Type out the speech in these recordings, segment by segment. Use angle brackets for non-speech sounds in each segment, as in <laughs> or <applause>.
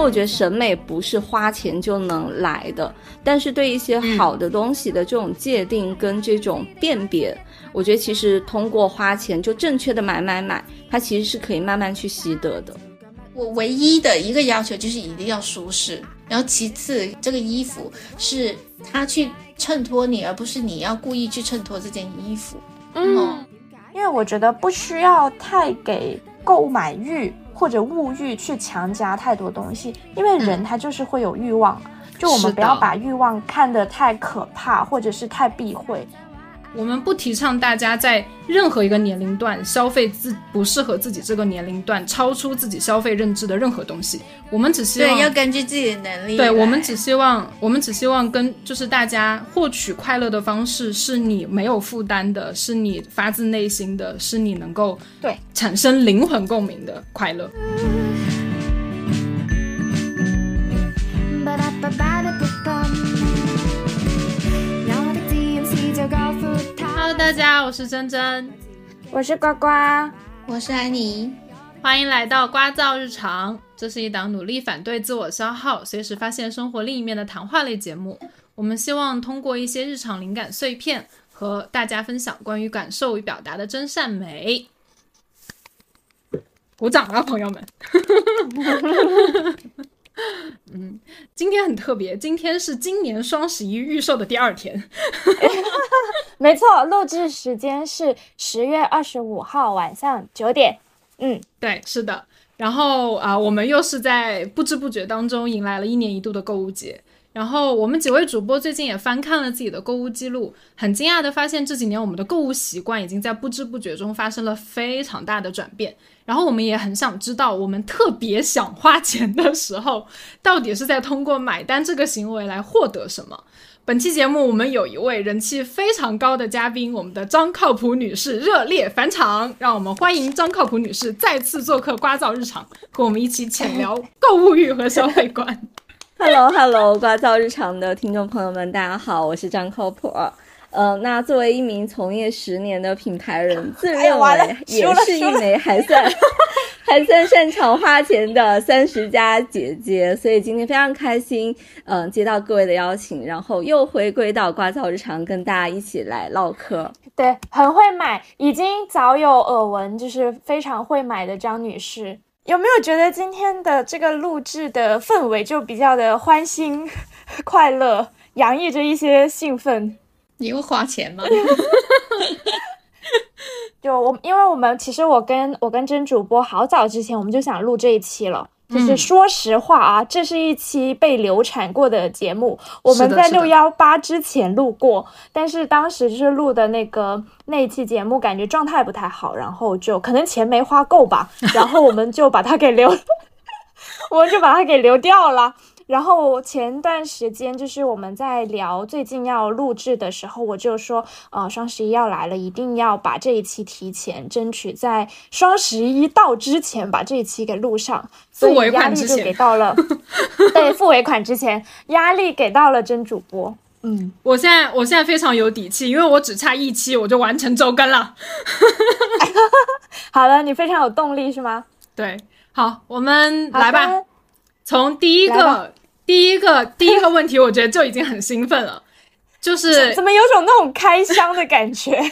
我觉得审美不是花钱就能来的，但是对一些好的东西的这种界定跟这种辨别，我觉得其实通过花钱就正确的买买买，它其实是可以慢慢去习得的。我唯一的一个要求就是一定要舒适，然后其次这个衣服是它去衬托你，而不是你要故意去衬托这件衣服。嗯，因为我觉得不需要太给购买欲或者物欲去强加太多东西，因为人他就是会有欲望，就我们不要把欲望看得太可怕，或者是太避讳。我们不提倡大家在任何一个年龄段消费自不适合自己这个年龄段、超出自己消费认知的任何东西。我们只希望对要根据自己的能力。对我们只希望，我们只希望跟就是大家获取快乐的方式是你没有负担的，是你发自内心的，是你能够对产生灵魂共鸣的快乐。大家，我是珍珍，我是呱呱，我是安妮，欢迎来到瓜噪日常。这是一档努力反对自我消耗、随时发现生活另一面的谈话类节目。我们希望通过一些日常灵感碎片，和大家分享关于感受与表达的真善美。鼓掌啊，朋友们！<laughs> 嗯，今天很特别，今天是今年双十一预售的第二天。<laughs> 没错，录制时间是十月二十五号晚上九点。嗯，对，是的。然后啊，我们又是在不知不觉当中迎来了一年一度的购物节。然后我们几位主播最近也翻看了自己的购物记录，很惊讶的发现这几年我们的购物习惯已经在不知不觉中发生了非常大的转变。然后我们也很想知道，我们特别想花钱的时候，到底是在通过买单这个行为来获得什么？本期节目我们有一位人气非常高的嘉宾，我们的张靠谱女士热烈返场，让我们欢迎张靠谱女士再次做客《瓜噪日常》，和我们一起浅聊购物欲和消费观。Hello，Hello，<laughs> 瓜噪日常的听众朋友们，大家好，我是张靠谱。呃，那作为一名从业十年的品牌人，自认为也是一枚还算 <laughs> 还算擅长花钱的三十加姐姐，所以今天非常开心，嗯，接到各位的邀请，然后又回归到瓜噪日常，跟大家一起来唠嗑。对，很会买，已经早有耳闻，就是非常会买的张女士。有没有觉得今天的这个录制的氛围就比较的欢欣、<laughs> 快乐，洋溢着一些兴奋？你会花钱吗？<laughs> 就我，因为我们其实我跟我跟真主播好早之前我们就想录这一期了。就是说实话啊，这是一期被流产过的节目，我们在六幺八之前录过，但是当时就是录的那个那一期节目，感觉状态不太好，然后就可能钱没花够吧，然后我们就把它给留，<laughs> 我们就把它给留掉了。然后前段时间就是我们在聊最近要录制的时候，我就说，呃，双十一要来了，一定要把这一期提前，争取在双十一到之前把这一期给录上。付尾款之前，给到了。<laughs> 对，付尾款之前，压力给到了真主播。嗯，我现在我现在非常有底气，因为我只差一期我就完成周更了。<laughs> 好了，你非常有动力是吗？对，好，我们来吧，从第一个。第一个第一个问题，我觉得就已经很兴奋了，<laughs> 就是怎么有种那种开箱的感觉？<laughs>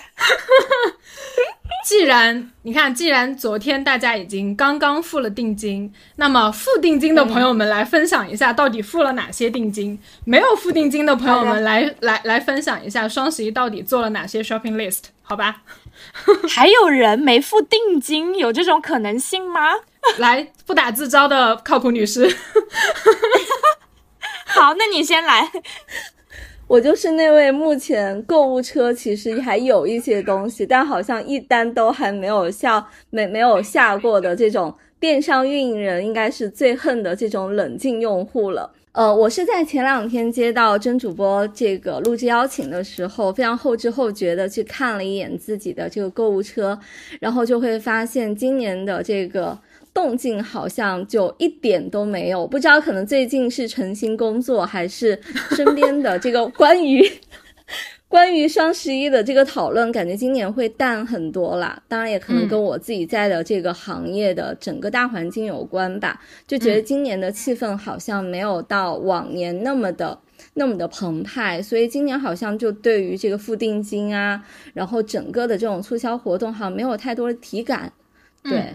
既然你看，既然昨天大家已经刚刚付了定金，那么付定金的朋友们来分享一下，到底付了哪些定金？没有付定金的朋友们来来来分享一下，双十一到底做了哪些 shopping list？好吧？还有人没付定金，有这种可能性吗？<laughs> 来，不打自招的靠谱女士。<laughs> 好，那你先来。<laughs> 我就是那位目前购物车其实还有一些东西，但好像一单都还没有下没没有下过的这种电商运营人，应该是最恨的这种冷静用户了。呃，我是在前两天接到真主播这个录制邀请的时候，非常后知后觉的去看了一眼自己的这个购物车，然后就会发现今年的这个。动静好像就一点都没有，不知道可能最近是诚心工作，还是身边的这个关于 <laughs> 关于双十一的这个讨论，感觉今年会淡很多啦。当然，也可能跟我自己在的这个行业的整个大环境有关吧。就觉得今年的气氛好像没有到往年那么的那么的澎湃，所以今年好像就对于这个付定金啊，然后整个的这种促销活动，好像没有太多的体感。对，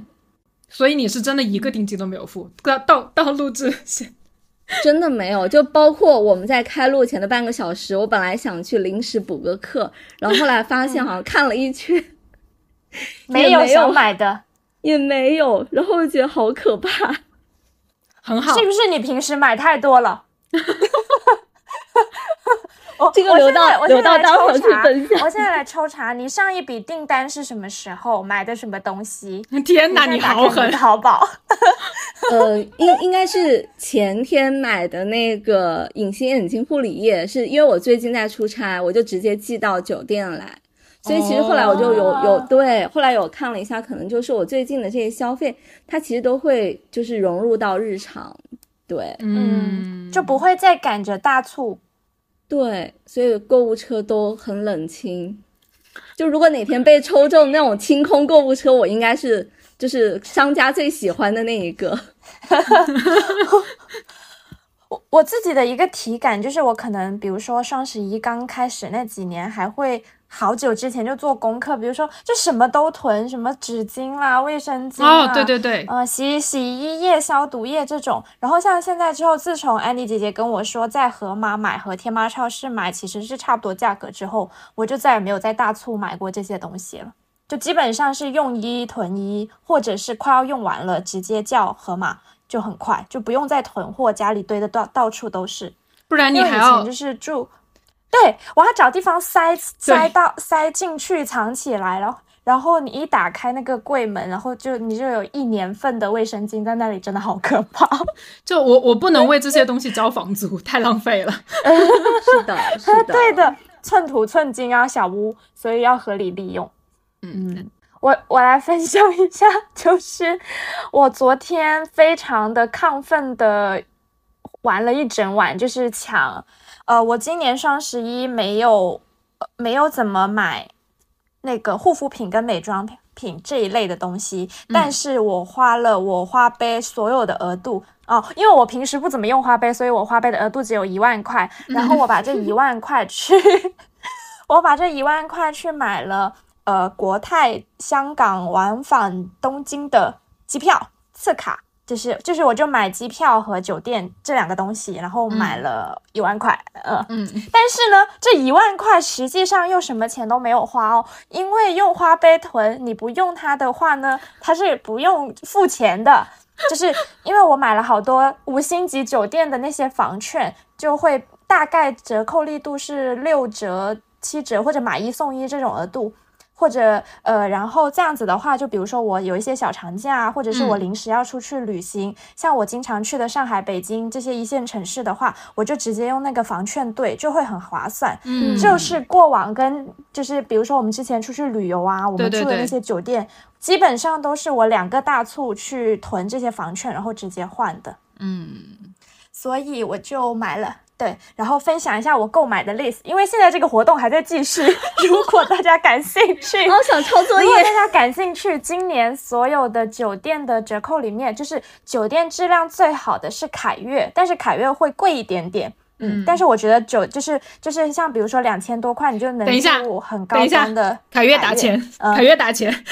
所以你是真的一个定金都没有付，到到到录制现。<laughs> 真的没有，就包括我们在开录前的半个小时，我本来想去临时补个课，然后后来发现 <laughs> 好像看了一圈，<laughs> 没有想买的，也没有，然后我觉得好可怕。很好，是不是你平时买太多了？这个留到留到待会儿去分享。我现在来抽查，你上一笔订单是什么时候买的什么东西？<laughs> 天哪，你好狠！淘宝。<laughs> <laughs> 呃，应应该是前天买的那个隐形眼镜护理液，是因为我最近在出差，我就直接寄到酒店来。所以其实后来我就有有对，后来有看了一下，可能就是我最近的这些消费，它其实都会就是融入到日常。对，嗯，就不会再赶着大促。对，所以购物车都很冷清。就如果哪天被抽中那种清空购物车，我应该是就是商家最喜欢的那一个。<laughs> 我我自己的一个体感就是，我可能比如说双十一刚开始那几年还会。好久之前就做功课，比如说就什么都囤，什么纸巾啦、卫生巾啊，对对对，呃，洗洗衣液、消毒液这种。然后像现在之后，自从安妮姐姐跟我说在盒马买和天猫超市买其实是差不多价格之后，我就再也没有在大促买过这些东西了。就基本上是用一囤一，或者是快要用完了直接叫盒马就很快，就不用再囤货，家里堆的到到处都是。不然你还要就是住。对，我要找地方塞塞到塞进去藏起来，然后然后你一打开那个柜门，然后就你就有一年份的卫生巾在那里，真的好可怕。<laughs> 就我我不能为这些东西交房租，太浪费了。是的，是的，<laughs> 对的，寸土寸金啊，小屋，所以要合理利用。嗯，我我来分享一下，就是我昨天非常的亢奋的玩了一整晚，就是抢。呃，我今年双十一没有没有怎么买那个护肤品跟美妆品这一类的东西，但是我花了我花呗所有的额度。哦，因为我平时不怎么用花呗，所以我花呗的额度只有一万块，然后我把这 <laughs> 一万块去，<laughs> 我把这一万块去买了呃国泰香港往返东京的机票次卡。就是就是，我就买机票和酒店这两个东西，然后买了一万块，嗯嗯。但是呢，这一万块实际上又什么钱都没有花哦，因为用花呗囤，你不用它的话呢，它是不用付钱的。就是因为我买了好多五星级酒店的那些房券，就会大概折扣力度是六折、七折或者买一送一这种额度。或者呃，然后这样子的话，就比如说我有一些小长假，或者是我临时要出去旅行，像我经常去的上海、北京这些一线城市的话，我就直接用那个房券兑，就会很划算。嗯，就是过往跟就是比如说我们之前出去旅游啊，我们住的那些酒店，基本上都是我两个大促去囤这些房券，然后直接换的。嗯，所以我就买了。对，然后分享一下我购买的 list，因为现在这个活动还在继续。<laughs> 如果大家感兴趣，好想抄作业。如果大家感兴趣，今年所有的酒店的折扣里面，就是酒店质量最好的是凯悦，但是凯悦会贵一点点。嗯，但是我觉得酒就是就是像比如说两千多块，你就能住很高端的凯悦打钱，凯悦打钱。<laughs>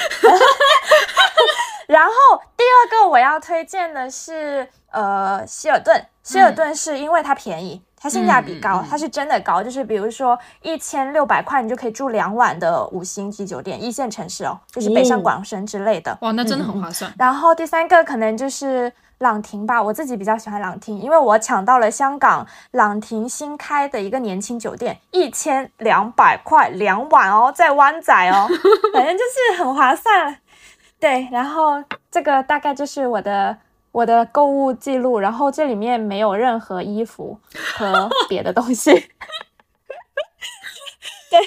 然后第二个我要推荐的是呃希尔顿，希尔顿是因为它便宜。它性价比高，它是真的高，就是比如说一千六百块，你就可以住两晚的五星级酒店，一线城市哦，就是北上广深之类的。哇，那真的很划算。然后第三个可能就是朗廷吧，我自己比较喜欢朗廷，因为我抢到了香港朗廷新开的一个年轻酒店，一千两百块两晚哦，在湾仔哦，反正就是很划算。对，然后这个大概就是我的。我的购物记录，然后这里面没有任何衣服和 <laughs> 别的东西。<laughs> 对，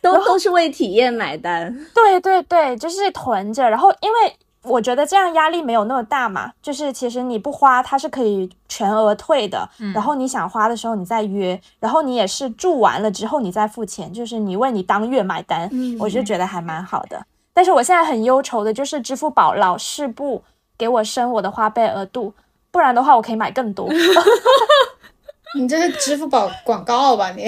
都都是为体验买单。对对对，就是囤着。然后因为我觉得这样压力没有那么大嘛，就是其实你不花，它是可以全额退的。然后你想花的时候你再约，然后你也是住完了之后你再付钱，就是你为你当月买单，我就觉得还蛮好的。但是我现在很忧愁的就是支付宝老是不给我升我的花呗额度，不然的话我可以买更多。<laughs> 你这是支付宝广告吧？你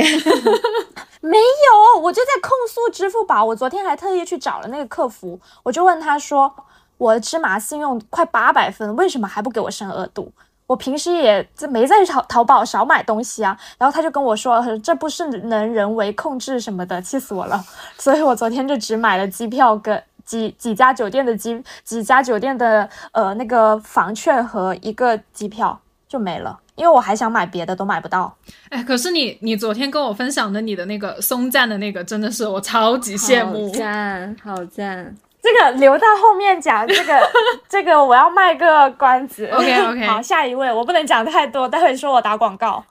<laughs> 没有，我就在控诉支付宝。我昨天还特意去找了那个客服，我就问他说。我的芝麻信用快八百分，为什么还不给我升额度？我平时也这没在淘淘宝少买东西啊。然后他就跟我说，这不是能人为控制什么的，气死我了。所以我昨天就只买了机票跟几几家酒店的机几家酒店的呃那个房券和一个机票就没了，因为我还想买别的都买不到。哎，可是你你昨天跟我分享的你的那个松赞的那个，真的是我超级羡慕，好赞，好赞。这个留到后面讲，这个 <laughs> 这个我要卖个关子。OK OK，<laughs> 好，下一位，我不能讲太多，待会说我打广告。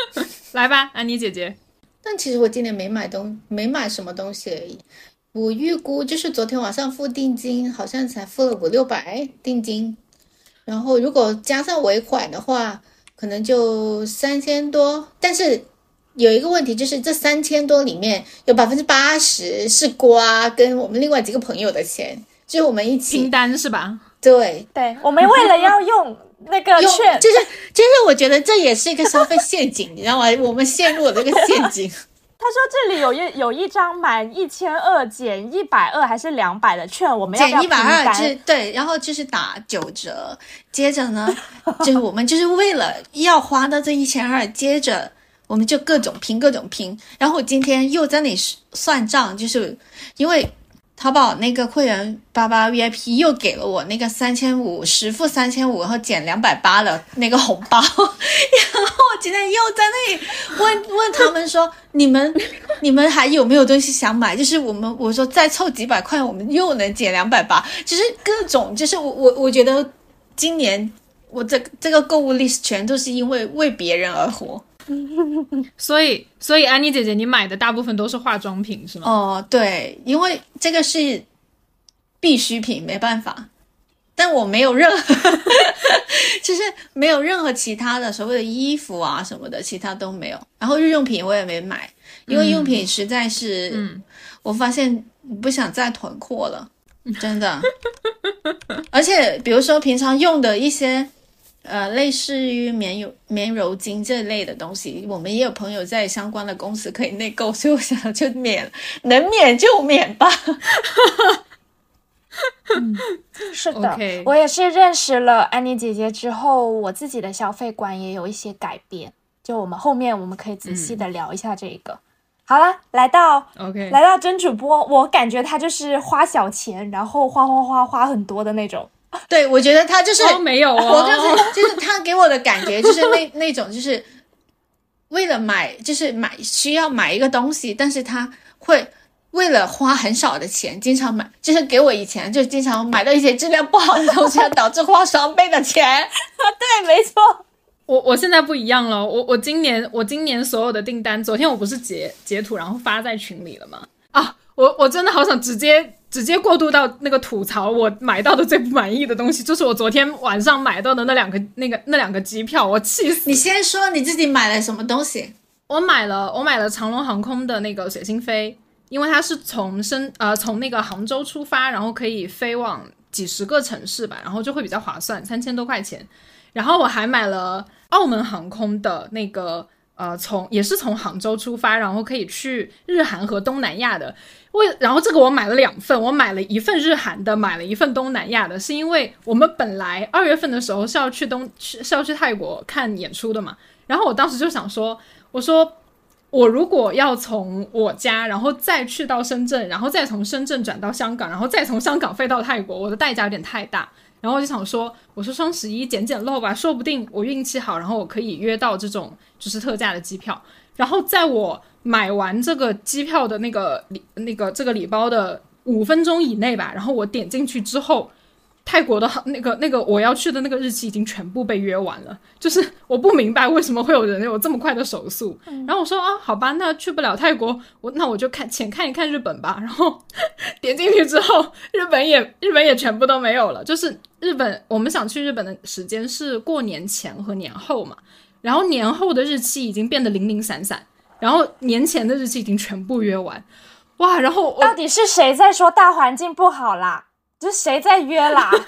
<laughs> 来吧，安妮姐姐。但其实我今年没买东，没买什么东西而已。我预估就是昨天晚上付定金，好像才付了五六百定金，然后如果加上尾款的话，可能就三千多。但是。有一个问题就是，这三千多里面有百分之八十是瓜跟我们另外几个朋友的钱，就是我们一起拼单是吧？对对，我们为了要用那个券，就是就是，我觉得这也是一个消费陷阱，你知道吗？我们陷入了这个陷阱。他说这里有一有一张满一千二减一百二还是两百的券，我们要减一百二，是对，然后就是打九折。接着呢，就是我们就是为了要花到这一千二，接着。我们就各种拼，各种拼。然后我今天又在那里算账，就是因为淘宝那个会员八八 VIP 又给了我那个三千五实付三千五，然后减两百八的那个红包。<laughs> 然后我今天又在那里问问他们说：“你们你们还有没有东西想买？就是我们我说再凑几百块，我们又能减两百八。就是各种，就是我我我觉得今年我这这个购物 list 全都是因为为别人而活。”所以，所以安妮姐姐，你买的大部分都是化妆品是吗？哦，对，因为这个是必需品，没办法。但我没有任何，<laughs> 就是没有任何其他的所谓的衣服啊什么的，其他都没有。然后日用品我也没买，因为用品实在是，嗯，我发现不想再囤货了，真的。<laughs> 而且，比如说平常用的一些。呃，类似于棉柔、棉柔巾这类的东西，我们也有朋友在相关的公司可以内购，所以我想就免，能免就免吧。是的，我也是认识了安妮姐姐之后，我自己的消费观也有一些改变。就我们后面我们可以仔细的聊一下这个。好了，来到 OK，来到真主播，我感觉他就是花小钱，然后花花花花很多的那种。<laughs> 对，我觉得他就是没有，我就是就是他给我的感觉就是那那种就是为了买，就是买需要买一个东西，但是他会为了花很少的钱，经常买，就是给我以前就经常买到一些质量不好的东西，<laughs> 导致花双倍的钱。<laughs> 对，没错。我我现在不一样了，我我今年我今年所有的订单，昨天我不是截截图然后发在群里了吗？啊，我我真的好想直接。直接过渡到那个吐槽，我买到的最不满意的东西，就是我昨天晚上买到的那两个那个那两个机票，我气死！你先说你自己买了什么东西？我买了我买了长龙航空的那个水星飞，因为它是从深呃从那个杭州出发，然后可以飞往几十个城市吧，然后就会比较划算，三千多块钱。然后我还买了澳门航空的那个呃从也是从杭州出发，然后可以去日韩和东南亚的。为然后这个我买了两份，我买了一份日韩的，买了一份东南亚的，是因为我们本来二月份的时候是要去东去是要去泰国看演出的嘛，然后我当时就想说，我说我如果要从我家，然后再去到深圳，然后再从深圳转到香港，然后再从香港飞到泰国，我的代价有点太大，然后我就想说，我说双十一捡捡漏吧，说不定我运气好，然后我可以约到这种就是特价的机票，然后在我。买完这个机票的那个礼那个这个礼包的五分钟以内吧，然后我点进去之后，泰国的那个那个我要去的那个日期已经全部被约完了，就是我不明白为什么会有人有这么快的手速。然后我说啊，好吧，那去不了泰国，我那我就看浅看一看日本吧。然后点进去之后，日本也日本也全部都没有了。就是日本，我们想去日本的时间是过年前和年后嘛，然后年后的日期已经变得零零散散，然后年前的日期已经全部约完。哇，然后到底是谁在说大环境不好啦？是谁在约啦？<laughs>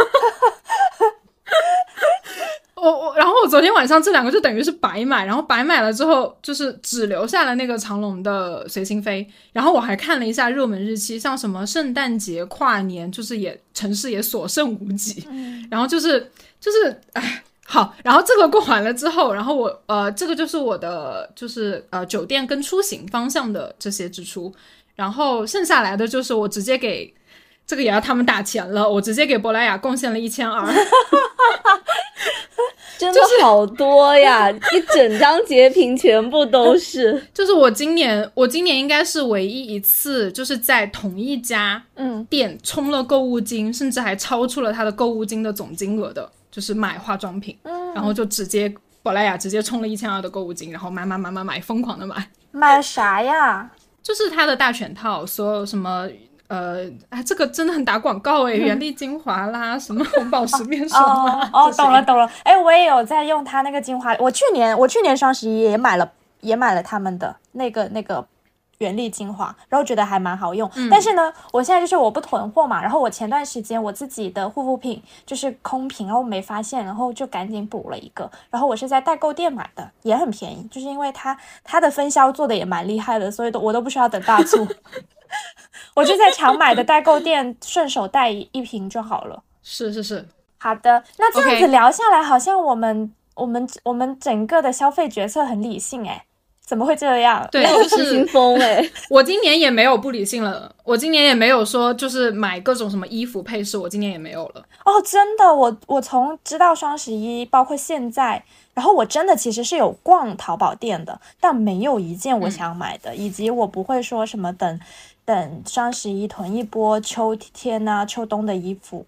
我我，然后我昨天晚上这两个就等于是白买，然后白买了之后，就是只留下了那个长隆的随心飞。然后我还看了一下热门日期，像什么圣诞节、跨年，就是也城市也所剩无几。然后就是就是哎，好，然后这个过完了之后，然后我呃，这个就是我的就是呃酒店跟出行方向的这些支出，然后剩下来的就是我直接给。这个也要他们打钱了，我直接给珀莱雅贡献了一千二，<laughs> 真的好多呀！<laughs> 一整张截屏全部都是。就是我今年，我今年应该是唯一一次，就是在同一家嗯店充了购物金，甚至还超出了他的购物金的总金额的，就是买化妆品，然后就直接珀莱雅直接充了一千二的购物金，然后买买买买买，疯狂的买。买啥呀？就是它的大全套，所有什么。呃，哎，这个真的很打广告哎，原力精华啦，什么红宝石面霜啊，哦，<laughs> 懂了懂了，哎，我也有在用它那个精华，我去年我去年双十一也买了，也买了他们的那个那个原力精华，然后觉得还蛮好用，但是呢，我现在就是我不囤货嘛，然后我前段时间我自己的护肤品就是空瓶，然后没发现，然后就赶紧补了一个，然后我是在代购店买的，也很便宜，就是因为它它的分销做的也蛮厉害的，所以都我都不需要等大促。<laughs> <laughs> 我就在常买的代购店顺手带一瓶就好了。是是是，好的。那这样子聊下来，好像我们我们我们整个的消费决策很理性哎，怎么会这样？对，失心疯哎。<laughs> 我今年也没有不理性了，我今年也没有说就是买各种什么衣服配饰，我今年也没有了。哦，真的，我我从知道双十一，包括现在，然后我真的其实是有逛淘宝店的，但没有一件我想买的，以及我不会说什么等。等双十一囤一波秋天呐、秋冬的衣服，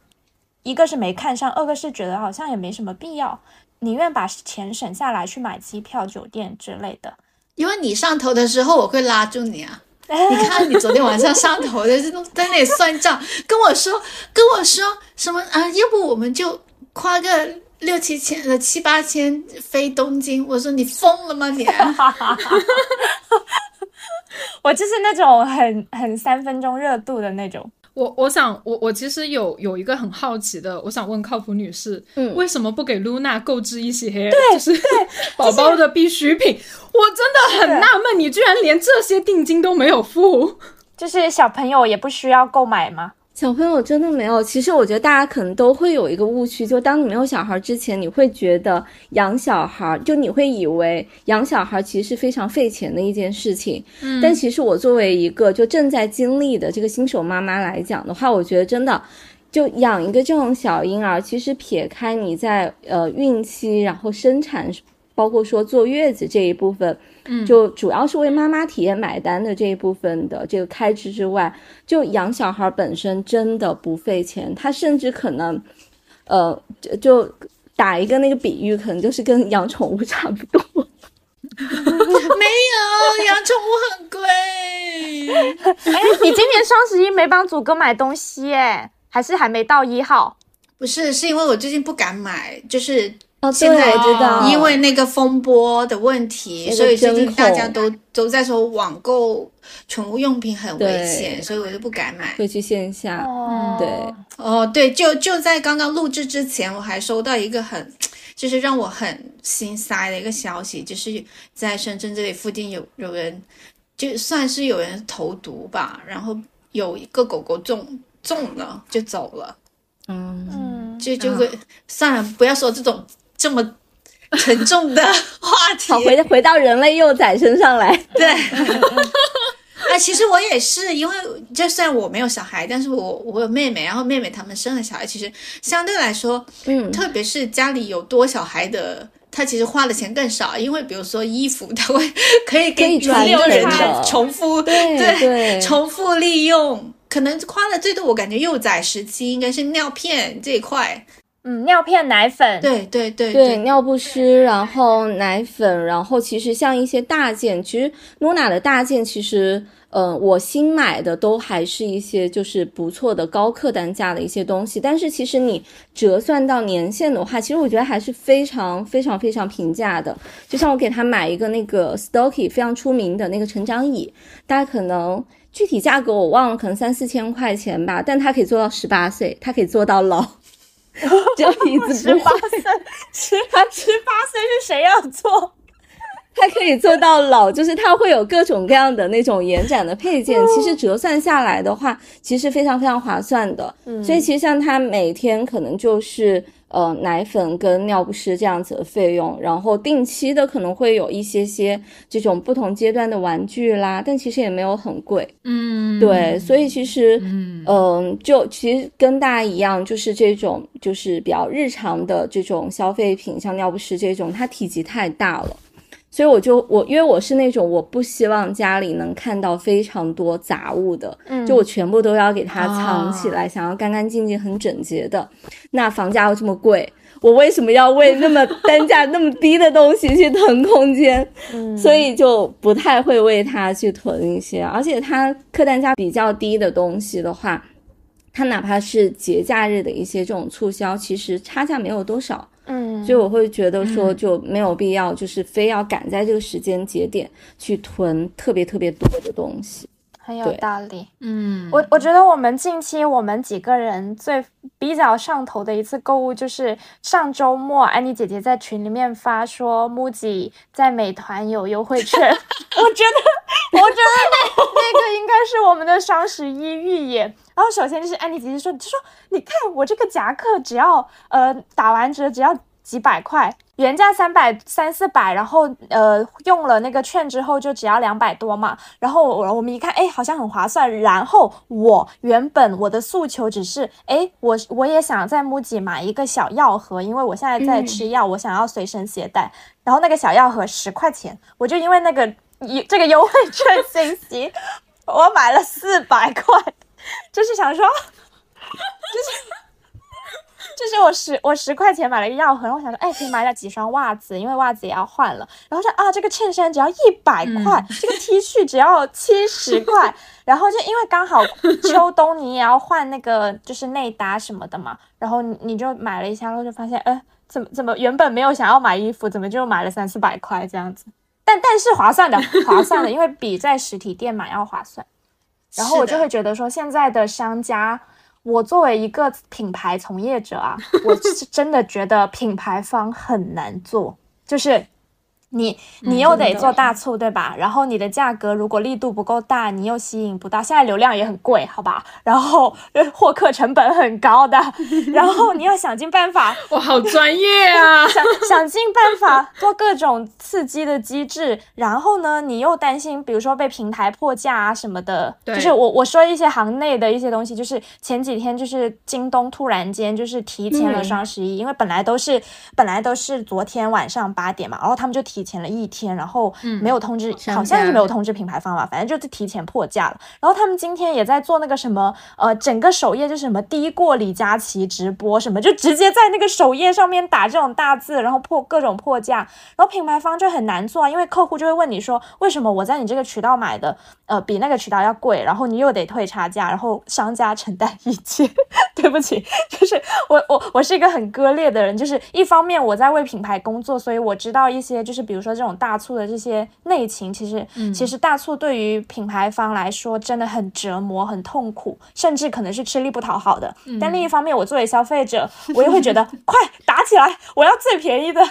一个是没看上，二个是觉得好像也没什么必要，宁愿把钱省下来去买机票、酒店之类的。因为你上头的时候，我会拉住你啊！你看你昨天晚上上头的在那里算账，跟我说跟我说什么啊？要不我们就花个六七千呃七八千飞东京？我说你疯了吗你？<laughs> 我就是那种很很三分钟热度的那种。我我想我我其实有有一个很好奇的，我想问靠谱女士，嗯，为什么不给露娜购置一些就是 <laughs> 宝宝的必需品？我真的很纳闷，你居然连这些定金都没有付，就是小朋友也不需要购买吗？小朋友真的没有，其实我觉得大家可能都会有一个误区，就当你没有小孩之前，你会觉得养小孩，就你会以为养小孩其实是非常费钱的一件事情。嗯，但其实我作为一个就正在经历的这个新手妈妈来讲的话，我觉得真的，就养一个这种小婴儿，其实撇开你在呃孕期，然后生产。包括说坐月子这一部分，嗯，就主要是为妈妈体验买单的这一部分的这个开支之外，就养小孩本身真的不费钱，他甚至可能，呃，就打一个那个比喻，可能就是跟养宠物差不多。<laughs> 没有养宠物很贵。哎，你今年双十一没帮祖哥买东西哎？还是还没到一号？不是，是因为我最近不敢买，就是。哦，现在知道，因为那个风波的问题，所以最近大家都都在说网购宠物用品很危险，所以我就不敢买，会去线下。哦，对，哦，对，就就在刚刚录制之前，我还收到一个很，就是让我很心塞的一个消息，就是在深圳这里附近有有人，就算是有人投毒吧，然后有一个狗狗中中了就走了。嗯，就就会算了，不要说这种。这么沉重的 <laughs> 话题，好回回到人类幼崽身上来。对，<laughs> 啊，其实我也是，因为就算我没有小孩，但是我我有妹妹，然后妹妹他们生了小孩，其实相对来说，嗯，特别是家里有多小孩的，他其实花的钱更少，因为比如说衣服，他会可以给传六人的重复，对对，重复利用。可能花的最多，我感觉幼崽时期应该是尿片这一块。嗯，尿片、奶粉，对对对对，尿不湿，然后奶粉，然后其实像一些大件，其实露娜的大件，其实，呃，我新买的都还是一些就是不错的高客单价的一些东西，但是其实你折算到年限的话，其实我觉得还是非常非常非常平价的。就像我给他买一个那个 Stocky 非常出名的那个成长椅，大家可能具体价格我忘了，可能三四千块钱吧，但它可以做到十八岁，它可以做到老。<laughs> 就 <laughs> 椅子十八岁，十八十八岁是谁要做？<laughs> 它可以做到老，就是它会有各种各样的那种延展的配件。其实折算下来的话，其实非常非常划算的。所以其实像它每天可能就是。呃，奶粉跟尿不湿这样子的费用，然后定期的可能会有一些些这种不同阶段的玩具啦，但其实也没有很贵。嗯，对，所以其实，嗯，就其实跟大家一样，就是这种就是比较日常的这种消费品，像尿不湿这种，它体积太大了。所以我就我，因为我是那种我不希望家里能看到非常多杂物的，嗯，就我全部都要给它藏起来，想要干干净净、很整洁的。那房价又这么贵，我为什么要为那么 <laughs> 单价那么低的东西去囤空间？嗯，<laughs> 所以就不太会为它去囤一些。而且它客单价比较低的东西的话，它哪怕是节假日的一些这种促销，其实差价没有多少。嗯，所以我会觉得说就没有必要，就是非要赶在这个时间节点去囤特别特别多的东西，很有道理。嗯，我我觉得我们近期我们几个人最比较上头的一次购物，就是上周末安妮姐姐在群里面发说，MUJI 在美团有优惠券，<laughs> 我觉得我觉得那那个应该是我们的双十一预演。然后首先就是安妮姐姐说，就说你看我这个夹克只要呃打完折只要几百块，原价三百三四百，然后呃用了那个券之后就只要两百多嘛。然后我我们一看，哎，好像很划算。然后我原本我的诉求只是，哎，我我也想在 MUJI 买一个小药盒，因为我现在在吃药，我想要随身携带。然后那个小药盒十块钱，我就因为那个一这个优惠券信息，<laughs> 我买了四百块。就是想说，就是就是我十我十块钱买了一个药盒，我想说，哎，可以买点几双袜子，因为袜子也要换了。然后说啊，这个衬衫只要一百块，<laughs> 这个 T 恤只要七十块。然后就因为刚好秋冬你也要换那个就是内搭什么的嘛，然后你就买了一下，然后就发现，哎，怎么怎么原本没有想要买衣服，怎么就买了三四百块这样子？但但是划算的，划算的，因为比在实体店买要划算。然后我就会觉得说，现在的商家，我作为一个品牌从业者啊，我是真的觉得品牌方很难做，就是。你你又得做大促，对吧？然后你的价格如果力度不够大，你又吸引不到。现在流量也很贵，好吧？<laughs> 然后获客成本很高的，然后你要想尽办法，<laughs> 我，好专业啊！<laughs> 想想尽办法做各种刺激的机制，然后呢，你又担心，比如说被平台破价啊什么的。就是我我说一些行内的一些东西，就是前几天就是京东突然间就是提前了双十一，因为本来都是本来都是昨天晚上八点嘛，然后他们就提。提前了一天，然后没有通知，好像是没有通知品牌方吧，反正就是提前破价了。然后他们今天也在做那个什么，呃，整个首页就是什么低过李佳琦直播什么，就直接在那个首页上面打这种大字，然后破各种破价。然后品牌方就很难做啊，因为客户就会问你说，为什么我在你这个渠道买的，呃，比那个渠道要贵，然后你又得退差价，然后商家承担一切。<laughs> 对不起，就是我我我是一个很割裂的人，就是一方面我在为品牌工作，所以我知道一些就是。比如说这种大促的这些内情，其实其实大促对于品牌方来说真的很折磨、很痛苦，甚至可能是吃力不讨好的。但另一方面，我作为消费者，我也会觉得 <laughs> 快打起来，我要最便宜的。<laughs>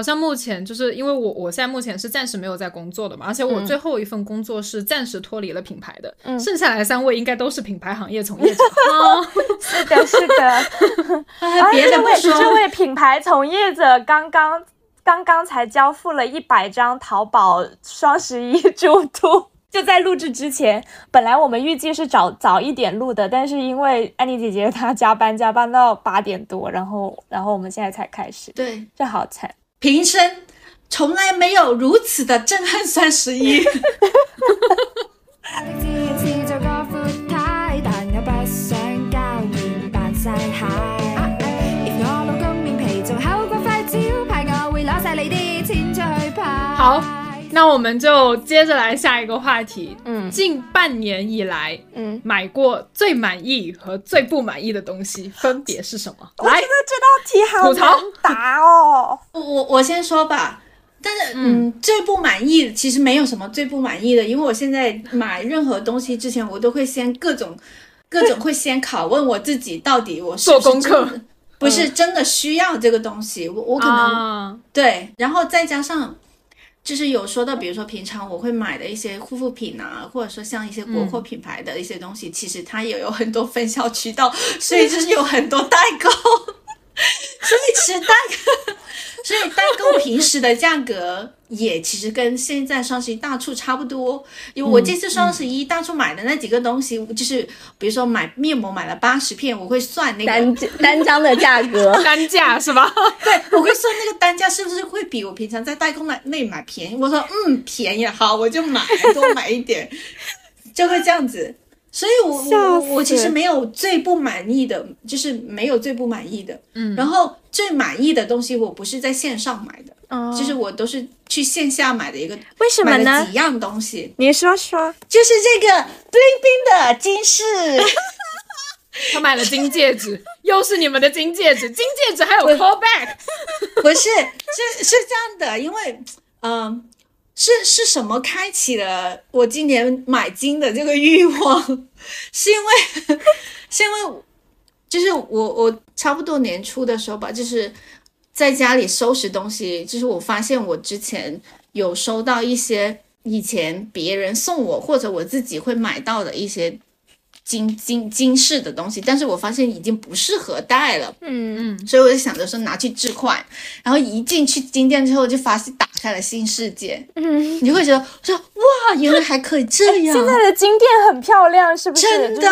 好像目前就是因为我我现在目前是暂时没有在工作的嘛，而且我最后一份工作是暂时脱离了品牌的，剩下来三位应该都是品牌行业从业者。<laughs> <laughs> 是的，是的。<laughs> 别的不说，这位品牌从业者刚刚刚刚才交付了一百张淘宝双十一祝图，就在录制之前，本来我们预计是早早一点录的，但是因为安妮姐姐她加班加班到八点多，然后然后我们现在才开始。对，这好惨。平生从来没有如此的震撼双十一。<laughs> 好。做太但不想扮晒蟹我老公面皮仲厚招牌我晒你啲出去那我们就接着来下一个话题。嗯近半年以来，嗯，买过最满意和最不满意的东西分别是什么？来我觉，得这道题好难答哦。<laughs> 我我我先说吧，但是嗯，最不满意其实没有什么最不满意的，因为我现在买任何东西之前，我都会先各种 <laughs> 各种会先拷问我自己，到底我是是做功课不是真的需要这个东西，我我可能、啊，对，然后再加上。就是有说到，比如说平常我会买的一些护肤品啊，或者说像一些国货品牌的一些东西，其实它也有很多分销渠道，<laughs> 所以就是有很多代购，<laughs> 所以其实代购，<laughs> 所以代购平时的价格也其实跟现在双十一大促差不多。因为我这次双十一大促买的那几个东西，就是比如说买面膜买了八十片，我会算那个单单张的价格，<laughs> 单价是吧？对，我会算那个单价是不是会比我平常在代购那那买便宜？我说嗯便宜，好我就买，多买一点，就会这样子。所以我，笑我我其实没有最不满意的，就是没有最不满意的。嗯，然后最满意的东西，我不是在线上买的，哦就是我都是去线下买的一个，为什么呢几？样东西，你说说。就是这个 bling bling 的金饰。<laughs> 他买了金戒指，又是你们的金戒指，金戒指还有 callback，<laughs> 不是，是是这样的，因为，嗯、是是什么开启了我今年买金的这个欲望？<laughs> 是因为，是因为，就是我我差不多年初的时候吧，就是在家里收拾东西，就是我发现我之前有收到一些以前别人送我或者我自己会买到的一些。金金金饰的东西，但是我发现已经不适合戴了，嗯嗯所以我就想着说拿去置换，然后一进去金店之后，就发现打开了新世界，嗯，你就会觉得说哇，原来还可以这样，现在的金店很漂亮，是不是？真的，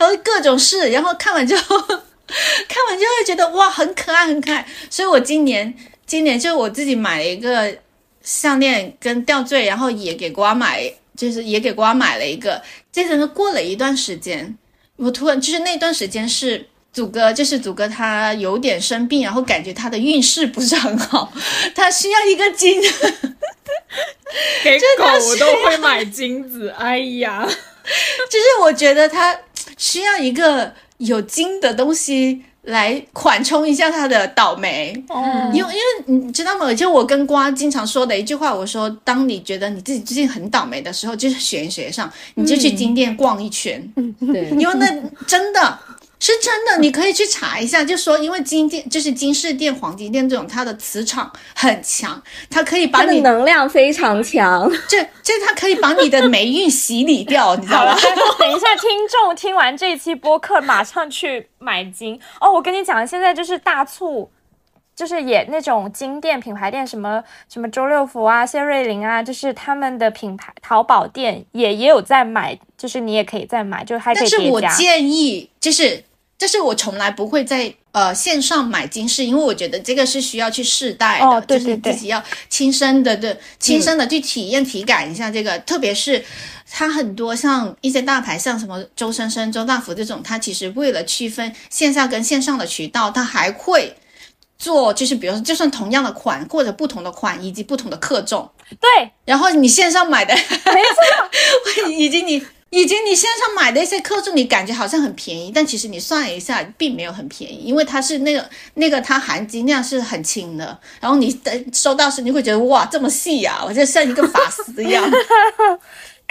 然后各种试，然后看完之后，<laughs> 看完就会觉得哇，很可爱，很可爱。所以我今年今年就我自己买了一个项链跟吊坠，然后也给瓜买，就是也给瓜买了一个。接着呢，过了一段时间，我突然就是那段时间是。祖哥就是祖哥，他有点生病，然后感觉他的运势不是很好，他需要一个金 <laughs> 给狗都会买金子，哎呀，<laughs> 就是我觉得他需要一个有金的东西来缓冲一下他的倒霉。哦因为因为你知道吗？就我跟瓜经常说的一句话，我说，当你觉得你自己最近很倒霉的时候，就是玄学上，你就去金店逛一圈，对，因为那真的。是真的，你可以去查一下，就说因为金店就是金饰店、黄金店这种，它的磁场很强，它可以把你能量非常强。这这它可以把你的霉运洗礼掉，你知道好了吗？，等一下，听众听完这期播客，马上去买金哦！我跟你讲，现在就是大促，就是也那种金店、品牌店，什么什么周六福啊、谢瑞麟啊，就是他们的品牌淘宝店也也有在买，就是你也可以再买，就还可但是我以叠加。建议，就是，就是我从来不会在呃线上买金饰，因为我觉得这个是需要去试戴的，哦对就是自己要亲身的对亲身的去体验、体感一下这个，特别是。它很多像一些大牌，像什么周生生、周大福这种，它其实为了区分线下跟线上的渠道，它还会做，就是比如说，就算同样的款或者不同的款以及不同的克重，对，然后你线上买的，没错，<laughs> 以及你以及你线上买的一些克重，你感觉好像很便宜，但其实你算一下，并没有很便宜，因为它是那个那个它含金量是很轻的，然后你的收到时你会觉得哇这么细呀、我就像一个发丝一样。<laughs>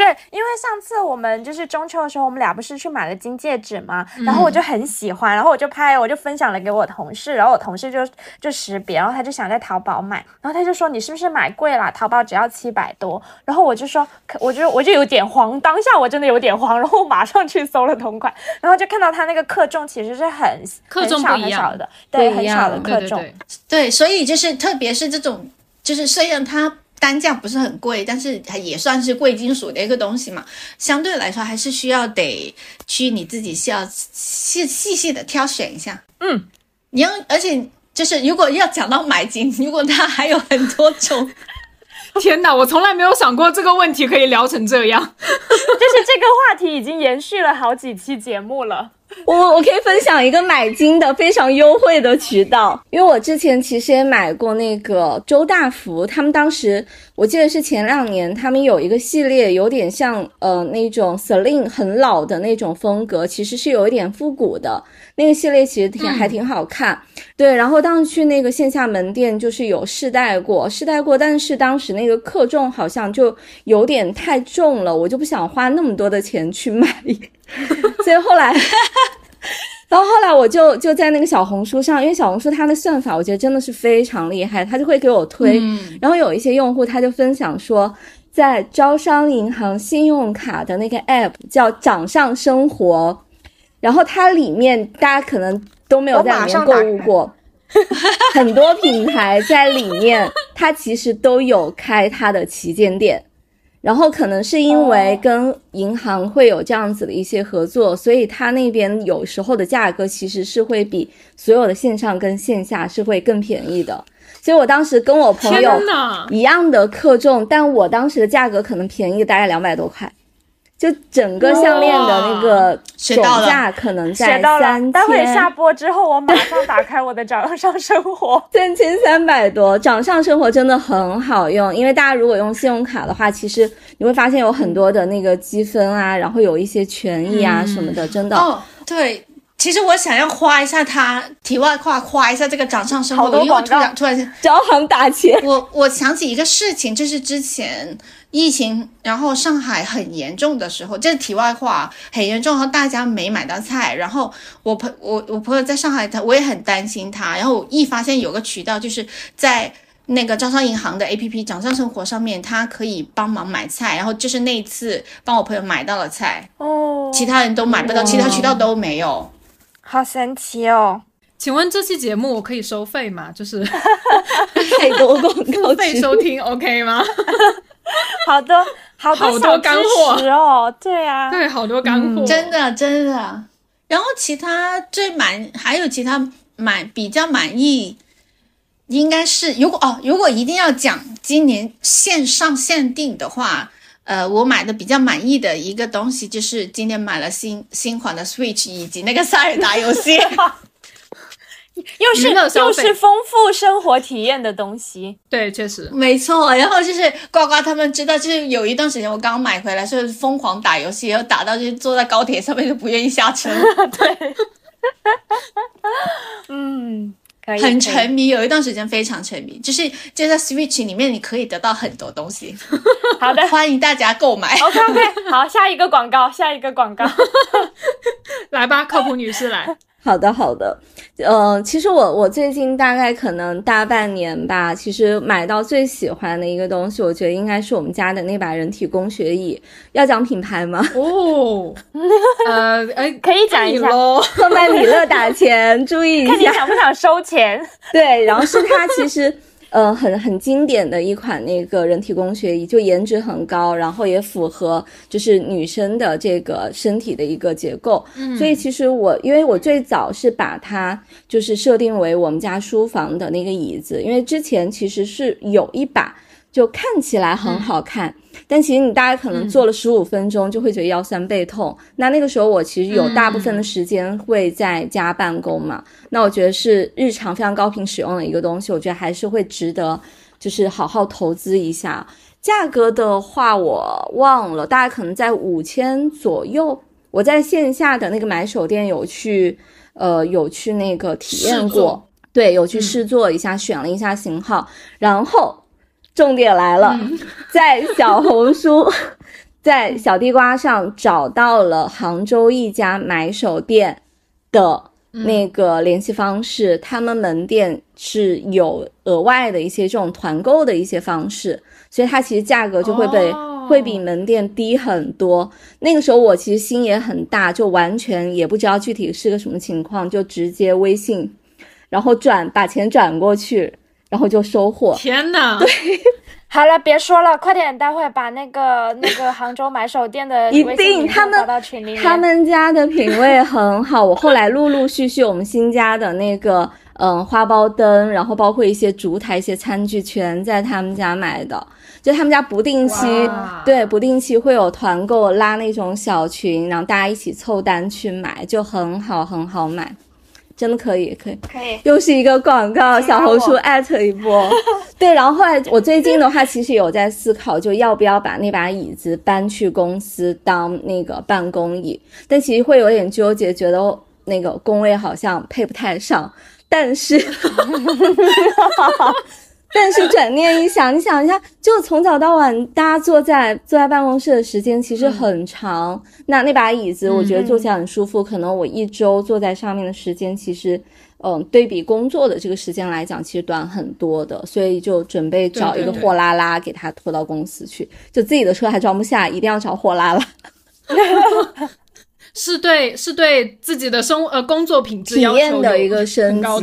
对，因为上次我们就是中秋的时候，我们俩不是去买了金戒指嘛，然后我就很喜欢，然后我就拍，我就分享了给我同事，然后我同事就就识别，然后他就想在淘宝买，然后他就说你是不是买贵了？淘宝只要七百多，然后我就说，可我就我就有点慌，当下我真的有点慌，然后我马上去搜了同款，然后就看到他那个克重其实是很克重很少不一样很少的，对，很少的克重，对对对，对，所以就是特别是这种，就是虽然它单价不是很贵，但是它也算是贵金属的一个东西嘛，相对来说还是需要得去你自己需要细细细的挑选一下。嗯，你要而且。就是如果要讲到买金，如果它还有很多种，<laughs> 天哪，我从来没有想过这个问题可以聊成这样。<laughs> 就是这个话题已经延续了好几期节目了。<laughs> 我我可以分享一个买金的非常优惠的渠道，因为我之前其实也买过那个周大福，他们当时我记得是前两年，他们有一个系列，有点像呃那种 Celine 很老的那种风格，其实是有一点复古的。那个系列其实挺还挺好看，对。然后当时去那个线下门店，就是有试戴过，试戴过，但是当时那个克重好像就有点太重了，我就不想花那么多的钱去买，<laughs> 所以后来，<laughs> 然后后来我就就在那个小红书上，因为小红书它的算法我觉得真的是非常厉害，它就会给我推，然后有一些用户他就分享说，在招商银行信用卡的那个 app 叫掌上生活。然后它里面大家可能都没有在里面购物过，<laughs> 很多品牌在里面，它其实都有开它的旗舰店。然后可能是因为跟银行会有这样子的一些合作，所以它那边有时候的价格其实是会比所有的线上跟线下是会更便宜的。所以我当时跟我朋友一样的克重，但我当时的价格可能便宜大概两百多块。就整个项链的那个总价可能在三千。待会下播之后，我马上打开我的掌上生活，<laughs> 三千三百多。掌上生活真的很好用，因为大家如果用信用卡的话，其实你会发现有很多的那个积分啊，然后有一些权益啊什么的，真的。哦，对，其实我想要夸一下它。题外话，夸一下这个掌上生活，因为我突然突然间招行打钱。我我想起一个事情，就是之前。疫情，然后上海很严重的时候，这是题外话，很严重，然后大家没买到菜，然后我朋我我朋友在上海，他我也很担心他，然后一发现有个渠道，就是在那个招商银行的 A P P 掌上生活上面，他可以帮忙买菜，然后就是那一次帮我朋友买到了菜，哦，其他人都买不到，其他渠道都没有，好神奇哦！请问这期节目我可以收费吗？就是 <laughs> 太多广告费收听 OK 吗？<laughs> <laughs> <laughs> 好多好多干货哦，对啊，对，好多干货，真的真的。然后其他最满还有其他满比较满意，应该是如果哦，如果一定要讲今年线上限定的话，呃，我买的比较满意的一个东西就是今年买了新新款的 Switch 以及那个塞尔达游戏。<laughs> <laughs> 又是又是丰富生活体验的东西，对，确实没错。然后就是呱呱他们知道，就是有一段时间我刚买回来，是疯狂打游戏，然后打到就是坐在高铁上面就不愿意下车。<laughs> 对，<laughs> 嗯，很沉迷，有一段时间非常沉迷，就是就在 Switch 里面你可以得到很多东西。好的，欢迎大家购买。OK OK，好，下一个广告，下一个广告，来吧，靠谱女士来。好的，好的。呃，其实我我最近大概可能大半年吧，其实买到最喜欢的一个东西，我觉得应该是我们家的那把人体工学椅。要讲品牌吗？<laughs> 哦，呃，哎，可以讲一下喽。特曼米勒打钱，注意一下。看你想不想收钱？<laughs> 对，然后是它其实。呃，很很经典的一款那个人体工学椅，就颜值很高，然后也符合就是女生的这个身体的一个结构。嗯，所以其实我因为我最早是把它就是设定为我们家书房的那个椅子，因为之前其实是有一把。就看起来很好看，但其实你大概可能做了十五分钟就会觉得腰酸背痛。那那个时候我其实有大部分的时间会在家办公嘛，那我觉得是日常非常高频使用的一个东西，我觉得还是会值得，就是好好投资一下。价格的话我忘了，大概可能在五千左右。我在线下的那个买手店有去，呃，有去那个体验过，对，有去试做一下，选了一下型号，然后。重点来了，在小红书，<laughs> 在小地瓜上找到了杭州一家买手店的那个联系方式，他们门店是有额外的一些这种团购的一些方式，所以它其实价格就会被会比门店低很多。那个时候我其实心也很大，就完全也不知道具体是个什么情况，就直接微信，然后转把钱转过去。然后就收获，天哪！对，<laughs> 好了，别说了，快点，待会把那个那个杭州买手店的 <laughs> 一定他们他们家的品味很好。我后来陆陆续续，我们新家的那个嗯花苞灯，然后包括一些烛台、一些餐具，全在他们家买的。就他们家不定期对不定期会有团购拉那种小群，然后大家一起凑单去买，就很好很好买。真的可以，可以，可以，又是一个广告，小红书艾特一波。<laughs> 对，然后后来我最近的话，其实有在思考，就要不要把那把椅子搬去公司当那个办公椅，但其实会有点纠结，觉得那个工位好像配不太上，但是。<laughs> 但是转念一想，<laughs> 你想一下，就从早到晚，大家坐在坐在办公室的时间其实很长。那那把椅子，我觉得坐起来很舒服。可能我一周坐在上面的时间，其实，嗯，对比工作的这个时间来讲，其实短很多的。所以就准备找一个货拉拉给他拖到公司去。就自己的车还装不下，一定要找货拉拉。<laughs> 是对，是对自己的生呃工作品质体验的一个升级。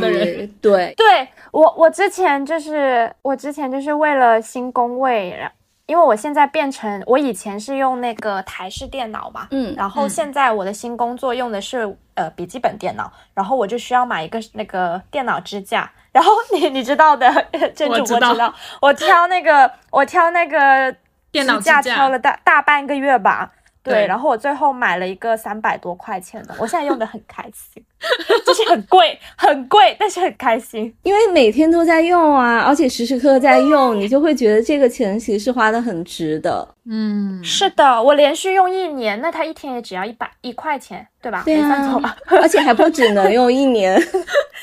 对对。我我之前就是我之前就是为了新工位，因为我现在变成我以前是用那个台式电脑嘛，嗯，然后现在我的新工作用的是呃笔记本电脑，然后我就需要买一个那个电脑支架，然后你你知道的，这主播知道，我挑那个我挑那个电脑支架挑了大大半个月吧。对，然后我最后买了一个三百多块钱的，我现在用的很开心，<laughs> 就是很贵，很贵，但是很开心，因为每天都在用啊，而且时时刻刻在用，你就会觉得这个钱其实是花的很值的。嗯，是的，我连续用一年，那它一天也只要一百一块钱，对吧？对啊，而且还不只能用一年，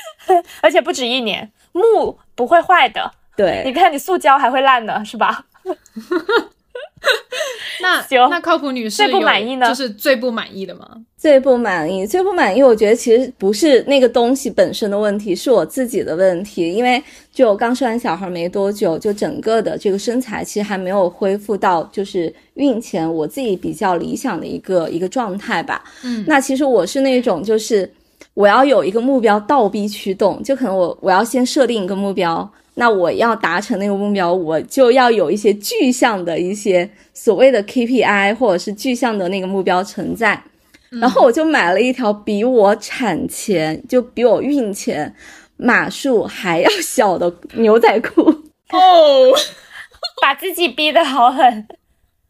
<laughs> 而且不止一年，木不会坏的。对，你看你塑胶还会烂的，是吧？<laughs> <laughs> 那那靠谱女士最不满意呢？就是最不满意的吗？最不满意，最不满意。我觉得其实不是那个东西本身的问题，是我自己的问题。因为就刚生完小孩没多久，就整个的这个身材其实还没有恢复到就是孕前我自己比较理想的一个一个状态吧。嗯，那其实我是那种就是我要有一个目标倒逼驱动，就可能我我要先设定一个目标。那我要达成那个目标，我就要有一些具象的一些所谓的 KPI 或者是具象的那个目标存在。然后我就买了一条比我产前就比我孕前码数还要小的牛仔裤。哦，<laughs> 把自己逼得好狠。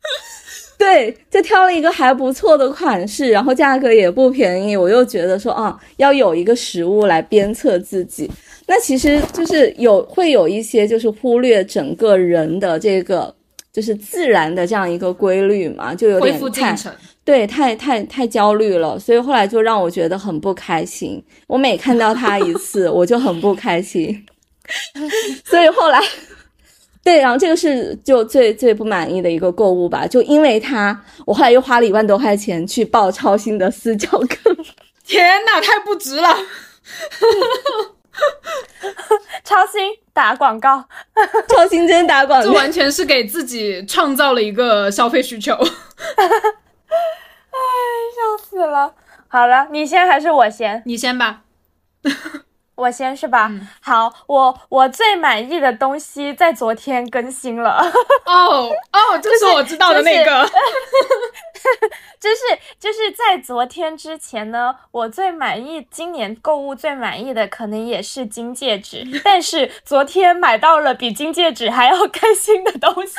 <laughs> 对，就挑了一个还不错的款式，然后价格也不便宜。我又觉得说，啊，要有一个实物来鞭策自己。那其实就是有会有一些就是忽略整个人的这个就是自然的这样一个规律嘛，就有点太对太太太焦虑了，所以后来就让我觉得很不开心。我每看到他一次，<laughs> 我就很不开心，<laughs> 所以后来对，然后这个是就最最不满意的一个购物吧，就因为他，我后来又花了一万多块钱去报超新的私教课，天呐，太不值了。<laughs> <laughs> 超新打广告，<laughs> 超新真打广告，这完全是给自己创造了一个消费需求。<laughs> 哎，笑死了。好了，你先还是我先？你先吧。我先是吧？好，我我最满意的东西在昨天更新了。哦哦，<laughs> 就是我知道的那个。就是 <laughs> 就是在昨天之前呢，我最满意今年购物最满意的可能也是金戒指，<laughs> 但是昨天买到了比金戒指还要开心的东西，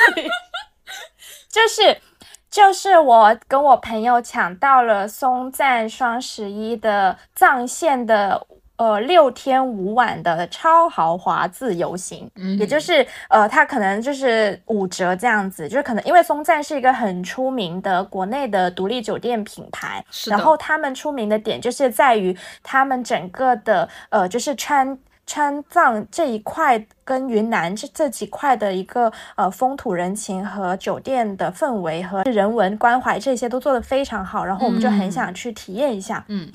就是就是我跟我朋友抢到了松赞双十一的藏线的。呃，六天五晚的超豪华自由行，嗯，也就是呃，它可能就是五折这样子，就是可能因为松赞是一个很出名的国内的独立酒店品牌，然后他们出名的点就是在于他们整个的呃，就是川川藏这一块跟云南这这几块的一个呃风土人情和酒店的氛围和人文关怀这些都做得非常好，然后我们就很想去体验一下，嗯。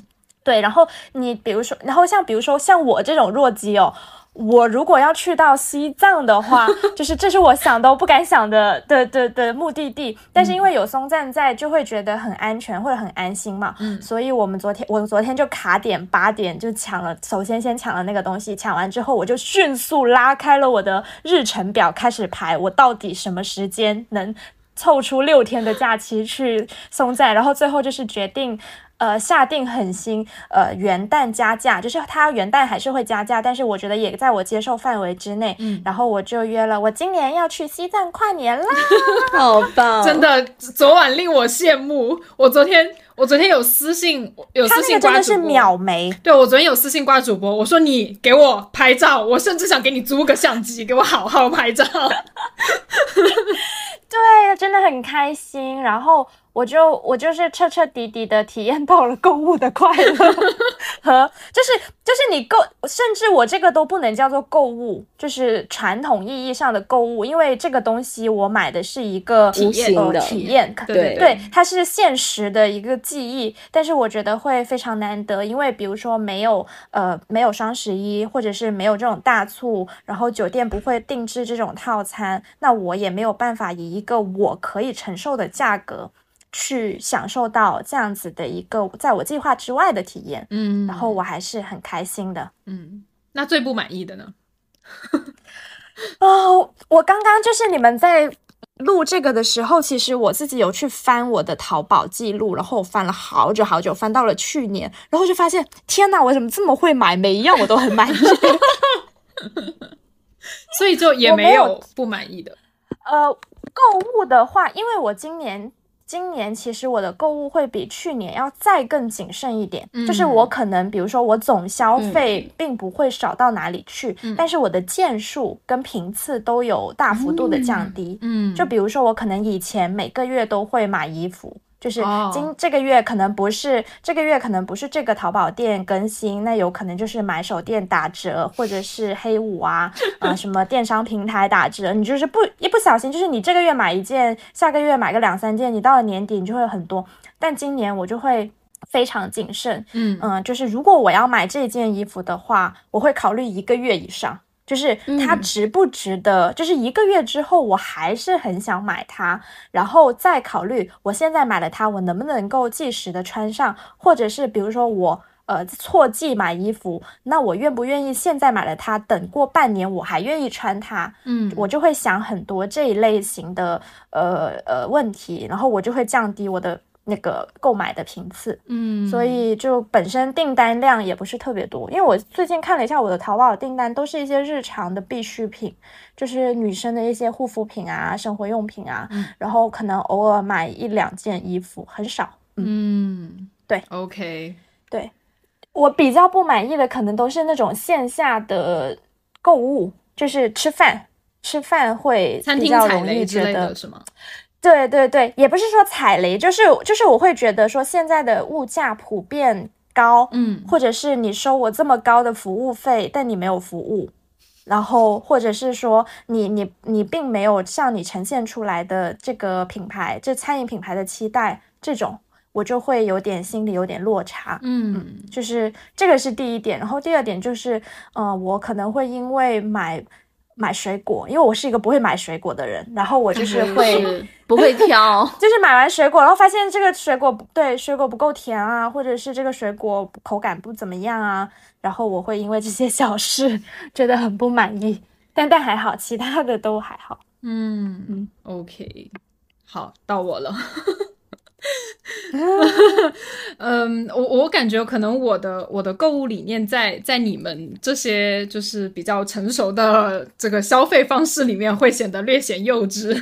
对，然后你比如说，然后像比如说像我这种弱鸡哦，我如果要去到西藏的话，<laughs> 就是这是我想都不敢想的的的的目的地。但是因为有松赞在，就会觉得很安全，会很安心嘛。嗯，所以我们昨天我昨天就卡点八点就抢了，首先先抢了那个东西，抢完之后我就迅速拉开了我的日程表，开始排我到底什么时间能凑出六天的假期去松赞，然后最后就是决定。呃下定狠心，呃元旦加价，就是它元旦还是会加价，但是我觉得也在我接受范围之内。嗯，然后我就约了，我今年要去西藏跨年啦，好棒！真的，昨晚令我羡慕。我昨天，我昨天有私信，有私信真的是秒没。对，我昨天有私信挂主播，我说你给我拍照，我甚至想给你租个相机，给我好好拍照。<laughs> 对，真的很开心。然后我就我就是彻彻底底的体验到了购物的快乐，<laughs> 和就是就是你购，甚至我这个都不能叫做购物，就是传统意义上的购物，因为这个东西我买的是一个体验的体验，对对，它是现实的一个记忆。但是我觉得会非常难得，因为比如说没有呃没有双十一，或者是没有这种大促，然后酒店不会定制这种套餐，那我也没有办法以一个我可以承受的价格。去享受到这样子的一个在我计划之外的体验，嗯，然后我还是很开心的，嗯。那最不满意的呢？<laughs> 哦，我刚刚就是你们在录这个的时候，其实我自己有去翻我的淘宝记录，然后我翻了好久好久，翻到了去年，然后就发现，天哪，我怎么这么会买？每一样我都很满意，<laughs> 所以就也没有不满意的。呃，购物的话，因为我今年。今年其实我的购物会比去年要再更谨慎一点，就是我可能比如说我总消费并不会少到哪里去，但是我的件数跟频次都有大幅度的降低。嗯，就比如说我可能以前每个月都会买衣服。就是今这个月可能不是这个月可能不是这个淘宝店更新，那有可能就是买手店打折，或者是黑五啊啊什么电商平台打折，你就是不一不小心，就是你这个月买一件，下个月买个两三件，你到了年底你就会很多。但今年我就会非常谨慎，嗯嗯，就是如果我要买这件衣服的话，我会考虑一个月以上。就是它值不值得？就是一个月之后，我还是很想买它，然后再考虑我现在买了它，我能不能够即时的穿上，或者是比如说我呃错季买衣服，那我愿不愿意现在买了它，等过半年我还愿意穿它？嗯，我就会想很多这一类型的呃呃问题，然后我就会降低我的。那个购买的频次，嗯，所以就本身订单量也不是特别多，因为我最近看了一下我的淘宝订单，都是一些日常的必需品，就是女生的一些护肤品啊、生活用品啊，然后可能偶尔买一两件衣服，很少。嗯，对，OK，对我比较不满意的可能都是那种线下的购物，就是吃饭，吃饭会比较容易觉得是吗？对对对，也不是说踩雷，就是就是我会觉得说现在的物价普遍高，嗯，或者是你收我这么高的服务费，但你没有服务，然后或者是说你你你并没有向你呈现出来的这个品牌，这餐饮品牌的期待，这种我就会有点心里有点落差，嗯，就是这个是第一点，然后第二点就是，呃，我可能会因为买。买水果，因为我是一个不会买水果的人，然后我就是会不会挑，<laughs> 就是买完水果，然后发现这个水果不对，水果不够甜啊，或者是这个水果口感不怎么样啊，然后我会因为这些小事觉得很不满意，但但还好，其他的都还好。嗯嗯，OK，好，到我了。<laughs> 嗯，我我感觉可能我的我的购物理念在在你们这些就是比较成熟的这个消费方式里面会显得略显幼稚，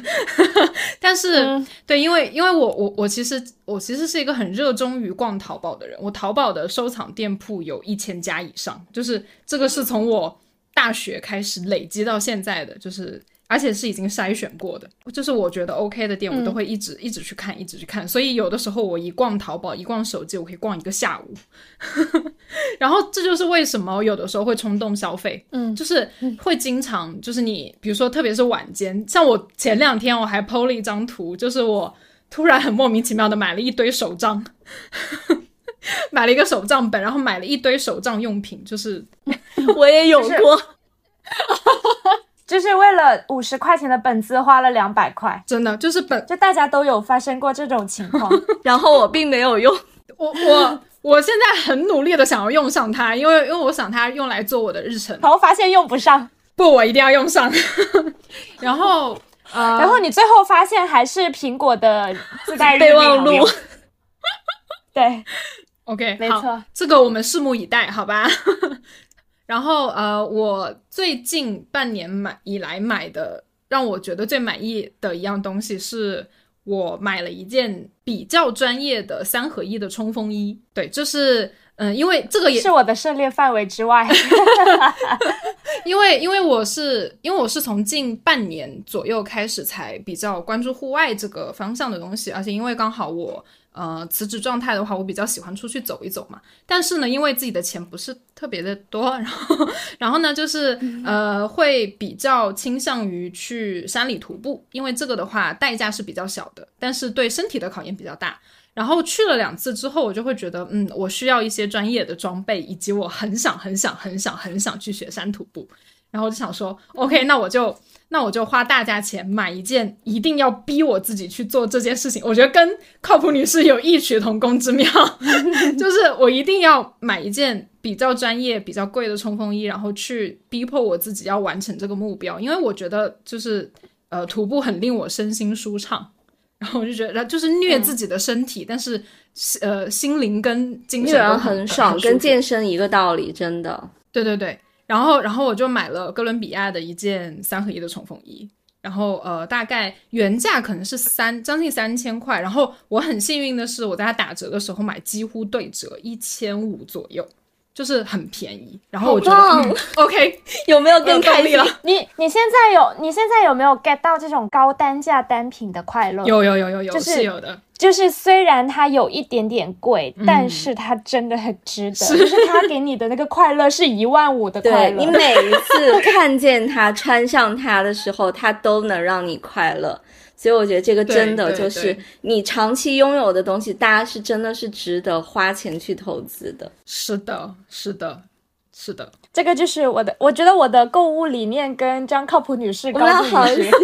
<laughs> 但是对，因为因为我我我其实我其实是一个很热衷于逛淘宝的人，我淘宝的收藏店铺有一千家以上，就是这个是从我大学开始累积到现在的，就是。而且是已经筛选过的，就是我觉得 OK 的店，我都会一直一直去看，一直去看。所以有的时候我一逛淘宝，一逛手机，我可以逛一个下午。<laughs> 然后这就是为什么有的时候会冲动消费，嗯，就是会经常就是你，比如说特别是晚间，像我前两天我还 PO 了一张图，就是我突然很莫名其妙的买了一堆手账，<laughs> 买了一个手账本，然后买了一堆手账用品，就是 <laughs> 我也有过。就是为了五十块钱的本子花了两百块，真的就是本就大家都有发生过这种情况，<laughs> 然后我并没有用，我我我现在很努力的想要用上它，因为因为我想它用来做我的日程，然后发现用不上，不，我一定要用上，<laughs> 然后然后你最后发现还是苹果的自带备忘录，对，OK，没错，这个我们拭目以待，好吧？然后呃，我最近半年买以来买的，让我觉得最满意的一样东西是。我买了一件比较专业的三合一的冲锋衣，对，就是嗯，因为这个也是我的涉猎范围之外，<laughs> 因为因为我是因为我是从近半年左右开始才比较关注户外这个方向的东西，而且因为刚好我。呃，辞职状态的话，我比较喜欢出去走一走嘛。但是呢，因为自己的钱不是特别的多，然后，然后呢，就是呃，会比较倾向于去山里徒步，因为这个的话代价是比较小的，但是对身体的考验比较大。然后去了两次之后，我就会觉得，嗯，我需要一些专业的装备，以及我很想、很想、很想、很想去雪山徒步。然后我就想说，OK，那我就。那我就花大价钱买一件，一定要逼我自己去做这件事情。我觉得跟靠谱女士有异曲同工之妙，<laughs> <laughs> 就是我一定要买一件比较专业、比较贵的冲锋衣，然后去逼迫我自己要完成这个目标。因为我觉得就是呃，徒步很令我身心舒畅，然后我就觉得就是虐自己的身体，但是呃，心灵跟精神都很爽，跟健身一个道理，真的。对对对。然后，然后我就买了哥伦比亚的一件三合一的冲锋衣，然后呃，大概原价可能是三将近三千块，然后我很幸运的是，我在它打折的时候买几乎对折，一千五左右。就是很便宜，然后我觉得嗯 OK，<laughs> 有没有更开心了？你你现在有你现在有没有 get 到这种高单价单品的快乐？有有有有有，就是有的。就是虽然它有一点点贵，但是它真的很值得。是就是它给你的那个快乐是一万五的快乐。你每一次看见它穿上它的时候，它都能让你快乐。所以我觉得这个真的就是你长期拥有的东西，大家是真的是值得花钱去投资的。是的，是的，是的，这个就是我的，我觉得我的购物理念跟张靠谱女士高度一致。<laughs>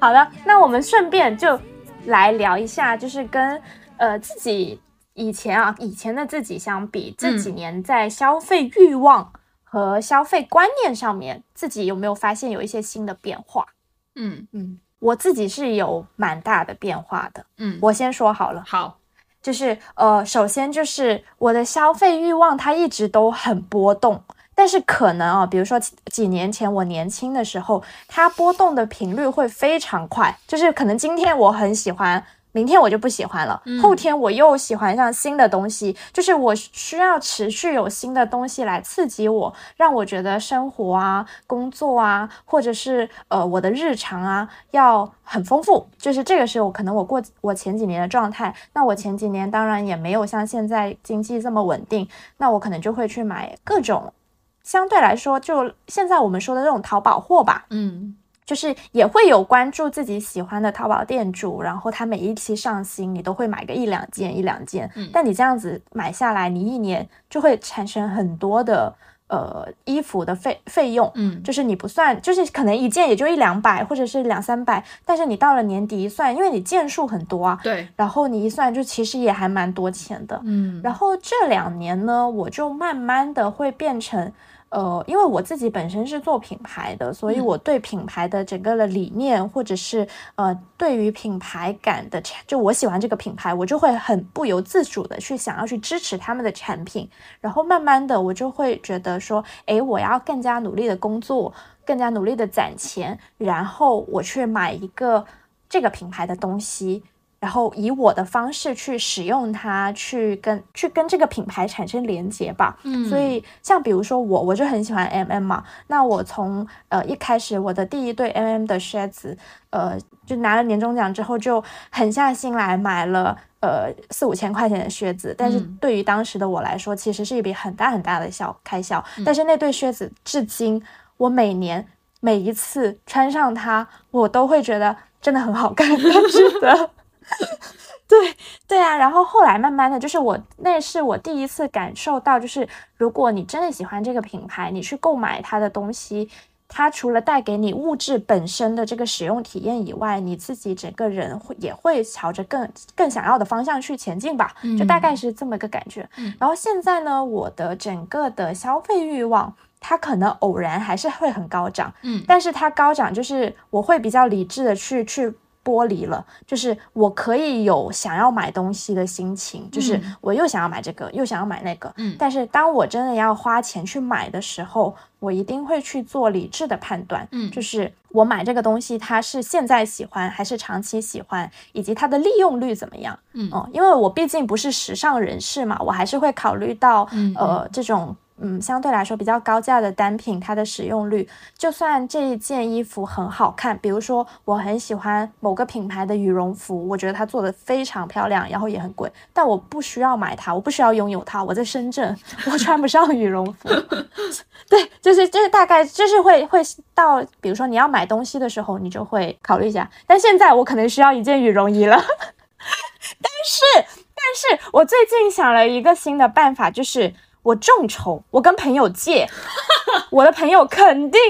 好的，那我们顺便就来聊一下，就是跟呃自己。以前啊，以前的自己相比，这几年在消费欲望和消费观念上面，自己有没有发现有一些新的变化？嗯嗯，我自己是有蛮大的变化的。嗯，我先说好了。好，就是呃，首先就是我的消费欲望它一直都很波动，但是可能啊，比如说几年前我年轻的时候，它波动的频率会非常快，就是可能今天我很喜欢。明天我就不喜欢了，后天我又喜欢上新的东西，就是我需要持续有新的东西来刺激我，让我觉得生活啊、工作啊，或者是呃我的日常啊要很丰富。就是这个是我可能我过我前几年的状态。那我前几年当然也没有像现在经济这么稳定，那我可能就会去买各种相对来说就现在我们说的这种淘宝货吧。嗯。就是也会有关注自己喜欢的淘宝店主，然后他每一期上新，你都会买个一两件一两件。嗯，但你这样子买下来，你一年就会产生很多的呃衣服的费费用。嗯，就是你不算，就是可能一件也就一两百或者是两三百，但是你到了年底一算，因为你件数很多啊。对。然后你一算，就其实也还蛮多钱的。嗯。然后这两年呢，我就慢慢的会变成。呃，因为我自己本身是做品牌的，所以我对品牌的整个的理念，或者是呃，对于品牌感的，就我喜欢这个品牌，我就会很不由自主的去想要去支持他们的产品，然后慢慢的我就会觉得说，哎，我要更加努力的工作，更加努力的攒钱，然后我去买一个这个品牌的东西。然后以我的方式去使用它，去跟去跟这个品牌产生连接吧。嗯，所以像比如说我，我就很喜欢 M M 嘛。那我从呃一开始我的第一对 M M 的靴子，呃，就拿了年终奖之后，就狠下心来买了呃四五千块钱的靴子。但是对于当时的我来说，其实是一笔很大很大的小开销。但是那对靴子至今，我每年每一次穿上它，我都会觉得真的很好看，<laughs> 是的。<laughs> 对对啊，然后后来慢慢的就是我，那是我第一次感受到，就是如果你真的喜欢这个品牌，你去购买它的东西，它除了带给你物质本身的这个使用体验以外，你自己整个人会也会朝着更更想要的方向去前进吧，就大概是这么个感觉。然后现在呢，我的整个的消费欲望。它可能偶然还是会很高涨，嗯，但是它高涨就是我会比较理智的去去。剥离了，就是我可以有想要买东西的心情，就是我又想要买这个，又想要买那个，嗯，但是当我真的要花钱去买的时候，我一定会去做理智的判断，嗯，就是我买这个东西，它是现在喜欢还是长期喜欢，以及它的利用率怎么样，嗯，哦，因为我毕竟不是时尚人士嘛，我还是会考虑到，呃，这种。嗯，相对来说比较高价的单品，它的使用率，就算这一件衣服很好看，比如说我很喜欢某个品牌的羽绒服，我觉得它做的非常漂亮，然后也很贵，但我不需要买它，我不需要拥有它。我在深圳，<laughs> 我穿不上羽绒服。<laughs> 对，就是就是大概就是会会到，比如说你要买东西的时候，你就会考虑一下。但现在我可能需要一件羽绒衣了，<laughs> 但是但是我最近想了一个新的办法，就是。我众筹，我跟朋友借，<laughs> 我的朋友肯定，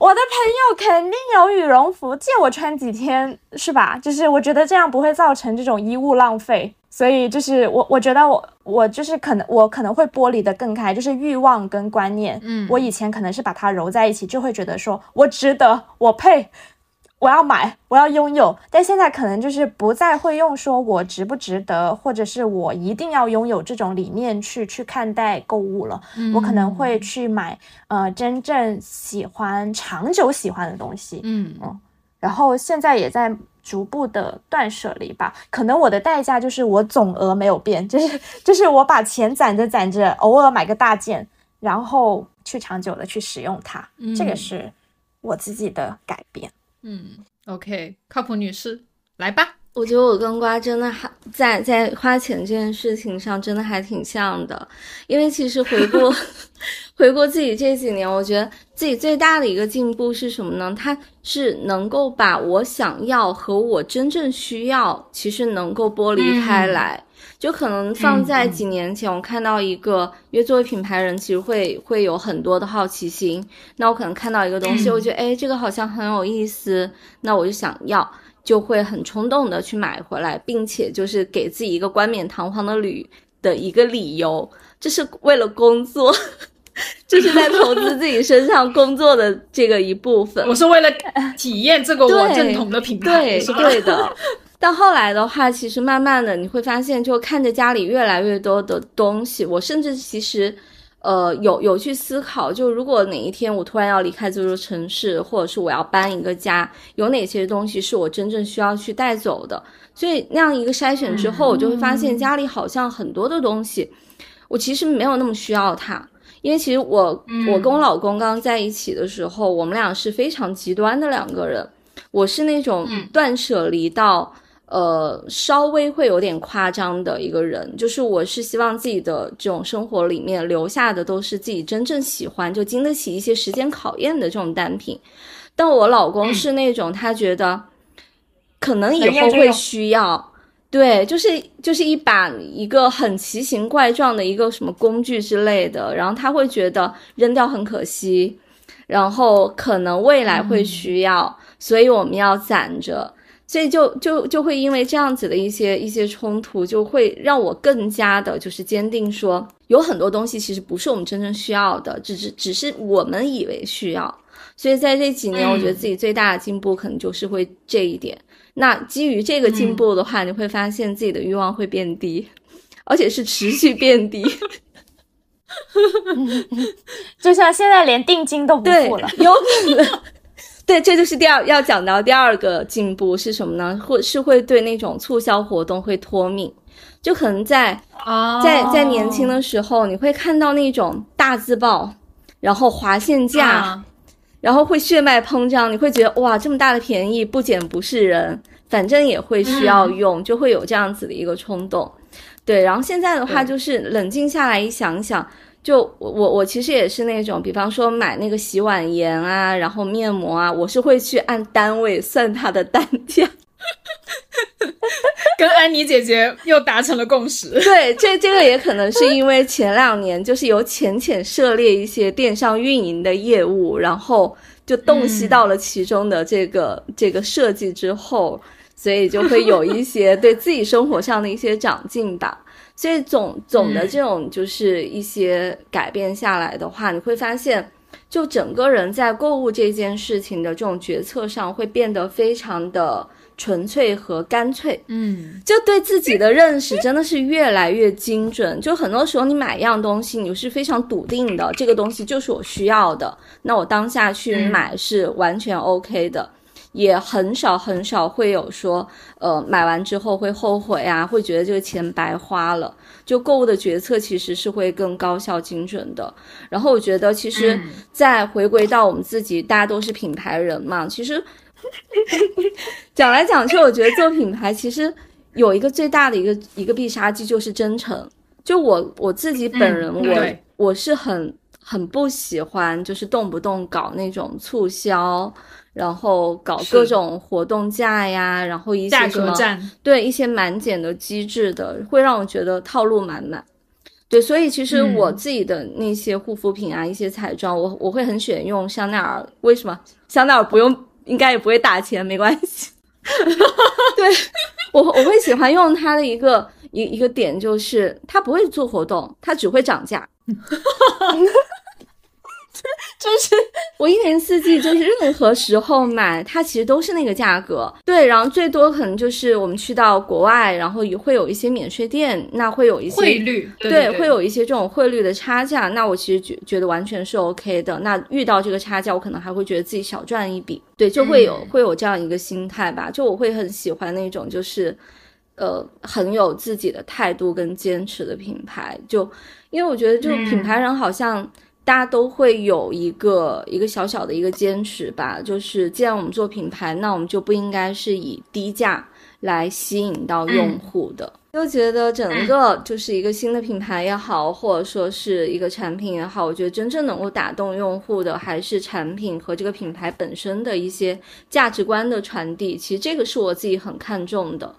我的朋友肯定有羽绒服借我穿几天，是吧？就是我觉得这样不会造成这种衣物浪费，所以就是我我觉得我我就是可能我可能会剥离的更开，就是欲望跟观念，嗯，我以前可能是把它揉在一起，就会觉得说我值得，我配。我要买，我要拥有，但现在可能就是不再会用说我值不值得，或者是我一定要拥有这种理念去去看待购物了。我可能会去买呃真正喜欢、长久喜欢的东西。嗯嗯，然后现在也在逐步的断舍离吧。可能我的代价就是我总额没有变，就是就是我把钱攒着攒着，偶尔买个大件，然后去长久的去使用它。这个是我自己的改变。嗯，OK，靠谱女士，来吧。我觉得我跟瓜真的还在在花钱这件事情上真的还挺像的，因为其实回顾 <laughs> 回顾自己这几年，我觉得自己最大的一个进步是什么呢？它是能够把我想要和我真正需要，其实能够剥离开来。就可能放在几年前，我看到一个，因为作为品牌人，其实会会有很多的好奇心。那我可能看到一个东西，我觉得哎，这个好像很有意思，那我就想要，就会很冲动的去买回来，并且就是给自己一个冠冕堂皇的旅的一个理由，这是为了工作，<laughs> 这是在投资自己身上工作的这个一部分。我是为了体验这个我认同的品牌，对，对的。<laughs> 到后来的话，其实慢慢的你会发现，就看着家里越来越多的东西，我甚至其实，呃，有有去思考，就如果哪一天我突然要离开这座城市，或者是我要搬一个家，有哪些东西是我真正需要去带走的？所以那样一个筛选之后，我就会发现家里好像很多的东西，我其实没有那么需要它，因为其实我我跟我老公刚在一起的时候，我们俩是非常极端的两个人，我是那种断舍离到。呃，稍微会有点夸张的一个人，就是我是希望自己的这种生活里面留下的都是自己真正喜欢，就经得起一些时间考验的这种单品。但我老公是那种他觉得可能以后会需要，对，就是就是一把一个很奇形怪状的一个什么工具之类的，然后他会觉得扔掉很可惜，然后可能未来会需要，所以我们要攒着。所以就就就会因为这样子的一些一些冲突，就会让我更加的就是坚定说，有很多东西其实不是我们真正需要的，只是只是我们以为需要。所以在这几年，我觉得自己最大的进步可能就是会这一点。那基于这个进步的话，你会发现自己的欲望会变低，<laughs> 而且是持续变低。<laughs> 就像现在连定金都不付了，有可能。对，这就是第二要讲到第二个进步是什么呢？会是会对那种促销活动会脱敏，就可能在在在年轻的时候，你会看到那种大字报，然后划线价，然后会血脉膨胀，你会觉得哇，这么大的便宜不捡不是人，反正也会需要用，就会有这样子的一个冲动。对，然后现在的话就是冷静下来一想想。就我我我其实也是那种，比方说买那个洗碗盐啊，然后面膜啊，我是会去按单位算它的单价，<laughs> 跟安妮姐姐又达成了共识。对，这这个也可能是因为前两年就是有浅浅涉猎一些电商运营的业务，然后就洞悉到了其中的这个这个设计之后，所以就会有一些对自己生活上的一些长进吧。所以总总的这种就是一些改变下来的话，你会发现，就整个人在购物这件事情的这种决策上会变得非常的纯粹和干脆，嗯，就对自己的认识真的是越来越精准。就很多时候你买一样东西，你是非常笃定的，这个东西就是我需要的，那我当下去买是完全 OK 的。也很少很少会有说，呃，买完之后会后悔啊，会觉得这个钱白花了。就购物的决策其实是会更高效精准的。然后我觉得，其实再回归到我们自己，大家都是品牌人嘛。其实 <laughs> 讲来讲去，我觉得做品牌其实有一个最大的一个一个必杀技就是真诚。就我我自己本人，我我是很很不喜欢，就是动不动搞那种促销。然后搞各种活动价呀，然后一些什么对一些满减的机制的，会让我觉得套路满满。对，所以其实我自己的那些护肤品啊，一些彩妆，我我会很选用香奈儿。为什么？香奈儿不用，应该也不会打钱，没关系。<laughs> 对我我会喜欢用它的一个一一个点就是它不会做活动，它只会涨价。<laughs> 就是我一年四季，就是任何时候买，它其实都是那个价格。对，然后最多可能就是我们去到国外，然后也会有一些免税店，那会有一些汇率，对，会有一些这种汇率的差价。那我其实觉觉得完全是 OK 的。那遇到这个差价，我可能还会觉得自己小赚一笔。对，就会有会有这样一个心态吧。就我会很喜欢那种就是呃很有自己的态度跟坚持的品牌。就因为我觉得，就品牌人好像。大家都会有一个一个小小的一个坚持吧，就是既然我们做品牌，那我们就不应该是以低价来吸引到用户的。就觉得整个就是一个新的品牌也好，或者说是一个产品也好，我觉得真正能够打动用户的还是产品和这个品牌本身的一些价值观的传递。其实这个是我自己很看重的。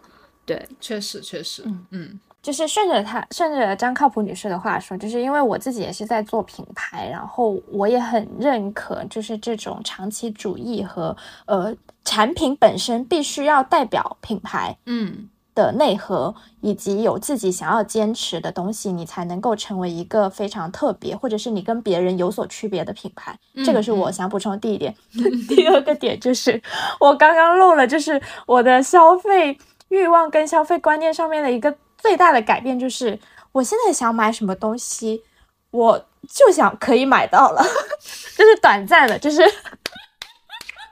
对，确实确实，嗯嗯。就是顺着他，顺着张靠谱女士的话说，就是因为我自己也是在做品牌，然后我也很认可，就是这种长期主义和呃产品本身必须要代表品牌，嗯的内核，以及有自己想要坚持的东西，你才能够成为一个非常特别，或者是你跟别人有所区别的品牌。这个是我想补充的第一点。<laughs> 第二个点就是我刚刚漏了，就是我的消费欲望跟消费观念上面的一个。最大的改变就是，我现在想买什么东西，我就想可以买到了，<laughs> 就是短暂的，就是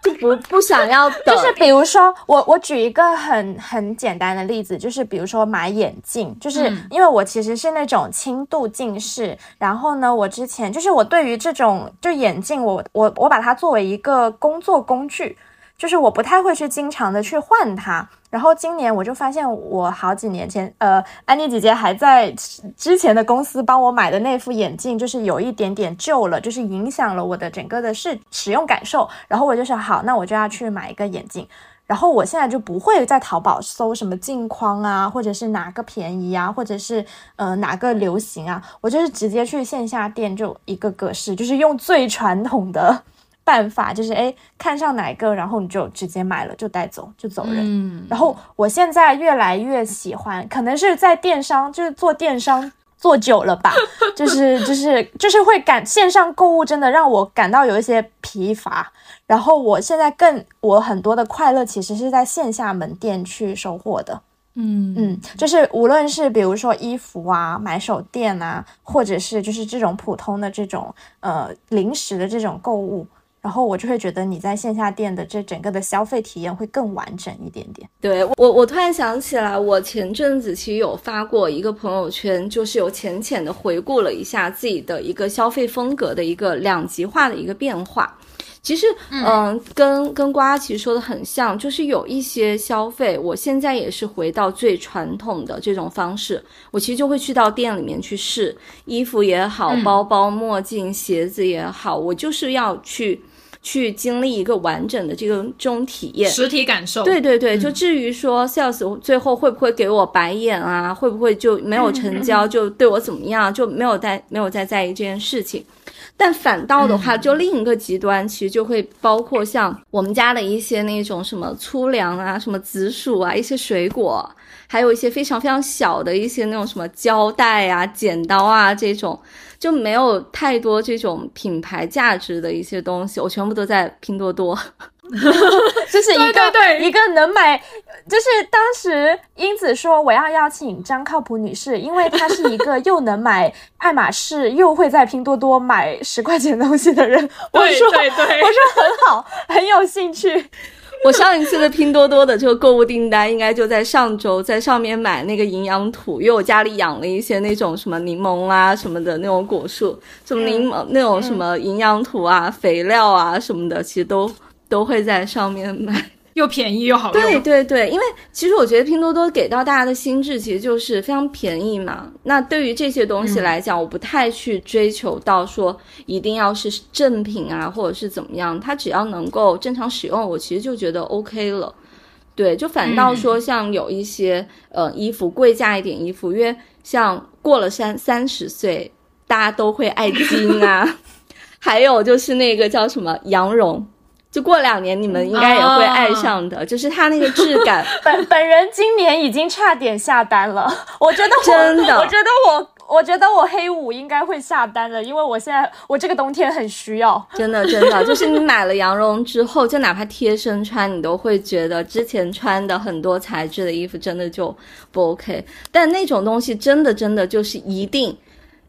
就不不想要等。<laughs> 就是比如说，我我举一个很很简单的例子，就是比如说买眼镜，就是因为我其实是那种轻度近视，然后呢，我之前就是我对于这种就眼镜，我我我把它作为一个工作工具。就是我不太会去经常的去换它，然后今年我就发现我好几年前，呃，安妮姐姐还在之前的公司帮我买的那副眼镜，就是有一点点旧了，就是影响了我的整个的视使用感受。然后我就想，好，那我就要去买一个眼镜。然后我现在就不会在淘宝搜什么镜框啊，或者是哪个便宜啊，或者是呃哪个流行啊，我就是直接去线下店就一个个试，就是用最传统的。办法就是，哎，看上哪个，然后你就直接买了，就带走，就走人。嗯，然后我现在越来越喜欢，可能是在电商，就是做电商 <laughs> 做久了吧，<laughs> 就是就是就是会感线上购物真的让我感到有一些疲乏。然后我现在更我很多的快乐其实是在线下门店去收获的。嗯嗯，就是无论是比如说衣服啊、买手店啊，或者是就是这种普通的这种呃零食的这种购物。然后我就会觉得你在线下店的这整个的消费体验会更完整一点点。对我，我突然想起来，我前阵子其实有发过一个朋友圈，就是有浅浅的回顾了一下自己的一个消费风格的一个两极化的一个变化。其实，嗯，跟跟瓜其实说的很像，就是有一些消费，我现在也是回到最传统的这种方式，我其实就会去到店里面去试衣服也好，包包、墨镜、鞋子也好，我就是要去。去经历一个完整的这个这种体验，实体感受。对对对，就至于说 sales 最后会不会给我白眼啊，会不会就没有成交，<laughs> 就对我怎么样，就没有在没有再在意这件事情。但反倒的话，就另一个极端，其实就会包括像我们家的一些那种什么粗粮啊，什么紫薯啊，一些水果。还有一些非常非常小的一些那种什么胶带啊、剪刀啊这种，就没有太多这种品牌价值的一些东西，我全部都在拼多多。<laughs> 就是一个对一个能买，就是当时英子说我要邀请张靠谱女士，因为她是一个又能买爱马仕又会在拼多多买十块钱东西的人。我说，对对，我说很好，很有兴趣。<laughs> 我上一次的拼多多的这个购物订单，应该就在上周，在上面买那个营养土，因为我家里养了一些那种什么柠檬啊什么的那种果树，什么柠檬那种什么营养土啊、肥料啊什么的，其实都。都会在上面买，又便宜又好用。对对对，因为其实我觉得拼多多给到大家的心智其实就是非常便宜嘛。那对于这些东西来讲，我不太去追求到说一定要是正品啊，或者是怎么样。它只要能够正常使用，我其实就觉得 OK 了。对，就反倒说像有一些呃衣服贵价一点衣服，因为像过了三三十岁，大家都会爱金啊。<laughs> 还有就是那个叫什么羊绒。就过两年，你们应该也会爱上的，就是它那个质感。<laughs> 本本人今年已经差点下单了，<laughs> 我觉得真的，我觉得我，我觉得我黑五应该会下单的，因为我现在我这个冬天很需要。<laughs> 真的真的，就是你买了羊绒之后，就哪怕贴身穿，你都会觉得之前穿的很多材质的衣服真的就不 OK。但那种东西真的真的就是一定。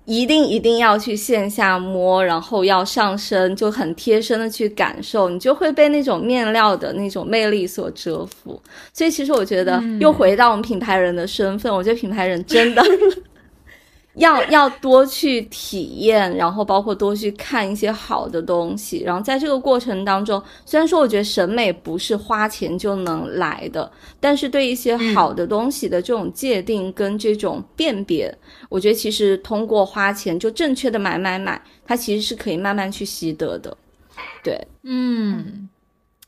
一定一定要去线下摸，然后要上身，就很贴身的去感受，你就会被那种面料的那种魅力所折服。所以其实我觉得，又回到我们品牌人的身份，我觉得品牌人真的。要 <laughs> 要多去体验，然后包括多去看一些好的东西，然后在这个过程当中，虽然说我觉得审美不是花钱就能来的，但是对一些好的东西的这种界定跟这种辨别，我觉得其实通过花钱就正确的买买买，它其实是可以慢慢去习得的。对，嗯，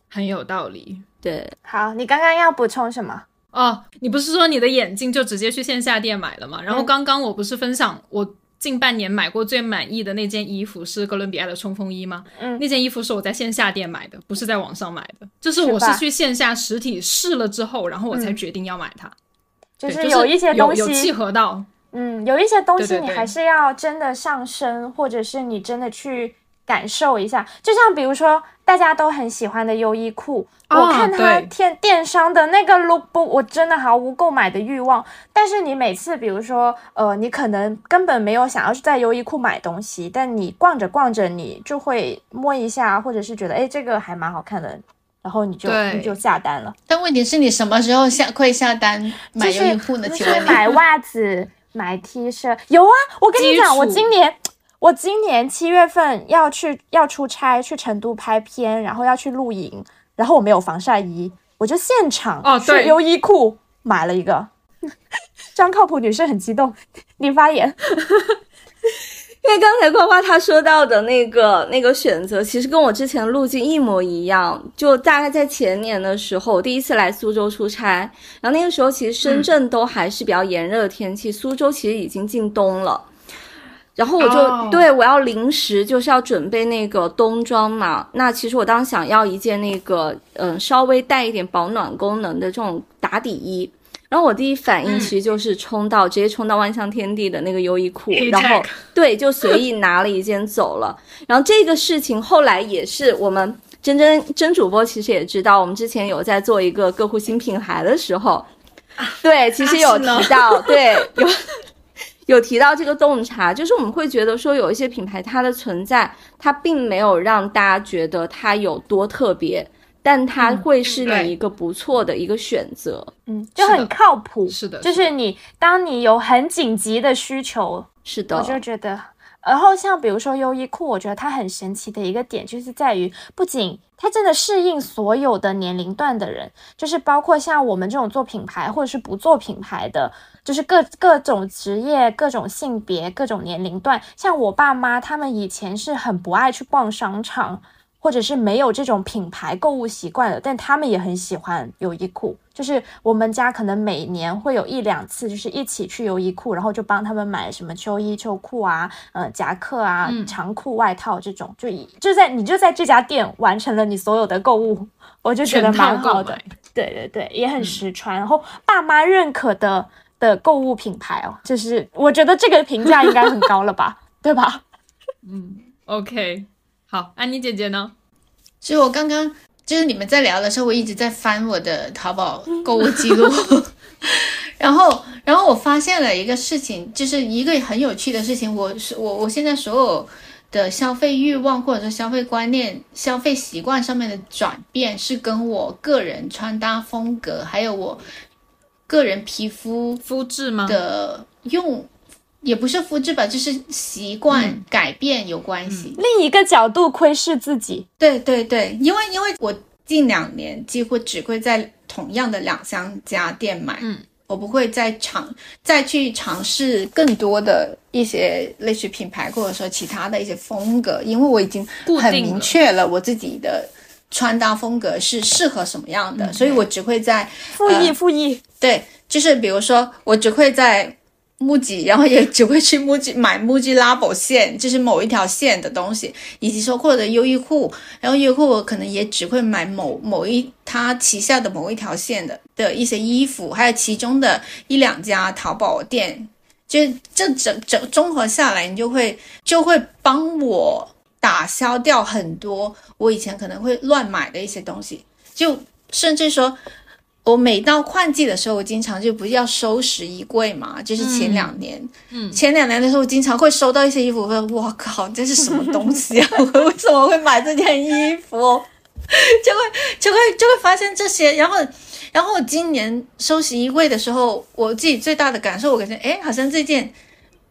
很有道理。对，好，你刚刚要补充什么？哦，你不是说你的眼镜就直接去线下店买了吗？然后刚刚我不是分享我近半年买过最满意的那件衣服是哥伦比亚的冲锋衣吗？嗯，那件衣服是我在线下店买的，不是在网上买的。就是我是去线下实体试了之后，然后我才决定要买它。就是有一些东西有契合到，嗯，有一些东西你还是要真的上身，或者是你真的去。感受一下，就像比如说大家都很喜欢的优衣库，我看它电电商的那个 lookbook，我真的毫无购买的欲望。但是你每次，比如说，呃，你可能根本没有想要在优衣库买东西，但你逛着逛着，你就会摸一下，或者是觉得，哎，这个还蛮好看的，然后你就你就下单了。但问题是你什么时候下会下单买优衣库呢？就是买袜子、买 T 恤，有啊，我跟你讲，我今年。我今年七月份要去要出差去成都拍片，然后要去露营，然后我没有防晒衣，我就现场去优衣库买了一个。<laughs> 张靠谱女士很激动，你发言。<laughs> 因为刚才花花她说到的那个那个选择，其实跟我之前路径一模一样。就大概在前年的时候，我第一次来苏州出差，然后那个时候其实深圳都还是比较炎热的天气，苏州其实已经进冬了。然后我就对我要临时就是要准备那个冬装嘛，那其实我当时想要一件那个嗯稍微带一点保暖功能的这种打底衣，然后我第一反应其实就是冲到直接冲到万象天地的那个优衣库，然后对就随意拿了一件走了。<laughs> 然后这个事情后来也是我们真真真主播其实也知道，我们之前有在做一个个户新品牌的时候，对，其实有提到，对有。有提到这个洞察，就是我们会觉得说有一些品牌它的存在，它并没有让大家觉得它有多特别，但它会是你一个不错的一个选择，嗯，就很靠谱，是的，就是你当你有很紧急的需求，是的，我就觉得，然后像比如说优衣库，我觉得它很神奇的一个点就是在于，不仅它真的适应所有的年龄段的人，就是包括像我们这种做品牌或者是不做品牌的。就是各各种职业、各种性别、各种年龄段，像我爸妈他们以前是很不爱去逛商场，或者是没有这种品牌购物习惯的，但他们也很喜欢优衣库，就是我们家可能每年会有一两次，就是一起去优衣库，然后就帮他们买什么秋衣秋裤啊，呃，夹克啊，长裤外套这种，就就在你就在这家店完成了你所有的购物，我就觉得蛮好的。对对对，也很实穿，然后爸妈认可的的购物品牌哦，就是我觉得这个评价应该很高了吧，对吧？<laughs> 嗯，OK，好，安妮姐姐呢？其实我刚刚。就是你们在聊的时候，我一直在翻我的淘宝购物记录，<laughs> 然后，然后我发现了一个事情，就是一个很有趣的事情。我是我，我现在所有的消费欲望或者说消费观念、消费习惯上面的转变，是跟我个人穿搭风格，还有我个人皮肤肤质吗的用。也不是肤质吧，就是习惯改变有关系。另一个角度窥视自己，对对对，因为因为我近两年几乎只会在同样的两三家店买，嗯，我不会再尝再去尝试更多的一些类似品牌或者说其他的一些风格，因为我已经很明确了我自己的穿搭风格是适合什么样的，所以我只会在复议复议，对，就是比如说我只会在。木吉，然后也只会去木吉买木吉拉宝线，就是某一条线的东西，以及说或者优衣库，然后优衣库我可能也只会买某某一他旗下的某一条线的的一些衣服，还有其中的一两家淘宝店，就这整整综合下来，你就会就会帮我打消掉很多我以前可能会乱买的一些东西，就甚至说。我每到换季的时候，我经常就不要收拾衣柜嘛，就是前两年，嗯，前两年的时候，我经常会收到一些衣服，我说我靠，这是什么东西啊？<laughs> 我为什么会买这件衣服？就会就会就会发现这些，然后然后我今年收拾衣柜的时候，我自己最大的感受，我感觉哎，好像这件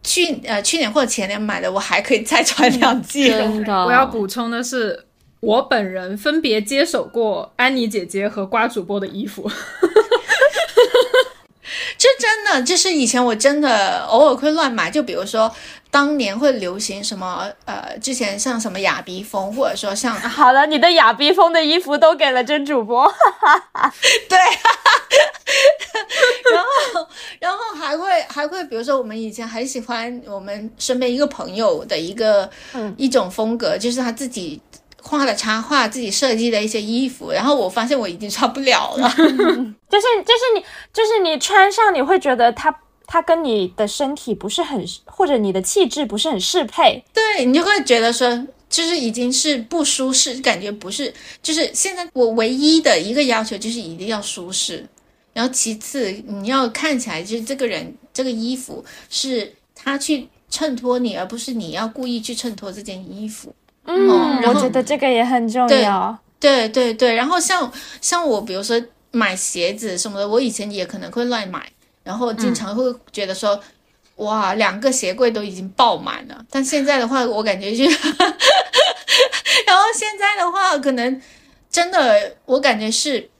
去呃去年或者前年买的，我还可以再穿两季。真的，我要补充的是。我本人分别接手过安妮姐姐和瓜主播的衣服，<laughs> 这真的就是以前我真的偶尔会乱买，就比如说当年会流行什么呃，之前像什么雅逼风，或者说像 <laughs> 好了，你的雅逼风的衣服都给了真主播，<laughs> 对，然后然后还会还会比如说我们以前很喜欢我们身边一个朋友的一个一种风格，就是他自己。画的插画，自己设计的一些衣服，然后我发现我已经穿不了了，<laughs> 就是就是你就是你穿上你会觉得它它跟你的身体不是很或者你的气质不是很适配，对你就会觉得说就是已经是不舒适，感觉不是就是现在我唯一的一个要求就是一定要舒适，然后其次你要看起来就是这个人这个衣服是他去衬托你，而不是你要故意去衬托这件衣服。嗯，我觉得这个也很重要。对对对，然后像像我，比如说买鞋子什么的，我以前也可能会乱买，然后经常会觉得说，哇，两个鞋柜都已经爆满了。但现在的话，我感觉就，<laughs> 然后现在的话，可能真的我感觉是，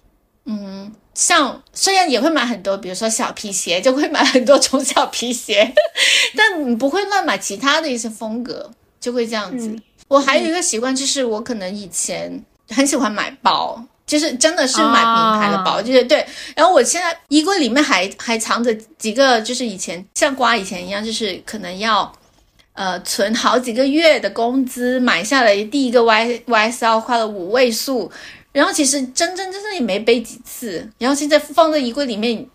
嗯，像虽然也会买很多，比如说小皮鞋，就会买很多种小皮鞋，<laughs> 但你不会乱买其他的一些风格，就会这样子。我还有一个习惯，就是我可能以前很喜欢买包，就是真的是买名牌的包，就是对。然后我现在衣柜里面还还藏着几个，就是以前像瓜以前一样，就是可能要呃存好几个月的工资买下来第一个 Y Y S L 花了五位数，然后其实真真正正也没背几次，然后现在放在衣柜里面。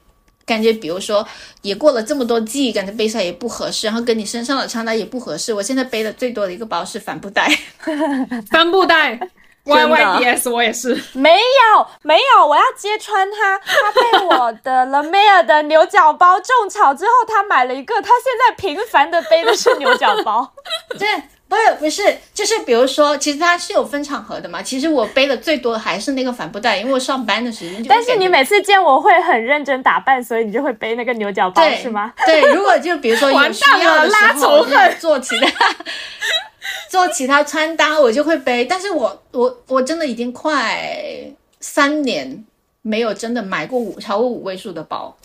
感觉，比如说，也过了这么多季，感觉背上也不合适，然后跟你身上的穿搭也不合适。我现在背的最多的一个包是帆布袋，<laughs> 帆布袋，<laughs> Y Y D S，我也是。没有，没有，我要揭穿他，他被我的 <laughs> La Mer 的牛角包种草之后，他买了一个，他现在频繁的背的是牛角包。对。不是不是，就是比如说，其实它是有分场合的嘛。其实我背的最多的还是那个帆布袋，因为我上班的时间就。但是你每次见我会很认真打扮，所以你就会背那个牛角包，是吗？对，如果就比如说有需要的时候做其他做其他穿搭，我就会背。但是我我我真的已经快三年没有真的买过五超过五位数的包。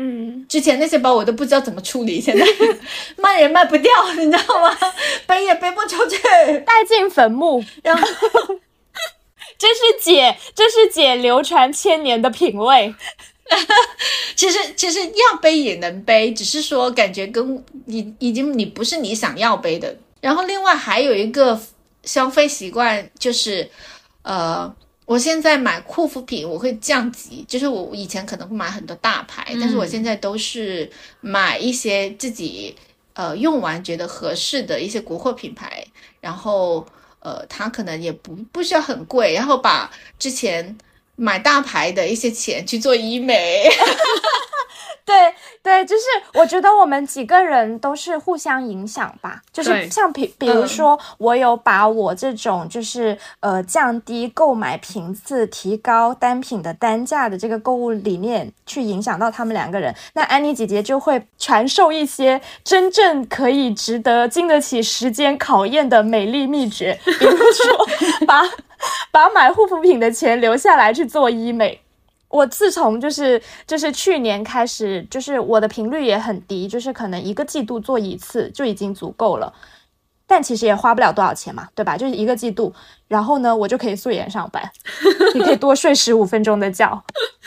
嗯，之前那些包我都不知道怎么处理，现在 <laughs> 卖也卖不掉，你知道吗？<laughs> 背也背不出去，带进坟墓。然后，<laughs> 这是姐，这是姐流传千年的品味。其实其实要背也能背，只是说感觉跟你已经你不是你想要背的。然后另外还有一个消费习惯就是，呃，我现在买护肤品我会降级，就是我以前可能会买很多大牌，但是我现在都是买一些自己呃用完觉得合适的一些国货品牌，然后呃它可能也不不需要很贵，然后把之前。买大牌的一些钱去做医美，<laughs> 对对，就是我觉得我们几个人都是互相影响吧，就是像比比如说，我有把我这种就是呃降低购买频次、提高单品的单价的这个购物理念去影响到他们两个人，那安妮姐姐就会传授一些真正可以值得经得起时间考验的美丽秘诀，比如说 <laughs> 把。<laughs> 把买护肤品的钱留下来去做医美。我自从就是就是去年开始，就是我的频率也很低，就是可能一个季度做一次就已经足够了。但其实也花不了多少钱嘛，对吧？就是一个季度，然后呢，我就可以素颜上班，你可以多睡十五分钟的觉。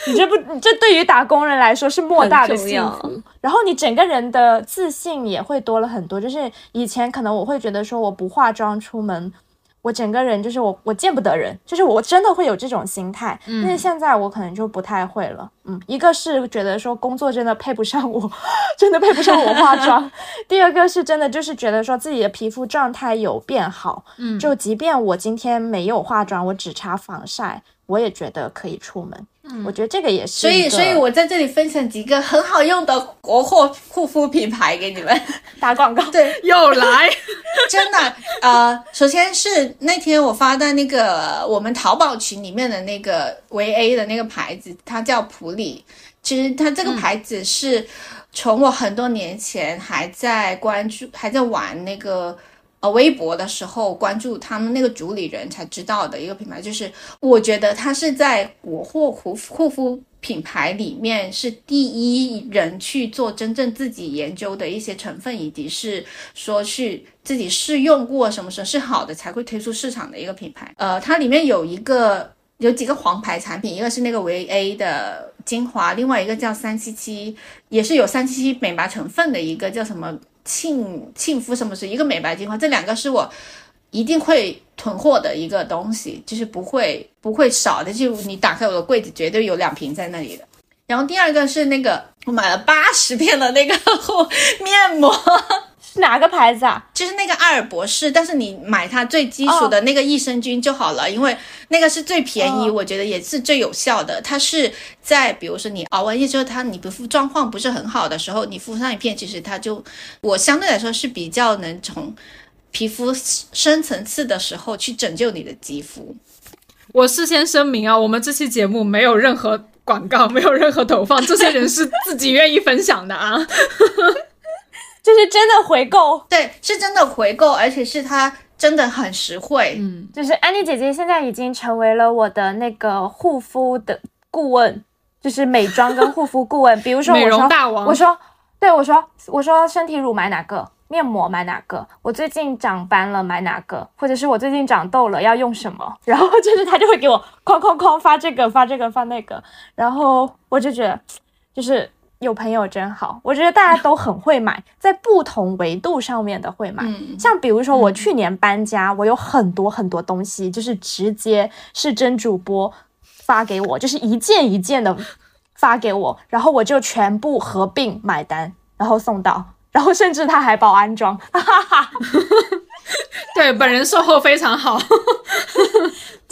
你这不，这对于打工人来说是莫大的幸福。然后你整个人的自信也会多了很多。就是以前可能我会觉得说我不化妆出门。我整个人就是我，我见不得人，就是我真的会有这种心态。嗯，但是现在我可能就不太会了。嗯，一个是觉得说工作真的配不上我，<laughs> 真的配不上我化妆；<laughs> 第二个是真的就是觉得说自己的皮肤状态有变好。嗯，就即便我今天没有化妆，我只擦防晒，我也觉得可以出门。嗯我觉得这个也是，所以，所以我在这里分享几个很好用的国货护肤品牌给你们 <laughs> 打广告。对，<laughs> 又来，<laughs> 真的。呃，首先是那天我发在那个我们淘宝群里面的那个维 A 的那个牌子，它叫普里。其实它这个牌子是从我很多年前还在关注、还在玩那个。呃，微博的时候关注他们那个主理人才知道的一个品牌，就是我觉得他是在国货护护肤品牌里面是第一人去做真正自己研究的一些成分，以及是说去自己试用过什么什么是好的才会推出市场的一个品牌。呃，它里面有一个有几个黄牌产品，一个是那个维 A 的精华，另外一个叫三七七，也是有三七七美白成分的一个叫什么？沁沁肤什么是一个美白精华，这两个是我一定会囤货的一个东西，就是不会不会少的。就你打开我的柜子，绝对有两瓶在那里的。然后第二个是那个我买了八十 <laughs> 片的那个 <laughs> 面膜。哪个牌子啊？就是那个爱尔博士，但是你买它最基础的那个益生菌就好了，因为那个是最便宜，我觉得也是最有效的。它是在比如说你熬完夜之后，它你皮肤状况不是很好的时候，你敷上一片，其实它就我相对来说是比较能从皮肤深层次的时候去拯救你的肌肤。我事先声明啊，我们这期节目没有任何广告，没有任何投放，这些人是自己愿意分享的啊。就是真的回购，对，是真的回购，而且是它真的很实惠。嗯，就是安妮姐姐现在已经成为了我的那个护肤的顾问，就是美妆跟护肤顾问。<laughs> 比如说，美容大王，我说，对我说，我说身体乳买哪个，面膜买哪个，我最近长斑了买哪个，或者是我最近长痘了要用什么，<laughs> 然后就是他就会给我哐哐哐发这个发这个发那个，然后我就觉得就是。有朋友真好，我觉得大家都很会买，在不同维度上面的会买。像比如说我去年搬家，我有很多很多东西，就是直接是真主播发给我，就是一件一件的发给我，然后我就全部合并买单，然后送到，然后甚至他还包安装，哈哈哈。对，本人售后非常好。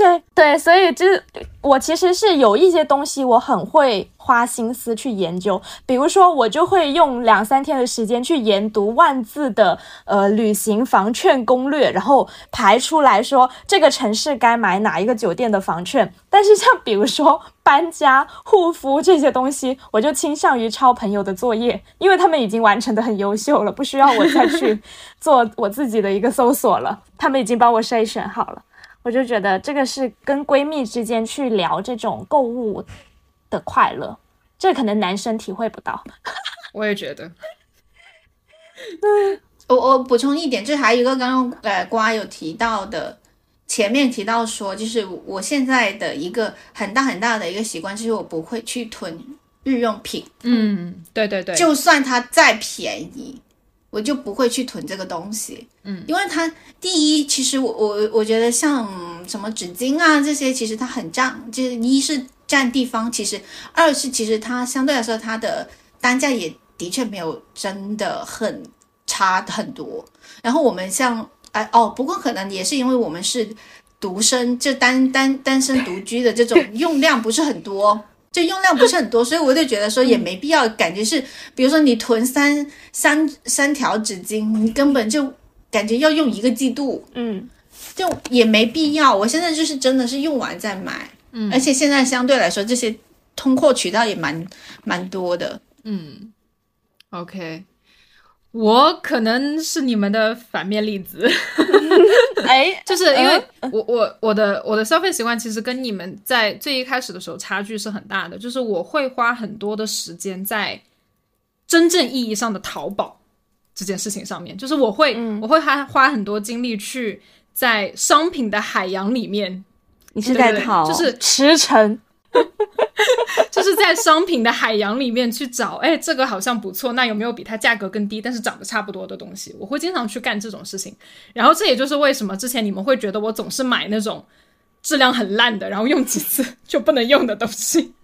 对对，所以就是我其实是有一些东西我很会花心思去研究，比如说我就会用两三天的时间去研读万字的呃旅行房券攻略，然后排出来说这个城市该买哪一个酒店的房券。但是像比如说搬家、护肤这些东西，我就倾向于抄朋友的作业，因为他们已经完成的很优秀了，不需要我再去做我自己的一个搜索了，他们已经帮我筛选好了。我就觉得这个是跟闺蜜之间去聊这种购物的快乐，这可能男生体会不到。<laughs> 我也觉得。我我补充一点，就还有一个刚刚呃瓜有提到的，前面提到说，就是我现在的一个很大很大的一个习惯，就是我不会去囤日用品。嗯，对对对，就算它再便宜，我就不会去囤这个东西。嗯，因为它第一，其实我我我觉得像什么纸巾啊这些，其实它很占，就是一是占地方，其实二是其实它相对来说它的单价也的确没有真的很差很多。然后我们像哎哦，不过可能也是因为我们是独生，就单单单身独居的这种用量不是很多，就用量不是很多，所以我就觉得说也没必要，感觉是比如说你囤三三三条纸巾，你根本就感觉要用一个季度，嗯，就也没必要。我现在就是真的是用完再买，嗯。而且现在相对来说这些通货渠道也蛮蛮多的。嗯，OK，我可能是你们的反面例子，<laughs> 哎，<laughs> 就是因为我我我的我的消费习惯其实跟你们在最一开始的时候差距是很大的，就是我会花很多的时间在真正意义上的淘宝这件事情上面，就是我会、我会花花很多精力去在商品的海洋里面，你是在淘，就是驰骋，<laughs> 就是在商品的海洋里面去找，哎，这个好像不错，那有没有比它价格更低，但是长得差不多的东西？我会经常去干这种事情。然后这也就是为什么之前你们会觉得我总是买那种质量很烂的，然后用几次 <laughs> 就不能用的东西。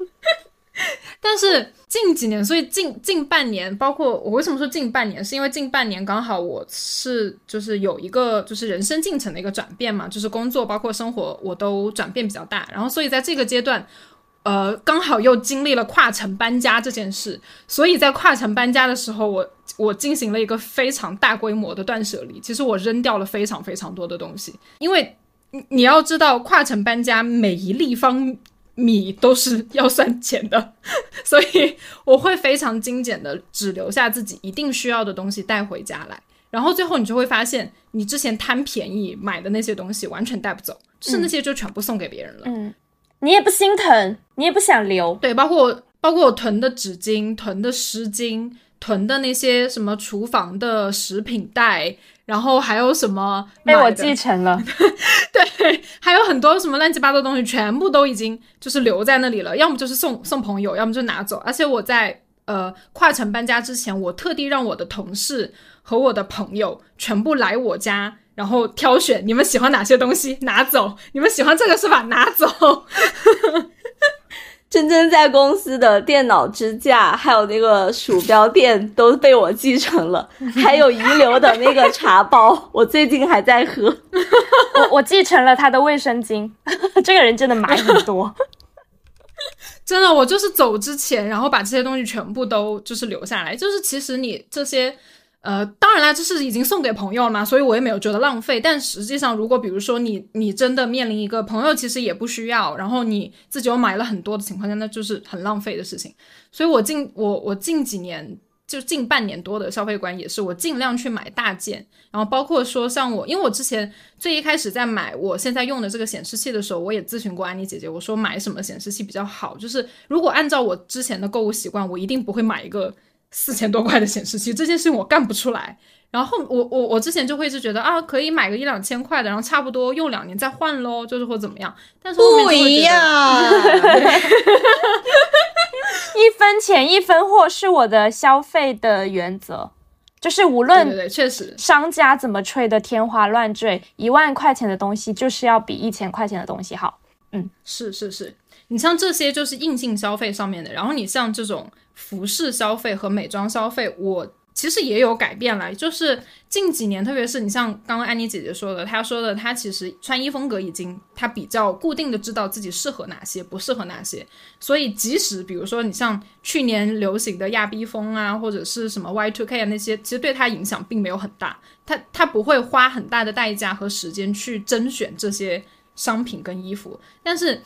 但是近几年，所以近近半年，包括我为什么说近半年，是因为近半年刚好我是就是有一个就是人生进程的一个转变嘛，就是工作包括生活我都转变比较大，然后所以在这个阶段，呃，刚好又经历了跨城搬家这件事，所以在跨城搬家的时候，我我进行了一个非常大规模的断舍离。其实我扔掉了非常非常多的东西，因为你你要知道，跨城搬家每一立方米都是要算钱的，<laughs> 所以我会非常精简的只留下自己一定需要的东西带回家来。然后最后你就会发现，你之前贪便宜买的那些东西完全带不走，就是那些就全部送给别人了。嗯，你也不心疼，你也不想留，对，包括包括我囤的纸巾、囤的湿巾、囤的那些什么厨房的食品袋，然后还有什么被我继承了。<laughs> 对，还有很多什么乱七八糟的东西，全部都已经就是留在那里了，要么就是送送朋友，要么就拿走。而且我在呃跨城搬家之前，我特地让我的同事和我的朋友全部来我家。然后挑选你们喜欢哪些东西拿走，你们喜欢这个是吧？拿走。<laughs> 真真在公司的电脑支架，还有那个鼠标垫都被我继承了，<laughs> 还有遗留的那个茶包，<laughs> 我最近还在喝。我我继承了他的卫生巾，这个人真的买很多。真的，我就是走之前，然后把这些东西全部都就是留下来。就是其实你这些，呃，当然啦，这是已经送给朋友了嘛，所以我也没有觉得浪费。但实际上，如果比如说你你真的面临一个朋友其实也不需要，然后你自己又买了很多的情况下，那就是很浪费的事情。所以我近我我近几年。就近半年多的消费观也是，我尽量去买大件，然后包括说像我，因为我之前最一开始在买我现在用的这个显示器的时候，我也咨询过安妮姐姐，我说买什么显示器比较好，就是如果按照我之前的购物习惯，我一定不会买一个四千多块的显示器，这件事情我干不出来。然后我我我之前就会是觉得啊，可以买个一两千块的，然后差不多用两年再换喽，就是或怎么样。但是不一样，<laughs> 一分钱一分货是我的消费的原则，就是无论对对对，确实，商家怎么吹的天花乱坠，一万块钱的东西就是要比一千块钱的东西好。嗯是是是，你像这些就是硬性消费上面的，然后你像这种服饰消费和美妆消费，我其实也有改变了，就是近几年，特别是你像刚刚安妮姐姐说的，她说的，她其实穿衣风格已经她比较固定的知道自己适合哪些，不适合哪些，所以即使比如说你像去年流行的亚逼风啊，或者是什么 Y two K 啊那些，其实对她影响并没有很大，她她不会花很大的代价和时间去甄选这些商品跟衣服，但是。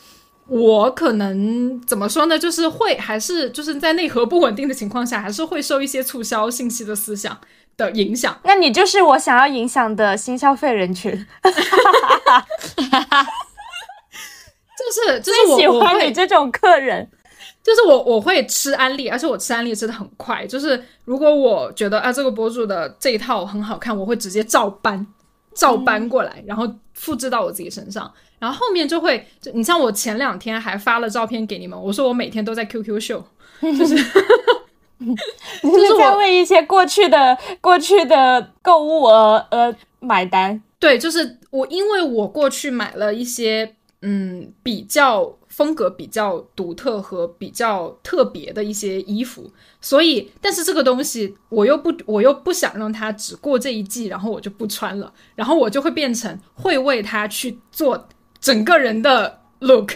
我可能怎么说呢？就是会还是就是在内核不稳定的情况下，还是会受一些促销信息的思想的影响。那你就是我想要影响的新消费人群，就是 <laughs> 就是最喜欢你这种客人。就是我我会吃安利，而且我吃安利吃的很快。就是如果我觉得啊这个博主的这一套很好看，我会直接照搬，照搬过来，然后复制到我自己身上，然后后面就会，就你像我前两天还发了照片给你们，我说我每天都在 QQ 秀，就是，<laughs> 就是在为一些过去的过去的购物而而买单。对，就是我，因为我过去买了一些，嗯，比较。风格比较独特和比较特别的一些衣服，所以，但是这个东西我又不，我又不想让它只过这一季，然后我就不穿了，然后我就会变成会为它去做整个人的 look，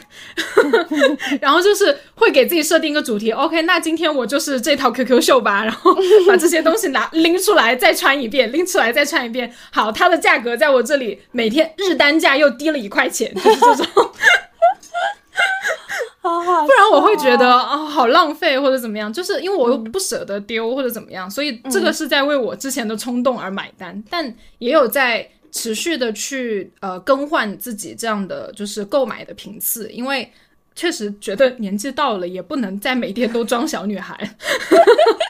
<laughs> 然后就是会给自己设定一个主题，OK，那今天我就是这套 QQ 秀吧，然后把这些东西拿拎出来再穿一遍，拎出来再穿一遍，好，它的价格在我这里每天日单价又低了一块钱，就是这种。不然我会觉得啊，好浪费或者怎么样，就是因为我又不舍得丢或者怎么样，所以这个是在为我之前的冲动而买单，但也有在持续的去呃更换自己这样的就是购买的频次，因为确实觉得年纪到了，也不能再每天都装小女孩，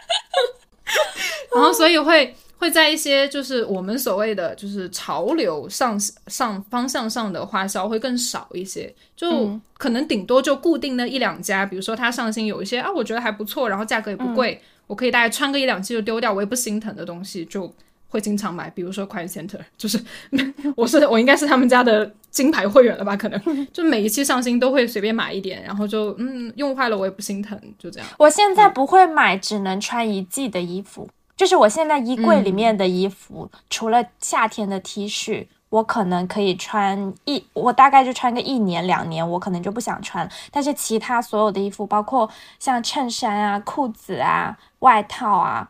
<laughs> 然后所以会。会在一些就是我们所谓的就是潮流上上方向上的花销会更少一些，就可能顶多就固定那一两家，比如说它上新有一些啊，我觉得还不错，然后价格也不贵，我可以大概穿个一两季就丢掉，我也不心疼的东西，就会经常买。比如说 Quiet Center，<laughs> 就是我是我应该是他们家的金牌会员了吧？可能 <laughs> 就每一期上新都会随便买一点，然后就嗯用坏了我也不心疼，就这样。我现在不会买只能穿一季的衣服。就是我现在衣柜里面的衣服，除了夏天的 T 恤，我可能可以穿一，我大概就穿个一年两年，我可能就不想穿。但是其他所有的衣服，包括像衬衫啊、裤子啊、外套啊，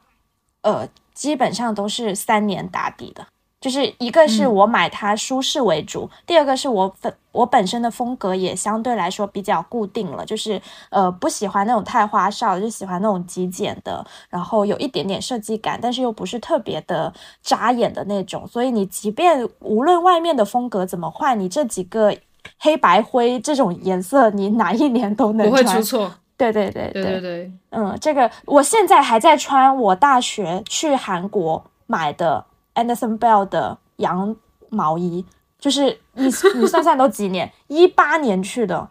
呃，基本上都是三年打底的。就是一个是我买它舒适为主，第二个是我本我本身的风格也相对来说比较固定了，就是呃不喜欢那种太花哨，就喜欢那种极简的，然后有一点点设计感，但是又不是特别的扎眼的那种。所以你即便无论外面的风格怎么换，你这几个黑白灰这种颜色，你哪一年都能不会出错。对对对对对对，嗯，这个我现在还在穿我大学去韩国买的。Anderson Bell 的羊毛衣，就是你你算算都几年，一八年去的，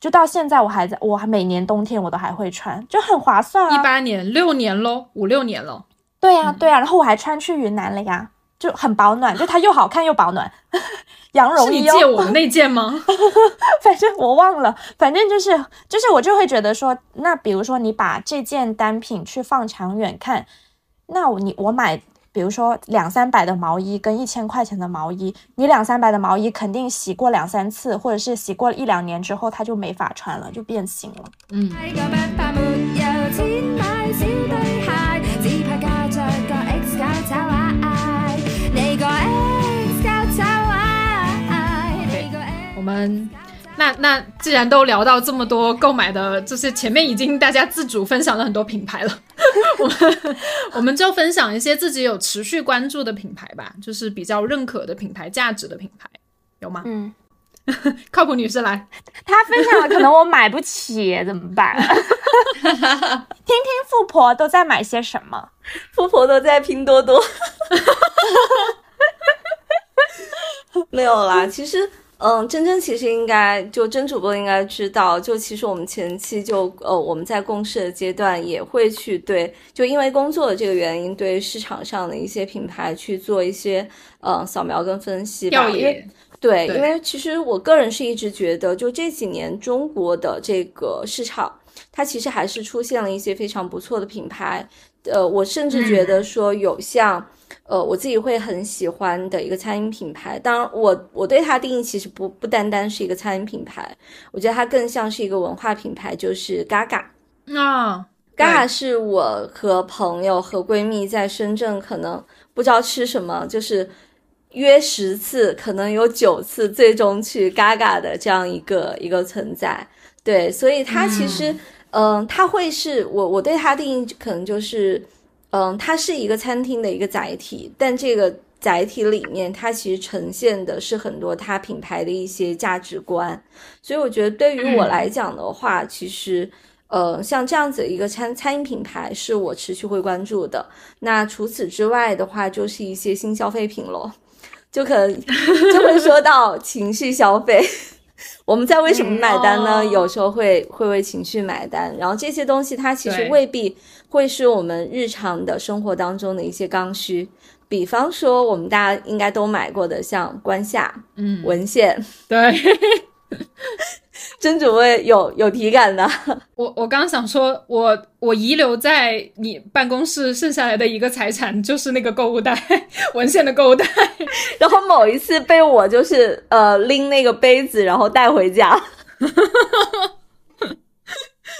就到现在我还在，我还每年冬天我都还会穿，就很划算啊。一八年六年喽，五六年了。对呀对呀，然后我还穿去云南了呀，就很保暖，<laughs> 就它又好看又保暖。<laughs> 羊绒衣。是你借我那件吗？<laughs> 反正我忘了，反正就是就是我就会觉得说，那比如说你把这件单品去放长远看，那我你我买。比如说两三百的毛衣跟一千块钱的毛衣，你两三百的毛衣肯定洗过两三次，或者是洗过一两年之后，它就没法穿了，就变形了。嗯。们。那那既然都聊到这么多购买的，就是前面已经大家自主分享了很多品牌了，<laughs> 我们我们就分享一些自己有持续关注的品牌吧，就是比较认可的品牌价值的品牌，有吗？嗯，<laughs> 靠谱女士来，她分享了，可能我买不起，怎么办？<laughs> 听听富婆都在买些什么？富婆都在拼多多，没有啦，其实。嗯，真真其实应该就真主播应该知道，就其实我们前期就呃我们在共事的阶段也会去对，就因为工作的这个原因，对市场上的一些品牌去做一些呃扫描跟分析调研。对，因为其实我个人是一直觉得，就这几年中国的这个市场，它其实还是出现了一些非常不错的品牌。呃，我甚至觉得说有像。呃，我自己会很喜欢的一个餐饮品牌，当然，我我对它定义其实不不单单是一个餐饮品牌，我觉得它更像是一个文化品牌，就是 Gaga。啊，Gaga 是我和朋友和闺蜜在深圳，可能不知道吃什么，就是约十次，可能有九次最终去 Gaga 的这样一个一个存在。对，所以它其实，嗯，它会是我我对它定义可能就是。嗯，它是一个餐厅的一个载体，但这个载体里面，它其实呈现的是很多它品牌的一些价值观。所以我觉得对于我来讲的话，其实，呃，像这样子一个餐餐饮品牌是我持续会关注的。那除此之外的话，就是一些新消费品咯。就可能 <laughs> 就会说到情绪消费。<laughs> 我们在为什么买单呢？有时候会会为情绪买单，然后这些东西它其实未必会是我们日常的生活当中的一些刚需。比方说，我们大家应该都买过的，像关下，嗯，文献，对。<laughs> 真主位有有体感的，我我刚想说，我我遗留在你办公室剩下来的一个财产就是那个购物袋，<laughs> 文献的购物袋。<laughs> 然后某一次被我就是呃拎那个杯子，然后带回家。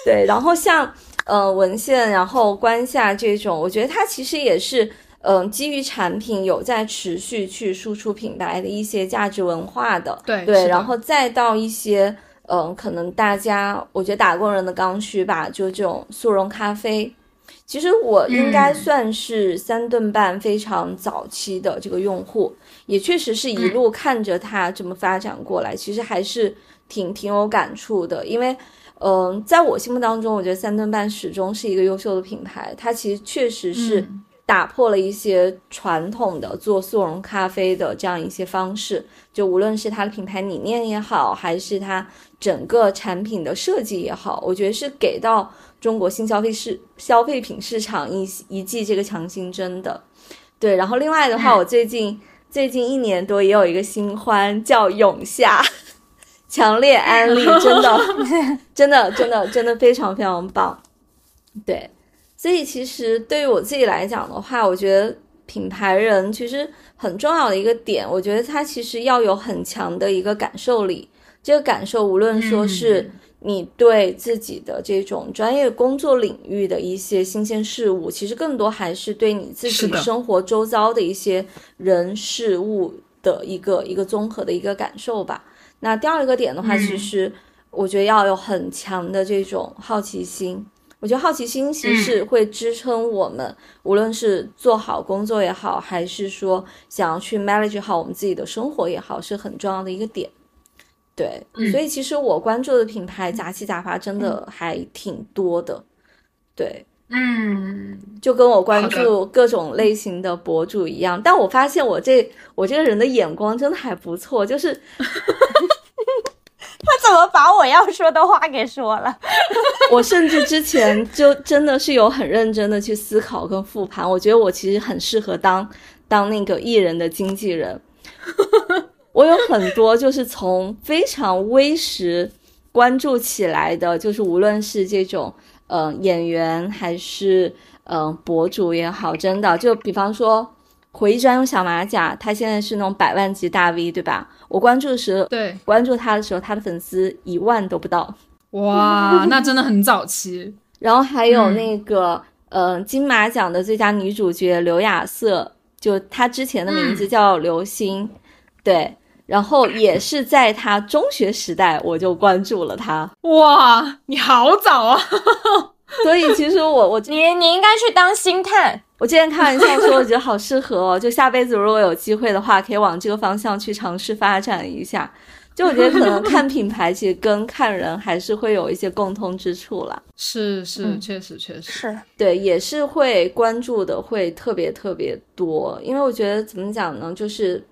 对，然后像呃文献，然后关下这种，我觉得它其实也是嗯基于产品有在持续去输出品牌的一些价值文化的。对对，然后再到一些。嗯，可能大家我觉得打工人的刚需吧，就这种速溶咖啡。其实我应该算是三顿半非常早期的这个用户，也确实是一路看着它这么发展过来，其实还是挺挺有感触的。因为，嗯，在我心目当中，我觉得三顿半始终是一个优秀的品牌，它其实确实是。打破了一些传统的做速溶咖啡的这样一些方式，就无论是它的品牌理念也好，还是它整个产品的设计也好，我觉得是给到中国新消费市消费品市场一一剂这个强心针的。对，然后另外的话，我最近最近一年多也有一个新欢叫永夏，强烈安利，真的 <laughs> 真的真的真的非常非常棒，对。所以其实对于我自己来讲的话，我觉得品牌人其实很重要的一个点，我觉得他其实要有很强的一个感受力。这个感受，无论说是你对自己的这种专业工作领域的一些新鲜事物，其实更多还是对你自己生活周遭的一些人事物的一个一个综合的一个感受吧。那第二个点的话，其实我觉得要有很强的这种好奇心。我觉得好奇心其实是会支撑我们，无论是做好工作也好，还是说想要去 manage 好我们自己的生活也好，是很重要的一个点。对，所以其实我关注的品牌杂七杂八真的还挺多的。对，嗯，就跟我关注各种类型的博主一样，但我发现我这我这个人的眼光真的还不错，就是。<laughs> 他怎么把我要说的话给说了？<laughs> 我甚至之前就真的是有很认真的去思考跟复盘，我觉得我其实很适合当当那个艺人的经纪人。我有很多就是从非常微时关注起来的，就是无论是这种呃演员还是嗯博主也好，真的就比方说。回忆专用小马甲，他现在是那种百万级大 V，对吧？我关注的时候，对关注他的时候，他的粉丝一万都不到。哇，那真的很早期。<laughs> 然后还有那个，嗯，金马奖的最佳女主角刘雅瑟，就她之前的名字叫刘星，对。然后也是在他中学时代，我就关注了他。哇，你好早啊！<laughs> 所以其实我我你你应该去当星探。我之前开玩笑说，我觉得好适合哦，就下辈子如果有机会的话，可以往这个方向去尝试发展一下。就我觉得可能看品牌，其实跟看人还是会有一些共通之处啦。是是，确实确实是对，也是会关注的，会特别特别多。因为我觉得怎么讲呢，就是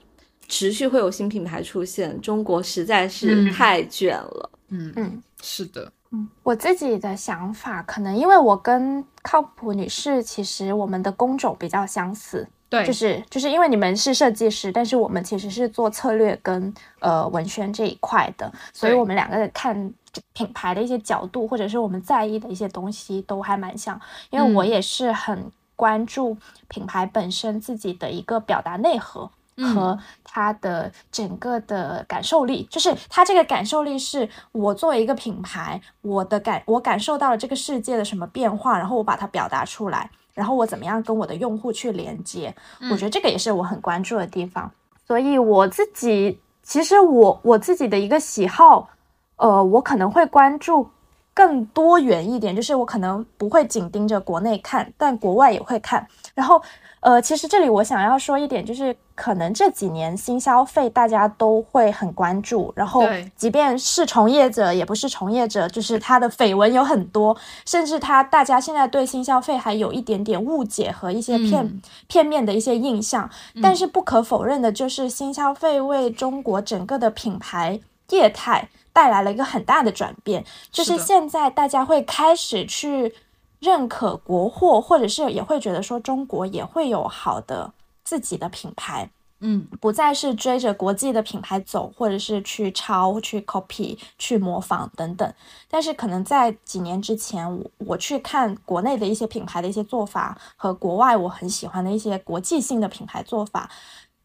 持续会有新品牌出现，中国实在是太卷了。嗯。嗯，是的。嗯。我自己的想法，可能因为我跟靠谱女士，其实我们的工种比较相似，对，就是就是因为你们是设计师，但是我们其实是做策略跟呃文宣这一块的，所以我们两个看品牌的一些角度，或者是我们在意的一些东西都还蛮像，因为我也是很关注品牌本身自己的一个表达内核。和他的整个的感受力，就是他这个感受力是我作为一个品牌，我的感我感受到了这个世界的什么变化，然后我把它表达出来，然后我怎么样跟我的用户去连接，我觉得这个也是我很关注的地方。所以我自己其实我我自己的一个喜好，呃，我可能会关注更多元一点，就是我可能不会紧盯着国内看，但国外也会看。然后，呃，其实这里我想要说一点，就是可能这几年新消费大家都会很关注，然后即便是从业者也不是从业者，就是他的绯闻有很多，甚至他大家现在对新消费还有一点点误解和一些片片面的一些印象。但是不可否认的就是，新消费为中国整个的品牌业态。带来了一个很大的转变，就是现在大家会开始去认可国货，或者是也会觉得说中国也会有好的自己的品牌，嗯，不再是追着国际的品牌走，或者是去抄、去 copy、去模仿等等。但是可能在几年之前，我我去看国内的一些品牌的一些做法，和国外我很喜欢的一些国际性的品牌做法。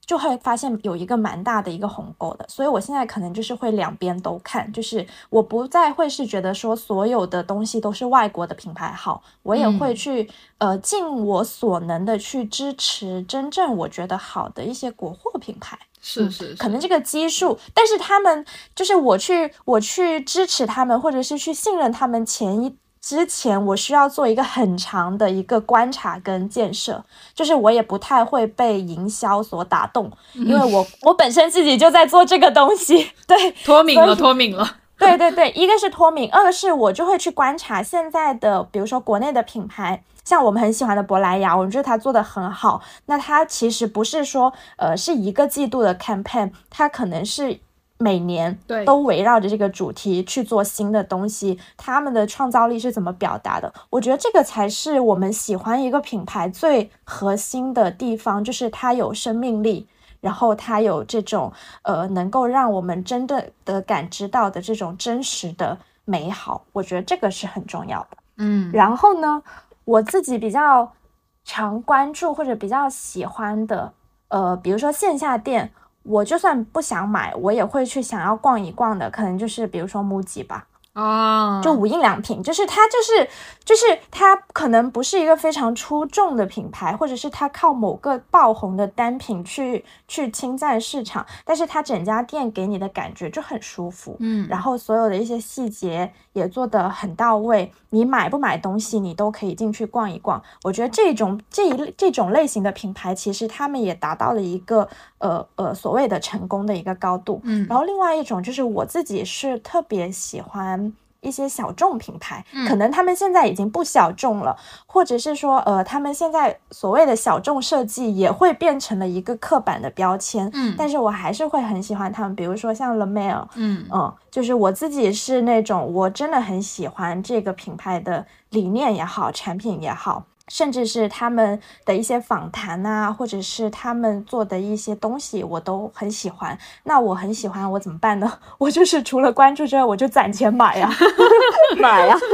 就会发现有一个蛮大的一个鸿沟的，所以我现在可能就是会两边都看，就是我不再会是觉得说所有的东西都是外国的品牌好，我也会去呃尽我所能的去支持真正我觉得好的一些国货品牌，是是，可能这个基数，但是他们就是我去我去支持他们，或者是去信任他们前一。之前我需要做一个很长的一个观察跟建设，就是我也不太会被营销所打动，因为我我本身自己就在做这个东西，对，<laughs> 脱敏了，脱敏了，对对对，一个是脱敏，二个是我就会去观察现在的，比如说国内的品牌，像我们很喜欢的珀莱雅，我觉得它做的很好，那它其实不是说呃是一个季度的 campaign，它可能是。每年都围绕着这个主题去做新的东西，他们的创造力是怎么表达的？我觉得这个才是我们喜欢一个品牌最核心的地方，就是它有生命力，然后它有这种呃能够让我们真的的感知到的这种真实的美好。我觉得这个是很重要的。嗯，然后呢，我自己比较常关注或者比较喜欢的，呃，比如说线下店。我就算不想买，我也会去想要逛一逛的，可能就是比如说 MUJI 吧。啊，就无印良品，就是它，就是就是它，可能不是一个非常出众的品牌，或者是它靠某个爆红的单品去去侵占市场，但是它整家店给你的感觉就很舒服，嗯，然后所有的一些细节也做得很到位，你买不买东西，你都可以进去逛一逛。我觉得这种这一这种类型的品牌，其实他们也达到了一个呃呃所谓的成功的一个高度，嗯，然后另外一种就是我自己是特别喜欢。一些小众品牌，可能他们现在已经不小众了，或者是说，呃，他们现在所谓的小众设计也会变成了一个刻板的标签。嗯，但是我还是会很喜欢他们，比如说像 La Mer，嗯嗯，就是我自己是那种我真的很喜欢这个品牌的理念也好，产品也好。甚至是他们的一些访谈啊，或者是他们做的一些东西，我都很喜欢。那我很喜欢，我怎么办呢？<laughs> 我就是除了关注之外，我就攒钱买呀，<laughs> 买呀。<laughs>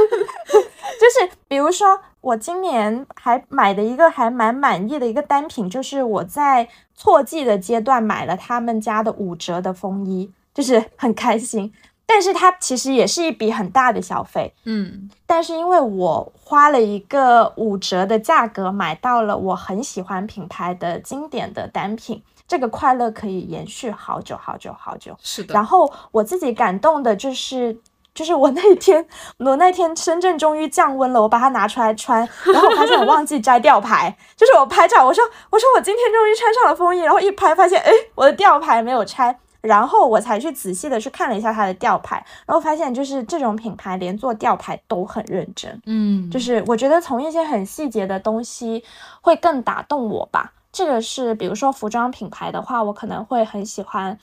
就是比如说，我今年还买的一个还蛮满意的一个单品，就是我在错季的阶段买了他们家的五折的风衣，就是很开心。但是它其实也是一笔很大的消费，嗯，但是因为我花了一个五折的价格买到了我很喜欢品牌的经典的单品，这个快乐可以延续好久好久好久。是的。然后我自己感动的就是，就是我那天，我那天深圳终于降温了，我把它拿出来穿，然后我发现我忘记摘吊牌，就是我拍照，我说我说我今天终于穿上了风衣，然后一拍发现，哎，我的吊牌没有拆。然后我才去仔细的去看了一下它的吊牌，然后发现就是这种品牌连做吊牌都很认真，嗯，就是我觉得从一些很细节的东西会更打动我吧。这个是比如说服装品牌的话，我可能会很喜欢，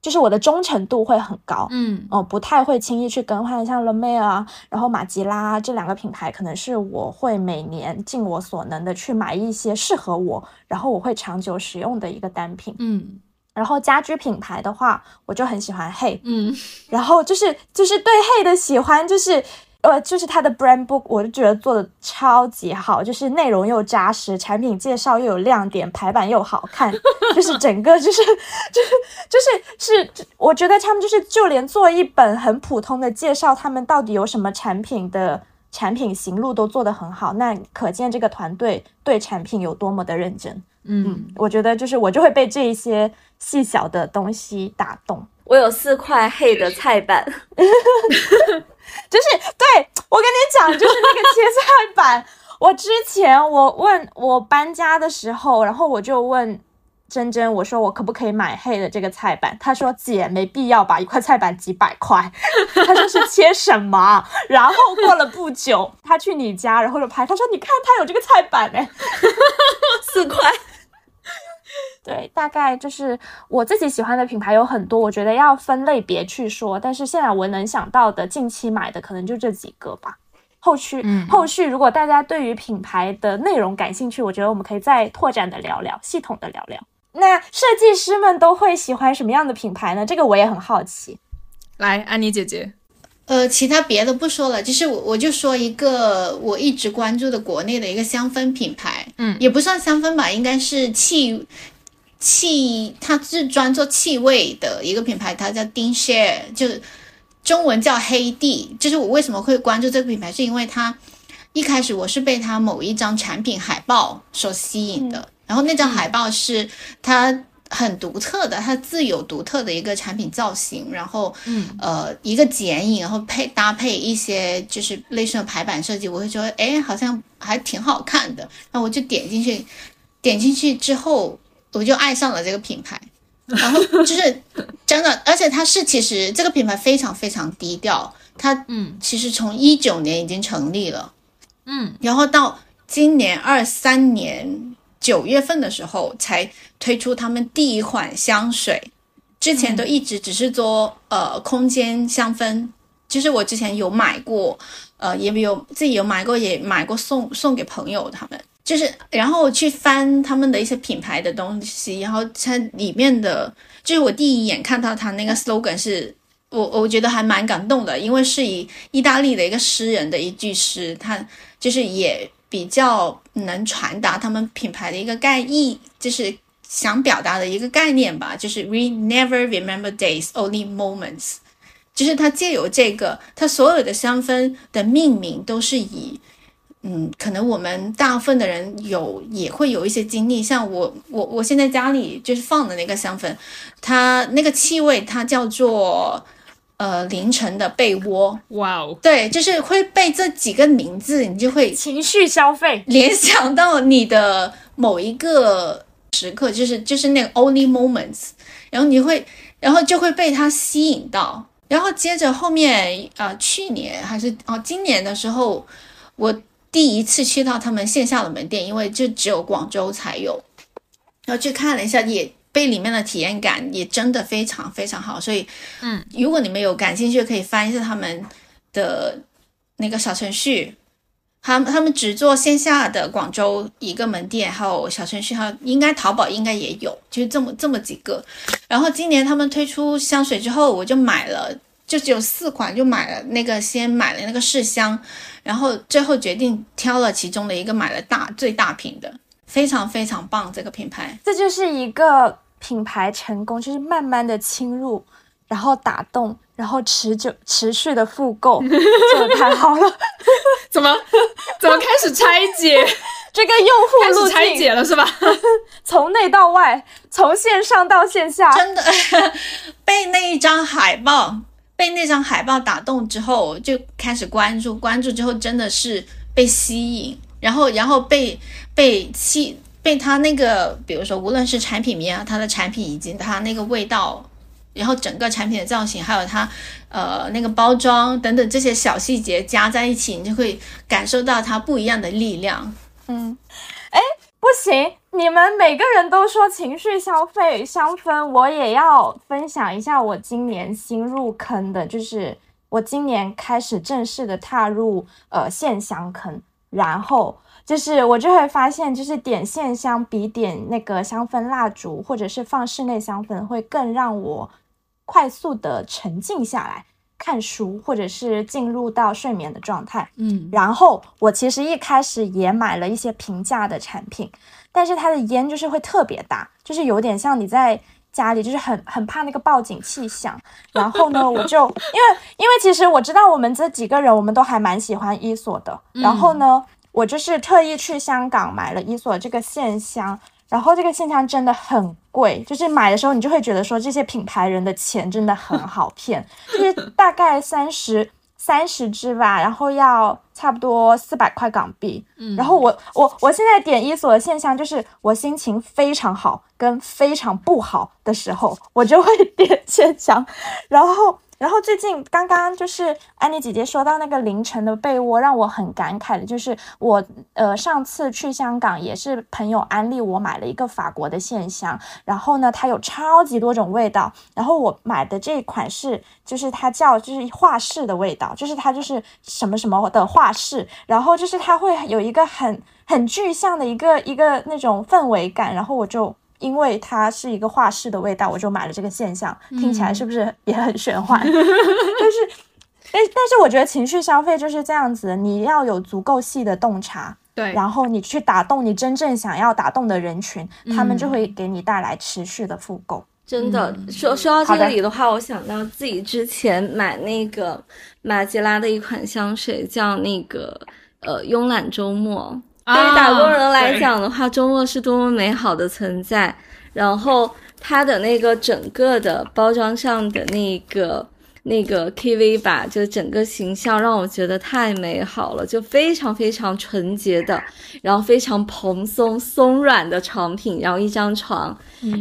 就是我的忠诚度会很高，嗯，哦，不太会轻易去更换，像 La Mer 啊，然后马吉拉这两个品牌，可能是我会每年尽我所能的去买一些适合我，然后我会长久使用的一个单品，嗯。然后家居品牌的话，我就很喜欢 Hey，嗯，然后就是就是对 Hey 的喜欢，就是呃，就是它的 brand book，我就觉得做的超级好，就是内容又扎实，产品介绍又有亮点，排版又好看，就是整个就是就是就是是，我觉得他们就是就连做一本很普通的介绍，他们到底有什么产品的产品行路都做得很好，那可见这个团队对产品有多么的认真。嗯，我觉得就是我就会被这一些细小的东西打动。我有四块黑的菜板，就是对我跟你讲，就是那个切菜板。<laughs> 我之前我问我搬家的时候，然后我就问珍珍，我说我可不可以买黑的这个菜板？她说姐没必要吧，一块菜板几百块。<laughs> 她说是切什么？然后过了不久，她去你家，然后就拍，她说你看她有这个菜板哎，<laughs> 四块。对，大概就是我自己喜欢的品牌有很多，我觉得要分类别去说。但是现在我能想到的，近期买的可能就这几个吧。后续，后续如果大家对于品牌的内容感兴趣，我觉得我们可以再拓展的聊聊，系统的聊聊。那设计师们都会喜欢什么样的品牌呢？这个我也很好奇。来，安妮姐姐，呃，其他别的不说了，就是我我就说一个我一直关注的国内的一个香氛品牌，嗯，也不算香氛吧，应该是气气，它是专做气味的一个品牌，它叫丁 share，就是。中文叫黑地，就是我为什么会关注这个品牌，是因为它一开始我是被它某一张产品海报所吸引的，然后那张海报是它很独特的，它自有独特的一个产品造型，然后嗯。呃一个剪影，然后配搭配一些就是类似的排版设计，我会觉得哎好像还挺好看的，那我就点进去，点进去之后我就爱上了这个品牌。然后就是 <laughs> 真的，而且它是其实这个品牌非常非常低调，它嗯。其实从一九年已经成立了，嗯，然后到今年二三年九月份的时候才推出他们第一款香水，之前都一直只是做呃空间香氛，就是我之前有买过，呃也有自己有买过，也买过送送给朋友他们。就是，然后去翻他们的一些品牌的东西，然后它里面的，就是我第一眼看到它那个 slogan 是，我我觉得还蛮感动的，因为是以意大利的一个诗人的一句诗，它就是也比较能传达他们品牌的一个概意，就是想表达的一个概念吧，就是 we never remember days, only moments，就是它借由这个，它所有的香氛的命名都是以。嗯，可能我们大部分的人有也会有一些经历，像我我我现在家里就是放的那个香氛，它那个气味它叫做呃凌晨的被窝，哇哦，对，就是会被这几个名字，你就会情绪消费联想到你的某一个时刻，就是就是那个 only moments，然后你会然后就会被它吸引到，然后接着后面呃去年还是哦今年的时候我。第一次去到他们线下的门店，因为就只有广州才有，然后去看了一下，也被里面的体验感也真的非常非常好。所以，嗯，如果你们有感兴趣，可以翻一下他们的那个小程序。他他们只做线下的广州一个门店，还有小程序，还有应该淘宝应该也有，就是这么这么几个。然后今年他们推出香水之后，我就买了。就只有四款，就买了那个，先买了那个试香，然后最后决定挑了其中的一个，买了大最大瓶的，非常非常棒这个品牌。这就是一个品牌成功，就是慢慢的侵入，然后打动，然后持久持续的复购，<laughs> 做的太好了。怎么怎么开始拆解 <laughs> 这个用户路径？拆解了是吧？<laughs> 从内到外，从线上到线下，真的被那一张海报。被那张海报打动之后，就开始关注，关注之后真的是被吸引，然后然后被被吸被他那个，比如说无论是产品名啊，它的产品以及它那个味道，然后整个产品的造型，还有它呃那个包装等等这些小细节加在一起，你就会感受到它不一样的力量。嗯，哎，不行。你们每个人都说情绪消费香氛，我也要分享一下我今年新入坑的，就是我今年开始正式的踏入呃线香坑，然后就是我就会发现，就是点线香比点那个香氛蜡烛或者是放室内香氛会更让我快速的沉静下来。看书，或者是进入到睡眠的状态，嗯，然后我其实一开始也买了一些平价的产品，但是它的烟就是会特别大，就是有点像你在家里，就是很很怕那个报警器响。然后呢，我就 <laughs> 因为因为其实我知道我们这几个人，我们都还蛮喜欢伊索的。然后呢，我就是特意去香港买了伊索这个线香。然后这个线香真的很贵，就是买的时候你就会觉得说这些品牌人的钱真的很好骗，就是大概三十三十支吧，然后要差不多四百块港币。嗯，然后我我我现在点一所的现象就是，我心情非常好跟非常不好的时候，我就会 <laughs> 点千强，然后。然后最近刚刚就是安妮姐姐说到那个凌晨的被窝，让我很感慨的，就是我呃上次去香港也是朋友安利我买了一个法国的线香，然后呢它有超级多种味道，然后我买的这款是就是它叫就是画室的味道，就是它就是什么什么的画室，然后就是它会有一个很很具象的一个一个那种氛围感，然后我就。因为它是一个画室的味道，我就买了这个现象。听起来是不是也很玄幻？<laughs> <laughs> 但是，但但是我觉得情绪消费就是这样子，你要有足够细的洞察，对，然后你去打动你真正想要打动的人群，他们就会给你带来持续的复购。真的，说说到这里的话，我想到自己之前买那个马吉拉的一款香水，叫那个呃慵懒周末。对于打工人来讲的话，周末是多么美好的存在。然后它的那个整个的包装上的那个那个 KV 吧，就整个形象让我觉得太美好了，就非常非常纯洁的，然后非常蓬松松软的床品，然后一张床，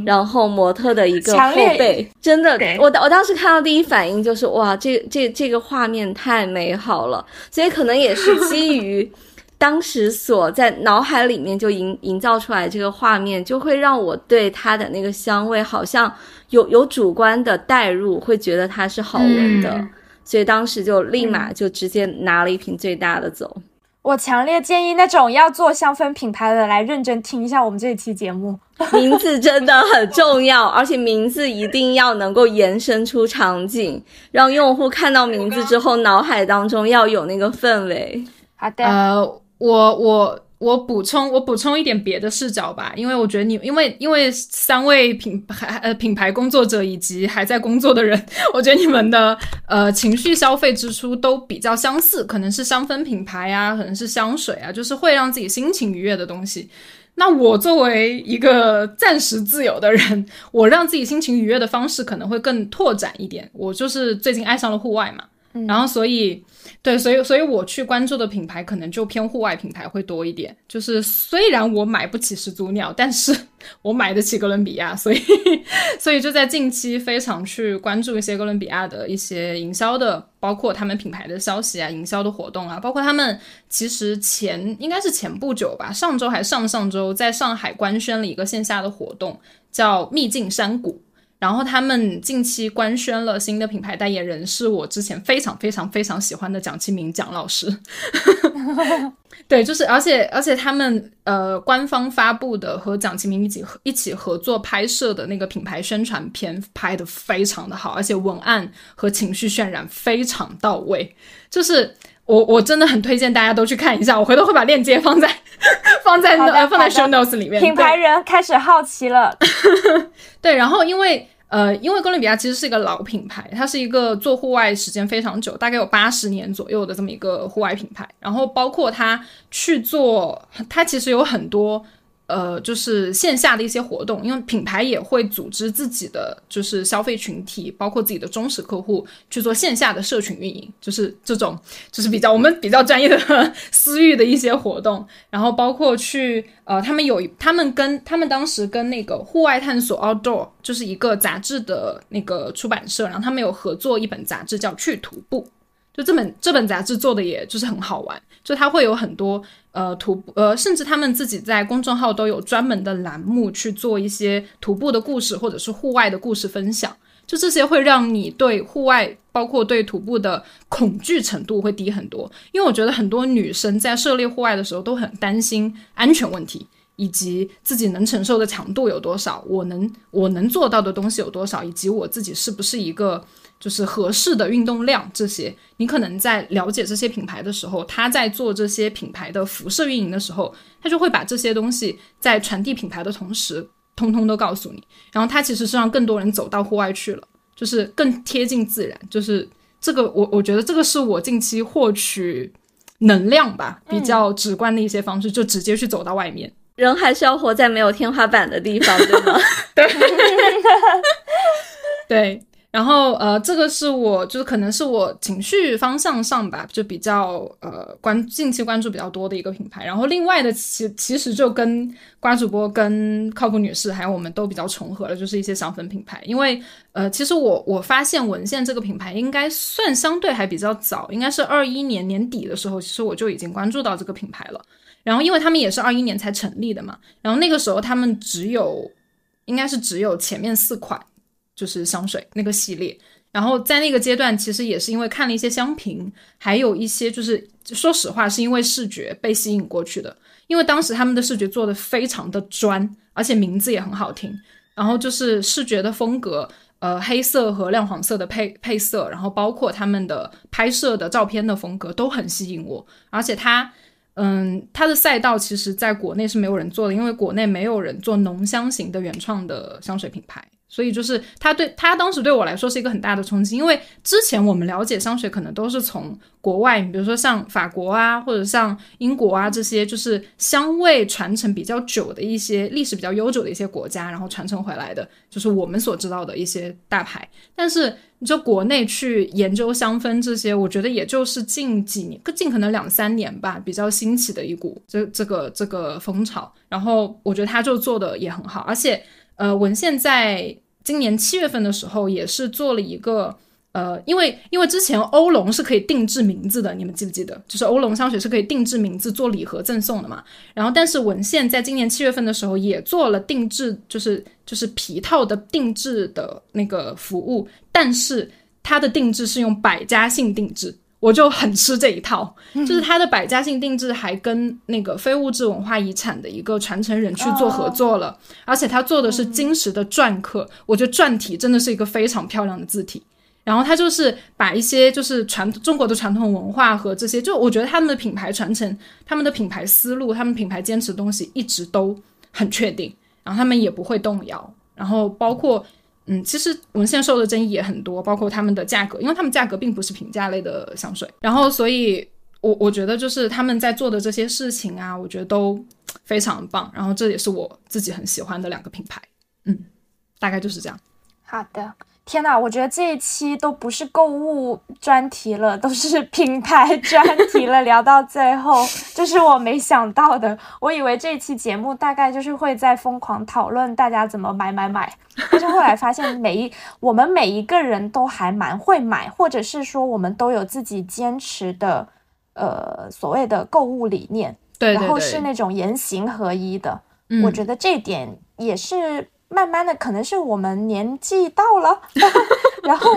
然后模特的一个后背，真的，我我当时看到第一反应就是哇，这这这个画面太美好了，所以可能也是基于。当时所在脑海里面就营营造出来这个画面，就会让我对它的那个香味好像有有主观的代入，会觉得它是好闻的，所以当时就立马就直接拿了一瓶最大的走。我强烈建议那种要做香氛品牌的来认真听一下我们这一期节目，名字真的很重要，<laughs> 而且名字一定要能够延伸出场景，让用户看到名字之后脑海当中要有那个氛围。好的，呃。我我我补充我补充一点别的视角吧，因为我觉得你因为因为三位品牌呃品牌工作者以及还在工作的人，我觉得你们的呃情绪消费支出都比较相似，可能是香氛品牌啊，可能是香水啊，就是会让自己心情愉悦的东西。那我作为一个暂时自由的人，我让自己心情愉悦的方式可能会更拓展一点。我就是最近爱上了户外嘛，然后所以。对，所以所以我去关注的品牌可能就偏户外品牌会多一点。就是虽然我买不起始祖鸟，但是我买得起哥伦比亚，所以 <laughs> 所以就在近期非常去关注一些哥伦比亚的一些营销的，包括他们品牌的消息啊、营销的活动啊，包括他们其实前应该是前不久吧，上周还上上周在上海官宣了一个线下的活动，叫秘境山谷。然后他们近期官宣了新的品牌代言人，是我之前非常非常非常喜欢的蒋奇明蒋老师。<laughs> 对，就是而且而且他们呃官方发布的和蒋奇明一起一起合作拍摄的那个品牌宣传片拍的非常的好，而且文案和情绪渲染非常到位。就是我我真的很推荐大家都去看一下，我回头会把链接放在 <laughs> 放在呃放在 show notes 里面。品牌人开始好奇了。<laughs> 对，然后因为。呃，因为哥伦比亚其实是一个老品牌，它是一个做户外时间非常久，大概有八十年左右的这么一个户外品牌。然后包括它去做，它其实有很多。呃，就是线下的一些活动，因为品牌也会组织自己的就是消费群体，包括自己的忠实客户去做线下的社群运营，就是这种就是比较我们比较专业的 <laughs> 私域的一些活动，然后包括去呃，他们有他们跟他们当时跟那个户外探索 Outdoor 就是一个杂志的那个出版社，然后他们有合作一本杂志叫去徒步。就这本这本杂志做的也就是很好玩，就它会有很多呃徒步呃，甚至他们自己在公众号都有专门的栏目去做一些徒步的故事或者是户外的故事分享，就这些会让你对户外包括对徒步的恐惧程度会低很多，因为我觉得很多女生在涉猎户外的时候都很担心安全问题，以及自己能承受的强度有多少，我能我能做到的东西有多少，以及我自己是不是一个。就是合适的运动量，这些你可能在了解这些品牌的时候，他在做这些品牌的辐射运营的时候，他就会把这些东西在传递品牌的同时，通通都告诉你。然后他其实是让更多人走到户外去了，就是更贴近自然。就是这个，我我觉得这个是我近期获取能量吧，比较直观的一些方式，就直接去走到外面。人还是要活在没有天花板的地方，对吗？<laughs> 对，<laughs> 对。然后呃，这个是我就是可能是我情绪方向上吧，就比较呃关近期关注比较多的一个品牌。然后另外的其其实就跟瓜主播、跟靠谱女士还有我们都比较重合了，就是一些香氛品牌。因为呃，其实我我发现文献这个品牌应该算相对还比较早，应该是二一年年底的时候，其实我就已经关注到这个品牌了。然后因为他们也是二一年才成立的嘛，然后那个时候他们只有应该是只有前面四款。就是香水那个系列，然后在那个阶段，其实也是因为看了一些香评，还有一些就是说实话，是因为视觉被吸引过去的。因为当时他们的视觉做的非常的专，而且名字也很好听。然后就是视觉的风格，呃，黑色和亮黄色的配配色，然后包括他们的拍摄的照片的风格都很吸引我。而且它，嗯，它的赛道其实在国内是没有人做的，因为国内没有人做浓香型的原创的香水品牌。所以就是他对他当时对我来说是一个很大的冲击，因为之前我们了解香水可能都是从国外，比如说像法国啊，或者像英国啊这些，就是香味传承比较久的一些历史比较悠久的一些国家，然后传承回来的，就是我们所知道的一些大牌。但是你就国内去研究香氛这些，我觉得也就是近几年，近可能两三年吧，比较兴起的一股这这个这个风潮。然后我觉得他就做的也很好，而且。呃，文献在今年七月份的时候也是做了一个，呃，因为因为之前欧龙是可以定制名字的，你们记不记得？就是欧龙香水是可以定制名字做礼盒赠送的嘛。然后，但是文献在今年七月份的时候也做了定制，就是就是皮套的定制的那个服务，但是它的定制是用百家姓定制。我就很吃这一套，就是它的百家姓定制还跟那个非物质文化遗产的一个传承人去做合作了，而且他做的是金石的篆刻，我觉得篆体真的是一个非常漂亮的字体。然后他就是把一些就是传中国的传统文化和这些，就我觉得他们的品牌传承、他们的品牌思路、他们品牌坚持的东西一直都很确定，然后他们也不会动摇，然后包括。嗯，其实文献受的争议也很多，包括他们的价格，因为他们价格并不是平价类的香水。然后，所以我我觉得就是他们在做的这些事情啊，我觉得都非常棒。然后，这也是我自己很喜欢的两个品牌。嗯，大概就是这样。好的。天呐，我觉得这一期都不是购物专题了，都是品牌专题了。聊到最后，这是我没想到的。我以为这一期节目大概就是会在疯狂讨论大家怎么买买买，但是后来发现每一我们每一个人都还蛮会买，或者是说我们都有自己坚持的呃所谓的购物理念，对，然后是那种言行合一的。我觉得这点也是。慢慢的，可能是我们年纪到了，<laughs> 然后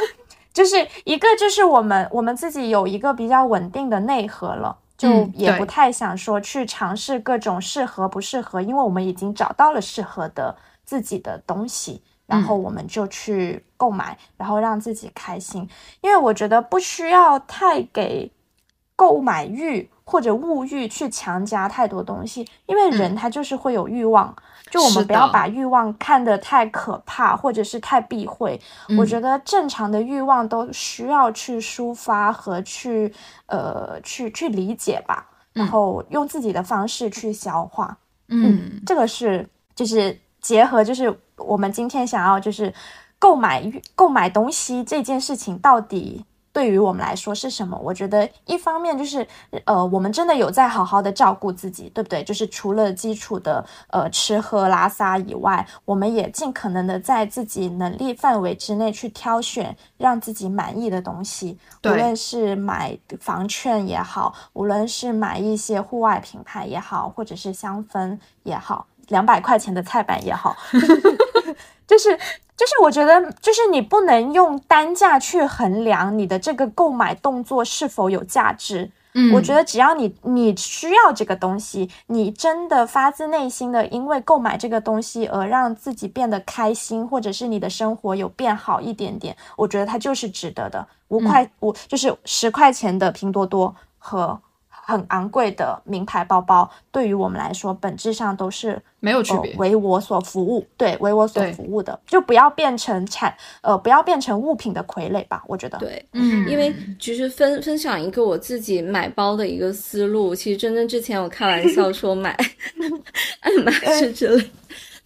<laughs> 就是一个就是我们我们自己有一个比较稳定的内核了，就也不太想说去尝试各种适合不适合，因为我们已经找到了适合的自己的东西，然后我们就去购买，然后让自己开心。因为我觉得不需要太给购买欲或者物欲去强加太多东西，因为人他就是会有欲望。就我们不要把欲望看得太可怕，或者是太避讳。我觉得正常的欲望都需要去抒发和去呃去去理解吧，然后用自己的方式去消化。嗯，这个是就是结合就是我们今天想要就是购买购买东西这件事情到底。对于我们来说是什么？我觉得一方面就是，呃，我们真的有在好好的照顾自己，对不对？就是除了基础的呃吃喝拉撒以外，我们也尽可能的在自己能力范围之内去挑选让自己满意的东西，无论是买房券也好，无论是买一些户外品牌也好，或者是香氛也好，两百块钱的菜板也好，<laughs> <laughs> 就是。就是我觉得，就是你不能用单价去衡量你的这个购买动作是否有价值。嗯，我觉得只要你你需要这个东西，你真的发自内心的因为购买这个东西而让自己变得开心，或者是你的生活有变好一点点，我觉得它就是值得的。五块五就是十块钱的拼多多和。很昂贵的名牌包包，对于我们来说，本质上都是没有区别，为我所服务，对，为我所服务的，就不要变成产，呃，不要变成物品的傀儡吧，我觉得。对，嗯，因为其实分分享一个我自己买包的一个思路，其实真真之前我开玩笑说买 <laughs> 爱马仕之类。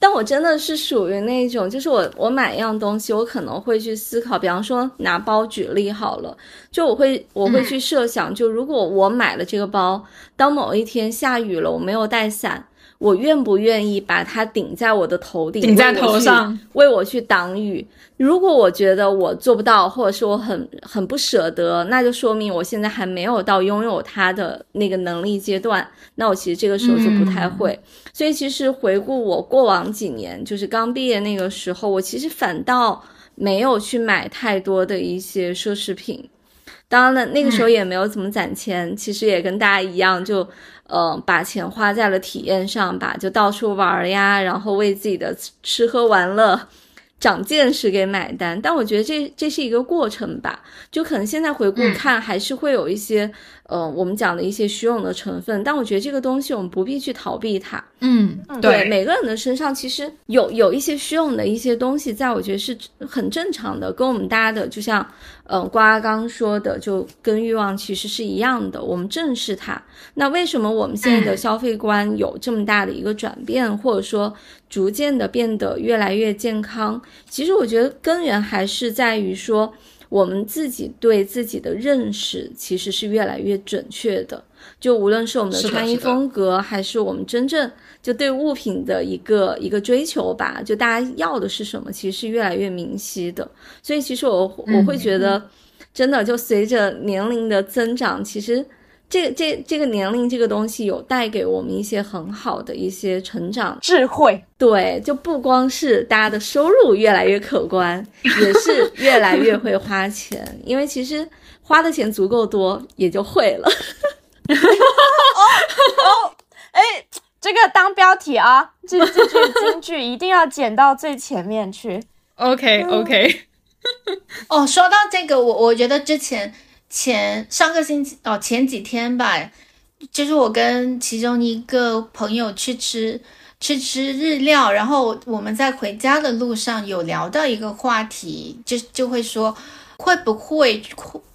但我真的是属于那种，就是我我买一样东西，我可能会去思考，比方说拿包举例好了，就我会我会去设想，就如果我买了这个包，当某一天下雨了，我没有带伞。我愿不愿意把它顶在我的头顶，顶在头上，为我去挡雨？如果我觉得我做不到，或者是我很很不舍得，那就说明我现在还没有到拥有它的那个能力阶段。那我其实这个时候就不太会。所以其实回顾我过往几年，就是刚毕业那个时候，我其实反倒没有去买太多的一些奢侈品。当然了，那个时候也没有怎么攒钱，其实也跟大家一样就。嗯，把钱花在了体验上吧，就到处玩呀，然后为自己的吃喝玩乐、长见识给买单。但我觉得这这是一个过程吧，就可能现在回顾看，还是会有一些。呃，我们讲的一些虚荣的成分，但我觉得这个东西我们不必去逃避它。嗯，对，每个人的身上其实有有一些虚荣的一些东西，在我觉得是很正常的，跟我们大家的，就像嗯瓜刚刚说的，就跟欲望其实是一样的。我们正视它。那为什么我们现在的消费观有这么大的一个转变，或者说逐渐的变得越来越健康？其实我觉得根源还是在于说。我们自己对自己的认识其实是越来越准确的，就无论是我们的穿衣风格，还是我们真正就对物品的一个一个追求吧，就大家要的是什么，其实是越来越明晰的。所以其实我我会觉得，真的就随着年龄的增长，其实。这这这个年龄这个东西有带给我们一些很好的一些成长智慧，对，就不光是大家的收入越来越可观，也是越来越会花钱，因为其实花的钱足够多，也就会了。哦哦，哎，这个当标题啊，这这句金句一定要剪到最前面去。OK OK。<laughs> 哦，说到这个，我我觉得之前。前上个星期哦，前几天吧，就是我跟其中一个朋友去吃吃吃日料，然后我们在回家的路上有聊到一个话题，就就会说会不会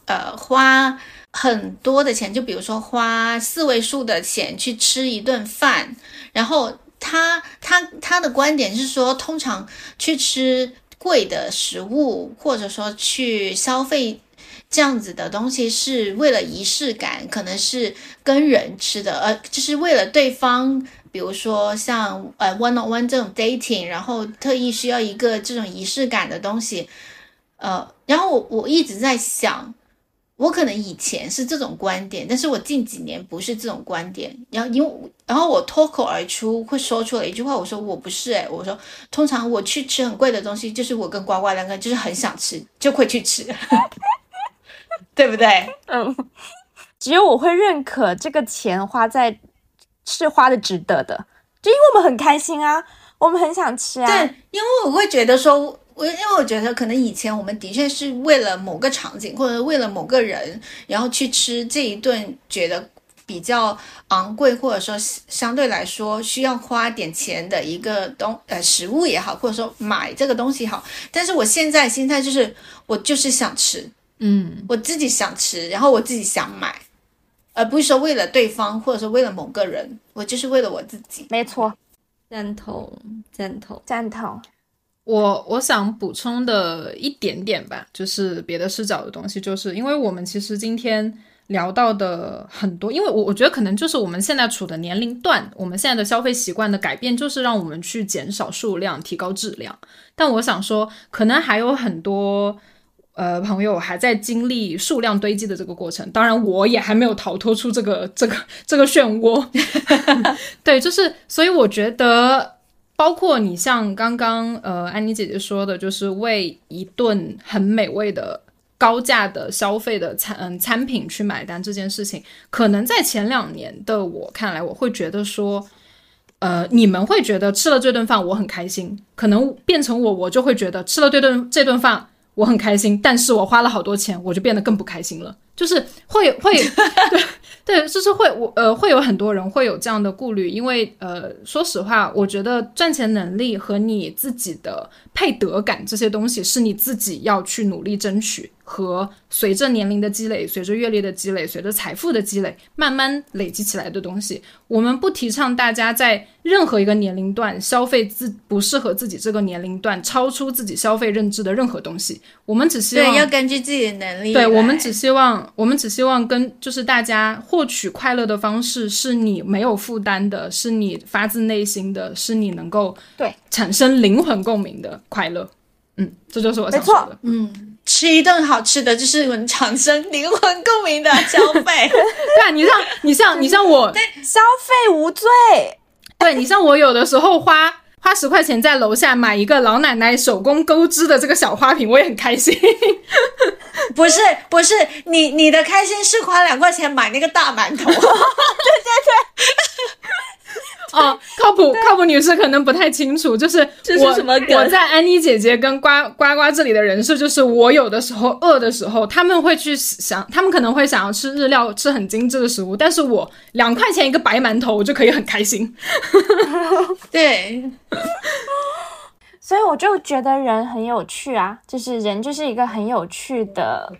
呃花很多的钱，就比如说花四位数的钱去吃一顿饭，然后他他他的观点是说，通常去吃贵的食物，或者说去消费。这样子的东西是为了仪式感，可能是跟人吃的，呃，就是为了对方，比如说像呃 one on one 这种 dating，然后特意需要一个这种仪式感的东西，呃，然后我我一直在想，我可能以前是这种观点，但是我近几年不是这种观点，然后因为然后我脱口而出会说出了一句话，我说我不是，诶，我说通常我去吃很贵的东西，就是我跟呱呱两个就是很想吃，就会去吃。对不对？嗯，只有我会认可这个钱花在是花的值得的，就因为我们很开心啊，我们很想吃啊。对，因为我会觉得说，我因为我觉得可能以前我们的确是为了某个场景或者为了某个人，然后去吃这一顿觉得比较昂贵或者说相对来说需要花点钱的一个东呃食物也好，或者说买这个东西好。但是我现在心态就是，我就是想吃。嗯，我自己想吃，然后我自己想买，而不是说为了对方，或者说为了某个人，我就是为了我自己。没错，赞同，赞同，赞同。我我想补充的一点点吧，就是别的视角的东西，就是因为我们其实今天聊到的很多，因为我我觉得可能就是我们现在处的年龄段，我们现在的消费习惯的改变，就是让我们去减少数量，提高质量。但我想说，可能还有很多。呃，朋友还在经历数量堆积的这个过程，当然我也还没有逃脱出这个这个这个漩涡。<laughs> 对，就是所以我觉得，包括你像刚刚呃安妮姐姐说的，就是为一顿很美味的高价的消费的餐嗯餐品去买单这件事情，可能在前两年的我看来，我会觉得说，呃，你们会觉得吃了这顿饭我很开心，可能变成我，我就会觉得吃了这顿这顿饭。我很开心，但是我花了好多钱，我就变得更不开心了。就是会会，<laughs> 对对，就是会我呃会有很多人会有这样的顾虑，因为呃说实话，我觉得赚钱能力和你自己的配得感这些东西是你自己要去努力争取和随着年龄的积累、随着阅历的积累、随着财富的积累，慢慢累积起来的东西。我们不提倡大家在任何一个年龄段消费自不适合自己这个年龄段、超出自己消费认知的任何东西。我们只希望对要根据自己的能力。对我们只希望，我们只希望跟就是大家获取快乐的方式是你没有负担的，是你发自内心的，是你能够对产生灵魂共鸣的快乐。嗯，这就是我想说的。嗯，吃一顿好吃的，就是能产生灵魂共鸣的消费。<laughs> 对啊，你像你像你像我，<laughs> 消费无罪。对你像我有的时候花花十块钱在楼下买一个老奶奶手工钩织的这个小花瓶，我也很开心。<laughs> 不是不是，你你的开心是花两块钱买那个大馒头。对对对。<laughs> 哦，靠谱靠谱女士可能不太清楚，就是我是什么？我在安妮姐姐跟呱呱呱这里的人设，就是我有的时候饿的时候，他们会去想，他们可能会想要吃日料，吃很精致的食物，但是我两块钱一个白馒头，我就可以很开心。<laughs> 对，<laughs> 所以我就觉得人很有趣啊，就是人就是一个很有趣的。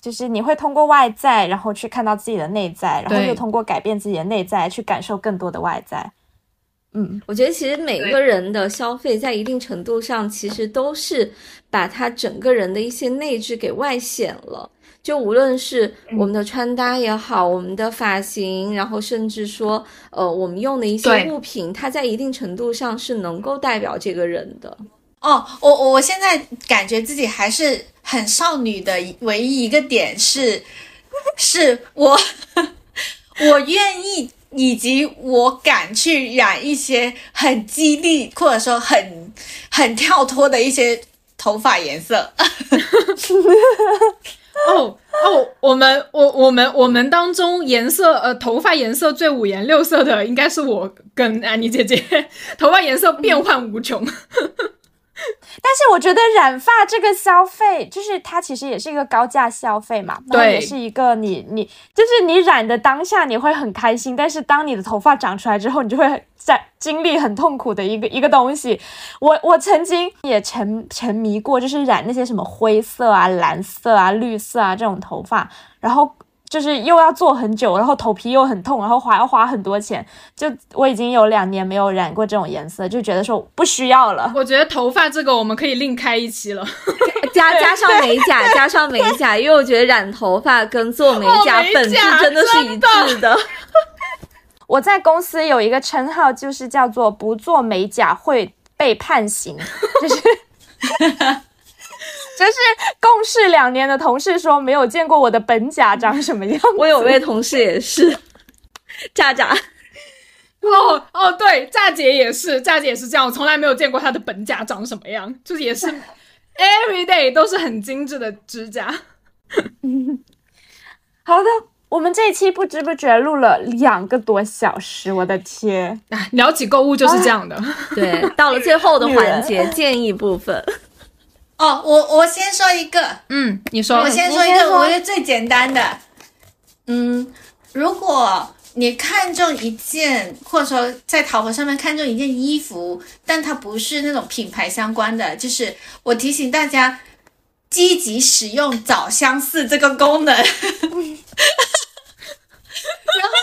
就是你会通过外在，然后去看到自己的内在，然后又通过改变自己的内在去感受更多的外在。嗯，我觉得其实每个人的消费在一定程度上，其实都是把他整个人的一些内质给外显了。就无论是我们的穿搭也好，我们的发型，然后甚至说，呃，我们用的一些物品，它在一定程度上是能够代表这个人的。哦，我我现在感觉自己还是很少女的唯一一个点是，<laughs> 是我 <laughs> 我愿意以及我敢去染一些很激励或者说很很跳脱的一些头发颜色。<laughs> 哦哦，我们我我们我们当中颜色呃头发颜色最五颜六色的应该是我跟安妮姐姐，头发颜色变幻无穷。<laughs> 但是我觉得染发这个消费，就是它其实也是一个高价消费嘛，对，也是一个你你就是你染的当下你会很开心，但是当你的头发长出来之后，你就会在经历很痛苦的一个 <laughs> 一个东西。我我曾经也沉沉迷过，就是染那些什么灰色啊、蓝色啊、绿色啊这种头发，然后。就是又要做很久，然后头皮又很痛，然后花要花很多钱。就我已经有两年没有染过这种颜色，就觉得说不需要了。我觉得头发这个我们可以另开一期了，<laughs> 加加上美甲，加上美甲，因为我觉得染头发跟做美甲本质真的是一致的。<laughs> 我在公司有一个称号，就是叫做不做美甲会被判刑，就是。<laughs> 就是共事两年的同事说没有见过我的本甲长什么样。<laughs> 我有位同事也是，<laughs> 炸炸。哦哦，对，炸姐也是，炸姐也是这样，我从来没有见过她的本甲长什么样，就是也是 <laughs> every day 都是很精致的指甲。好的，我们这一期不知不觉录了两个多小时，我的天！哎，聊起购物就是这样的。对，到了最后的环节，建议部分。哦，我我先说一个，嗯，你说，我先说一个，我觉得最简单的，嗯，如果你看中一件，或者说在淘宝上面看中一件衣服，但它不是那种品牌相关的，就是我提醒大家，积极使用找相似这个功能，<laughs> 然后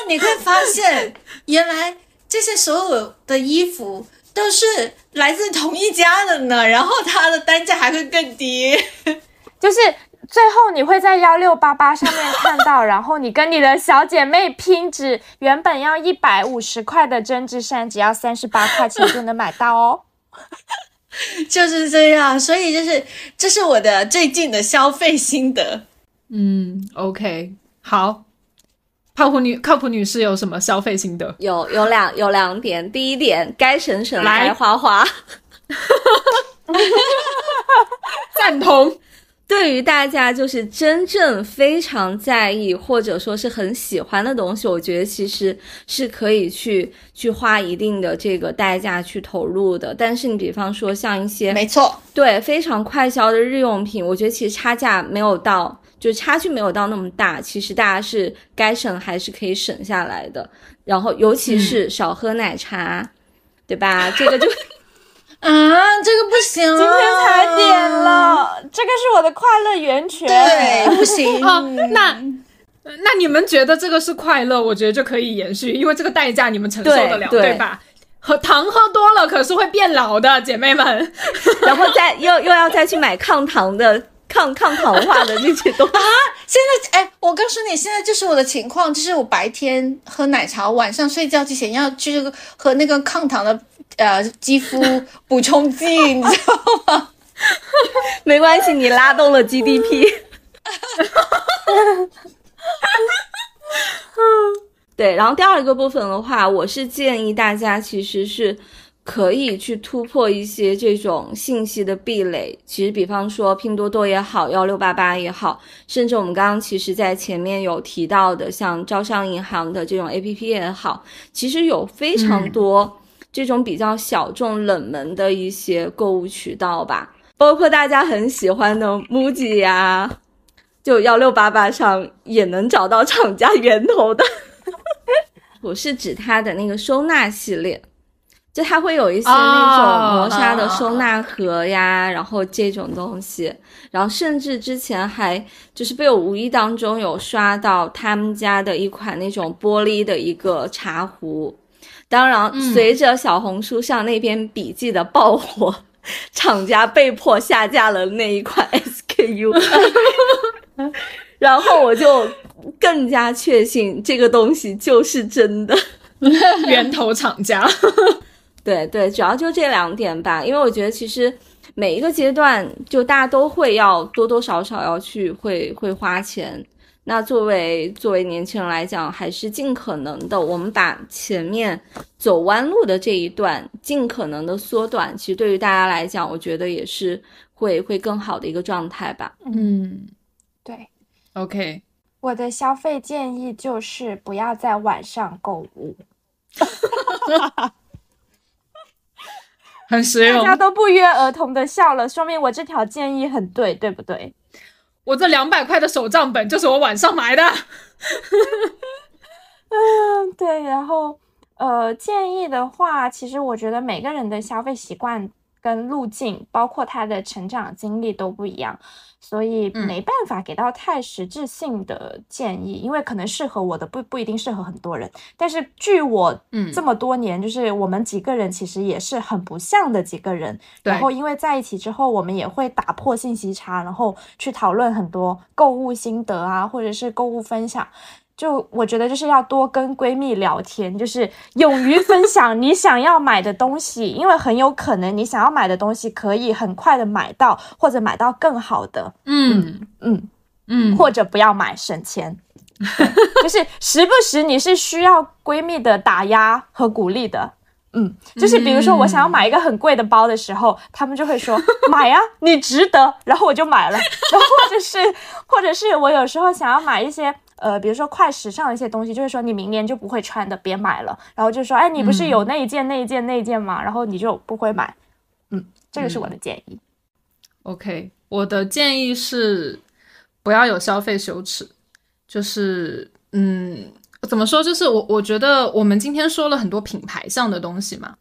你会发现，原来这些所有的衣服。都是来自同一家的呢，然后它的单价还会更低，<laughs> 就是最后你会在幺六八八上面看到，然后你跟你的小姐妹拼，只原本要一百五十块的针织衫，只要三十八块钱就能买到哦，<laughs> 就是这样，所以就是这是我的最近的消费心得。嗯，OK，好。靠谱女靠谱女士有什么消费心得？有有两有两点，第一点该省省该花花，赞同。<laughs> 对于大家就是真正非常在意或者说是很喜欢的东西，我觉得其实是可以去去花一定的这个代价去投入的。但是你比方说像一些没错，对非常快销的日用品，我觉得其实差价没有到。就差距没有到那么大，其实大家是该省还是可以省下来的。然后尤其是少喝奶茶，对吧？这个就 <laughs> 啊，这个不行，今天才点了，这个是我的快乐源泉。对，不行。<laughs> 哦，那那你们觉得这个是快乐？我觉得就可以延续，因为这个代价你们承受得了，对吧？喝糖喝多了可是会变老的，姐妹们。<laughs> 然后再又又要再去买抗糖的。抗抗糖化的那些东西啊！现在哎，我告诉你，现在就是我的情况，就是我白天喝奶茶，晚上睡觉之前要去喝那个抗糖的呃肌肤补充剂，你知道吗？<laughs> 没关系，你拉动了 GDP。<laughs> 对，然后第二个部分的话，我是建议大家其实是。可以去突破一些这种信息的壁垒。其实，比方说拼多多也好，幺六八八也好，甚至我们刚刚其实在前面有提到的，像招商银行的这种 APP 也好，其实有非常多这种比较小众、冷门的一些购物渠道吧。包括大家很喜欢的 MUJI 呀，就幺六八八上也能找到厂家源头的。<laughs> 我是指它的那个收纳系列。就它会有一些那种磨砂的收纳盒呀，然后这种东西，然后甚至之前还就是被我无意当中有刷到他们家的一款那种玻璃的一个茶壶，当然随着小红书上那篇笔记的爆火，<laughs> 厂家被迫下架了那一款 <laughs> SKU，<laughs> 然后我就更加确信这个东西就是真的。源头厂家。对对，主要就这两点吧，因为我觉得其实每一个阶段，就大家都会要多多少少要去会会花钱。那作为作为年轻人来讲，还是尽可能的，我们把前面走弯路的这一段尽可能的缩短。其实对于大家来讲，我觉得也是会会更好的一个状态吧。嗯，对，OK，我的消费建议就是不要在晚上购物。<laughs> 很实用，大家都不约而同的笑了，说明我这条建议很对，对不对？我这两百块的手账本就是我晚上买的。<laughs> 嗯，对。然后，呃，建议的话，其实我觉得每个人的消费习惯。跟路径，包括他的成长经历都不一样，所以没办法给到太实质性的建议，因为可能适合我的不不一定适合很多人。但是据我这么多年，就是我们几个人其实也是很不像的几个人。然后因为在一起之后，我们也会打破信息差，然后去讨论很多购物心得啊，或者是购物分享。就我觉得就是要多跟闺蜜聊天，就是勇于分享你想要买的东西，因为很有可能你想要买的东西可以很快的买到，或者买到更好的。嗯嗯嗯，或者不要买省钱，<laughs> 就是时不时你是需要闺蜜的打压和鼓励的。嗯，就是比如说我想要买一个很贵的包的时候，他们就会说买呀，你值得，然后我就买了。<laughs> 然后或者是或者是我有时候想要买一些。呃，比如说快时尚的一些东西，就是说你明年就不会穿的，别买了。然后就说，哎，你不是有那一件、那一件、那一件吗？然后你就不会买。嗯，这个是我的建议。OK，我的建议是不要有消费羞耻。就是，嗯，怎么说？就是我我觉得我们今天说了很多品牌上的东西嘛。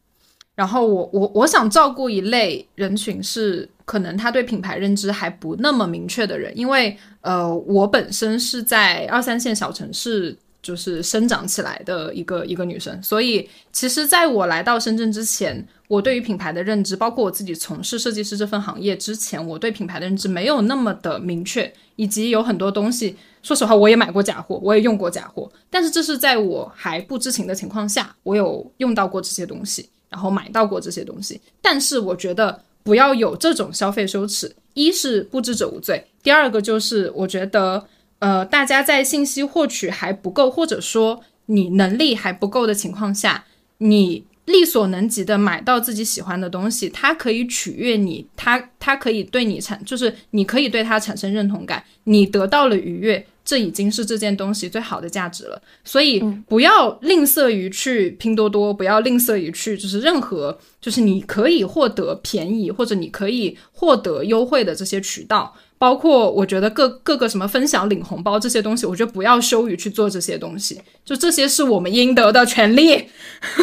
然后我我我想照顾一类人群是可能他对品牌认知还不那么明确的人，因为呃我本身是在二三线小城市就是生长起来的一个一个女生，所以其实在我来到深圳之前，我对于品牌的认知，包括我自己从事设计师这份行业之前，我对品牌的认知没有那么的明确，以及有很多东西，说实话我也买过假货，我也用过假货，但是这是在我还不知情的情况下，我有用到过这些东西。然后买到过这些东西，但是我觉得不要有这种消费羞耻。一是不知者无罪，第二个就是我觉得，呃，大家在信息获取还不够，或者说你能力还不够的情况下，你力所能及的买到自己喜欢的东西，它可以取悦你，它它可以对你产，就是你可以对它产生认同感，你得到了愉悦。这已经是这件东西最好的价值了，所以不要吝啬于去拼多多，不要吝啬于去，就是任何就是你可以获得便宜或者你可以获得优惠的这些渠道，包括我觉得各各个什么分享领红包这些东西，我觉得不要羞于去做这些东西，就这些是我们应得的权利。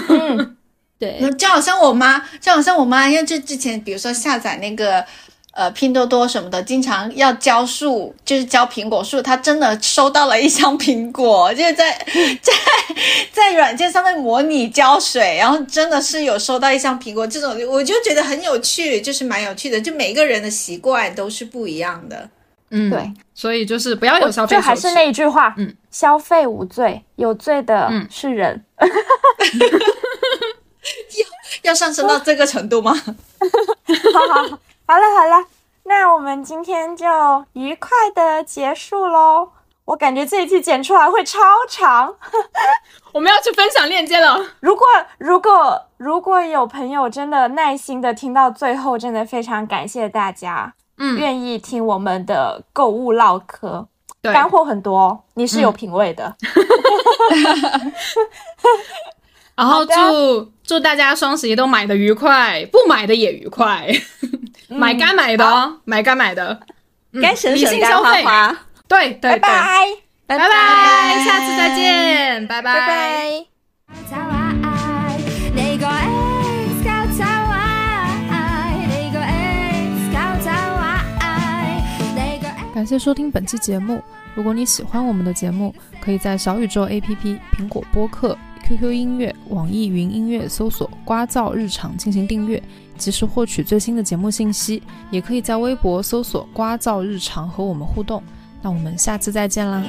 嗯，对，就好像我妈，就好像我妈，因为这之前比如说下载那个。呃拼多多什么的，经常要浇树，就是浇苹果树，他真的收到了一箱苹果，就是在在在软件上面模拟浇水，然后真的是有收到一箱苹果，这种我就觉得很有趣，就是蛮有趣的，就每个人的习惯都是不一样的。嗯，对，所以就是不要有消费，就还是那一句话，嗯，消费无罪，有罪的是人。<laughs> 要要上升到这个程度吗？<laughs> 好好好了好了，那我们今天就愉快的结束喽。我感觉这一期剪出来会超长，<laughs> 我们要去分享链接了。如果如果如果有朋友真的耐心的听到最后，真的非常感谢大家。嗯，愿意听我们的购物唠嗑，对，干货很多，你是有品味的。然后祝祝大家双十一都买的愉快，不买的也愉快，买该买的，买该买的，该省省该花花。对对对，拜拜。拜拜，下次再见，拜拜。拜。感谢收听本期节目。如果你喜欢我们的节目，可以在小宇宙 APP、苹果播客、QQ 音乐、网易云音乐搜索“瓜噪日常”进行订阅，及时获取最新的节目信息。也可以在微博搜索“瓜噪日常”和我们互动。那我们下次再见啦！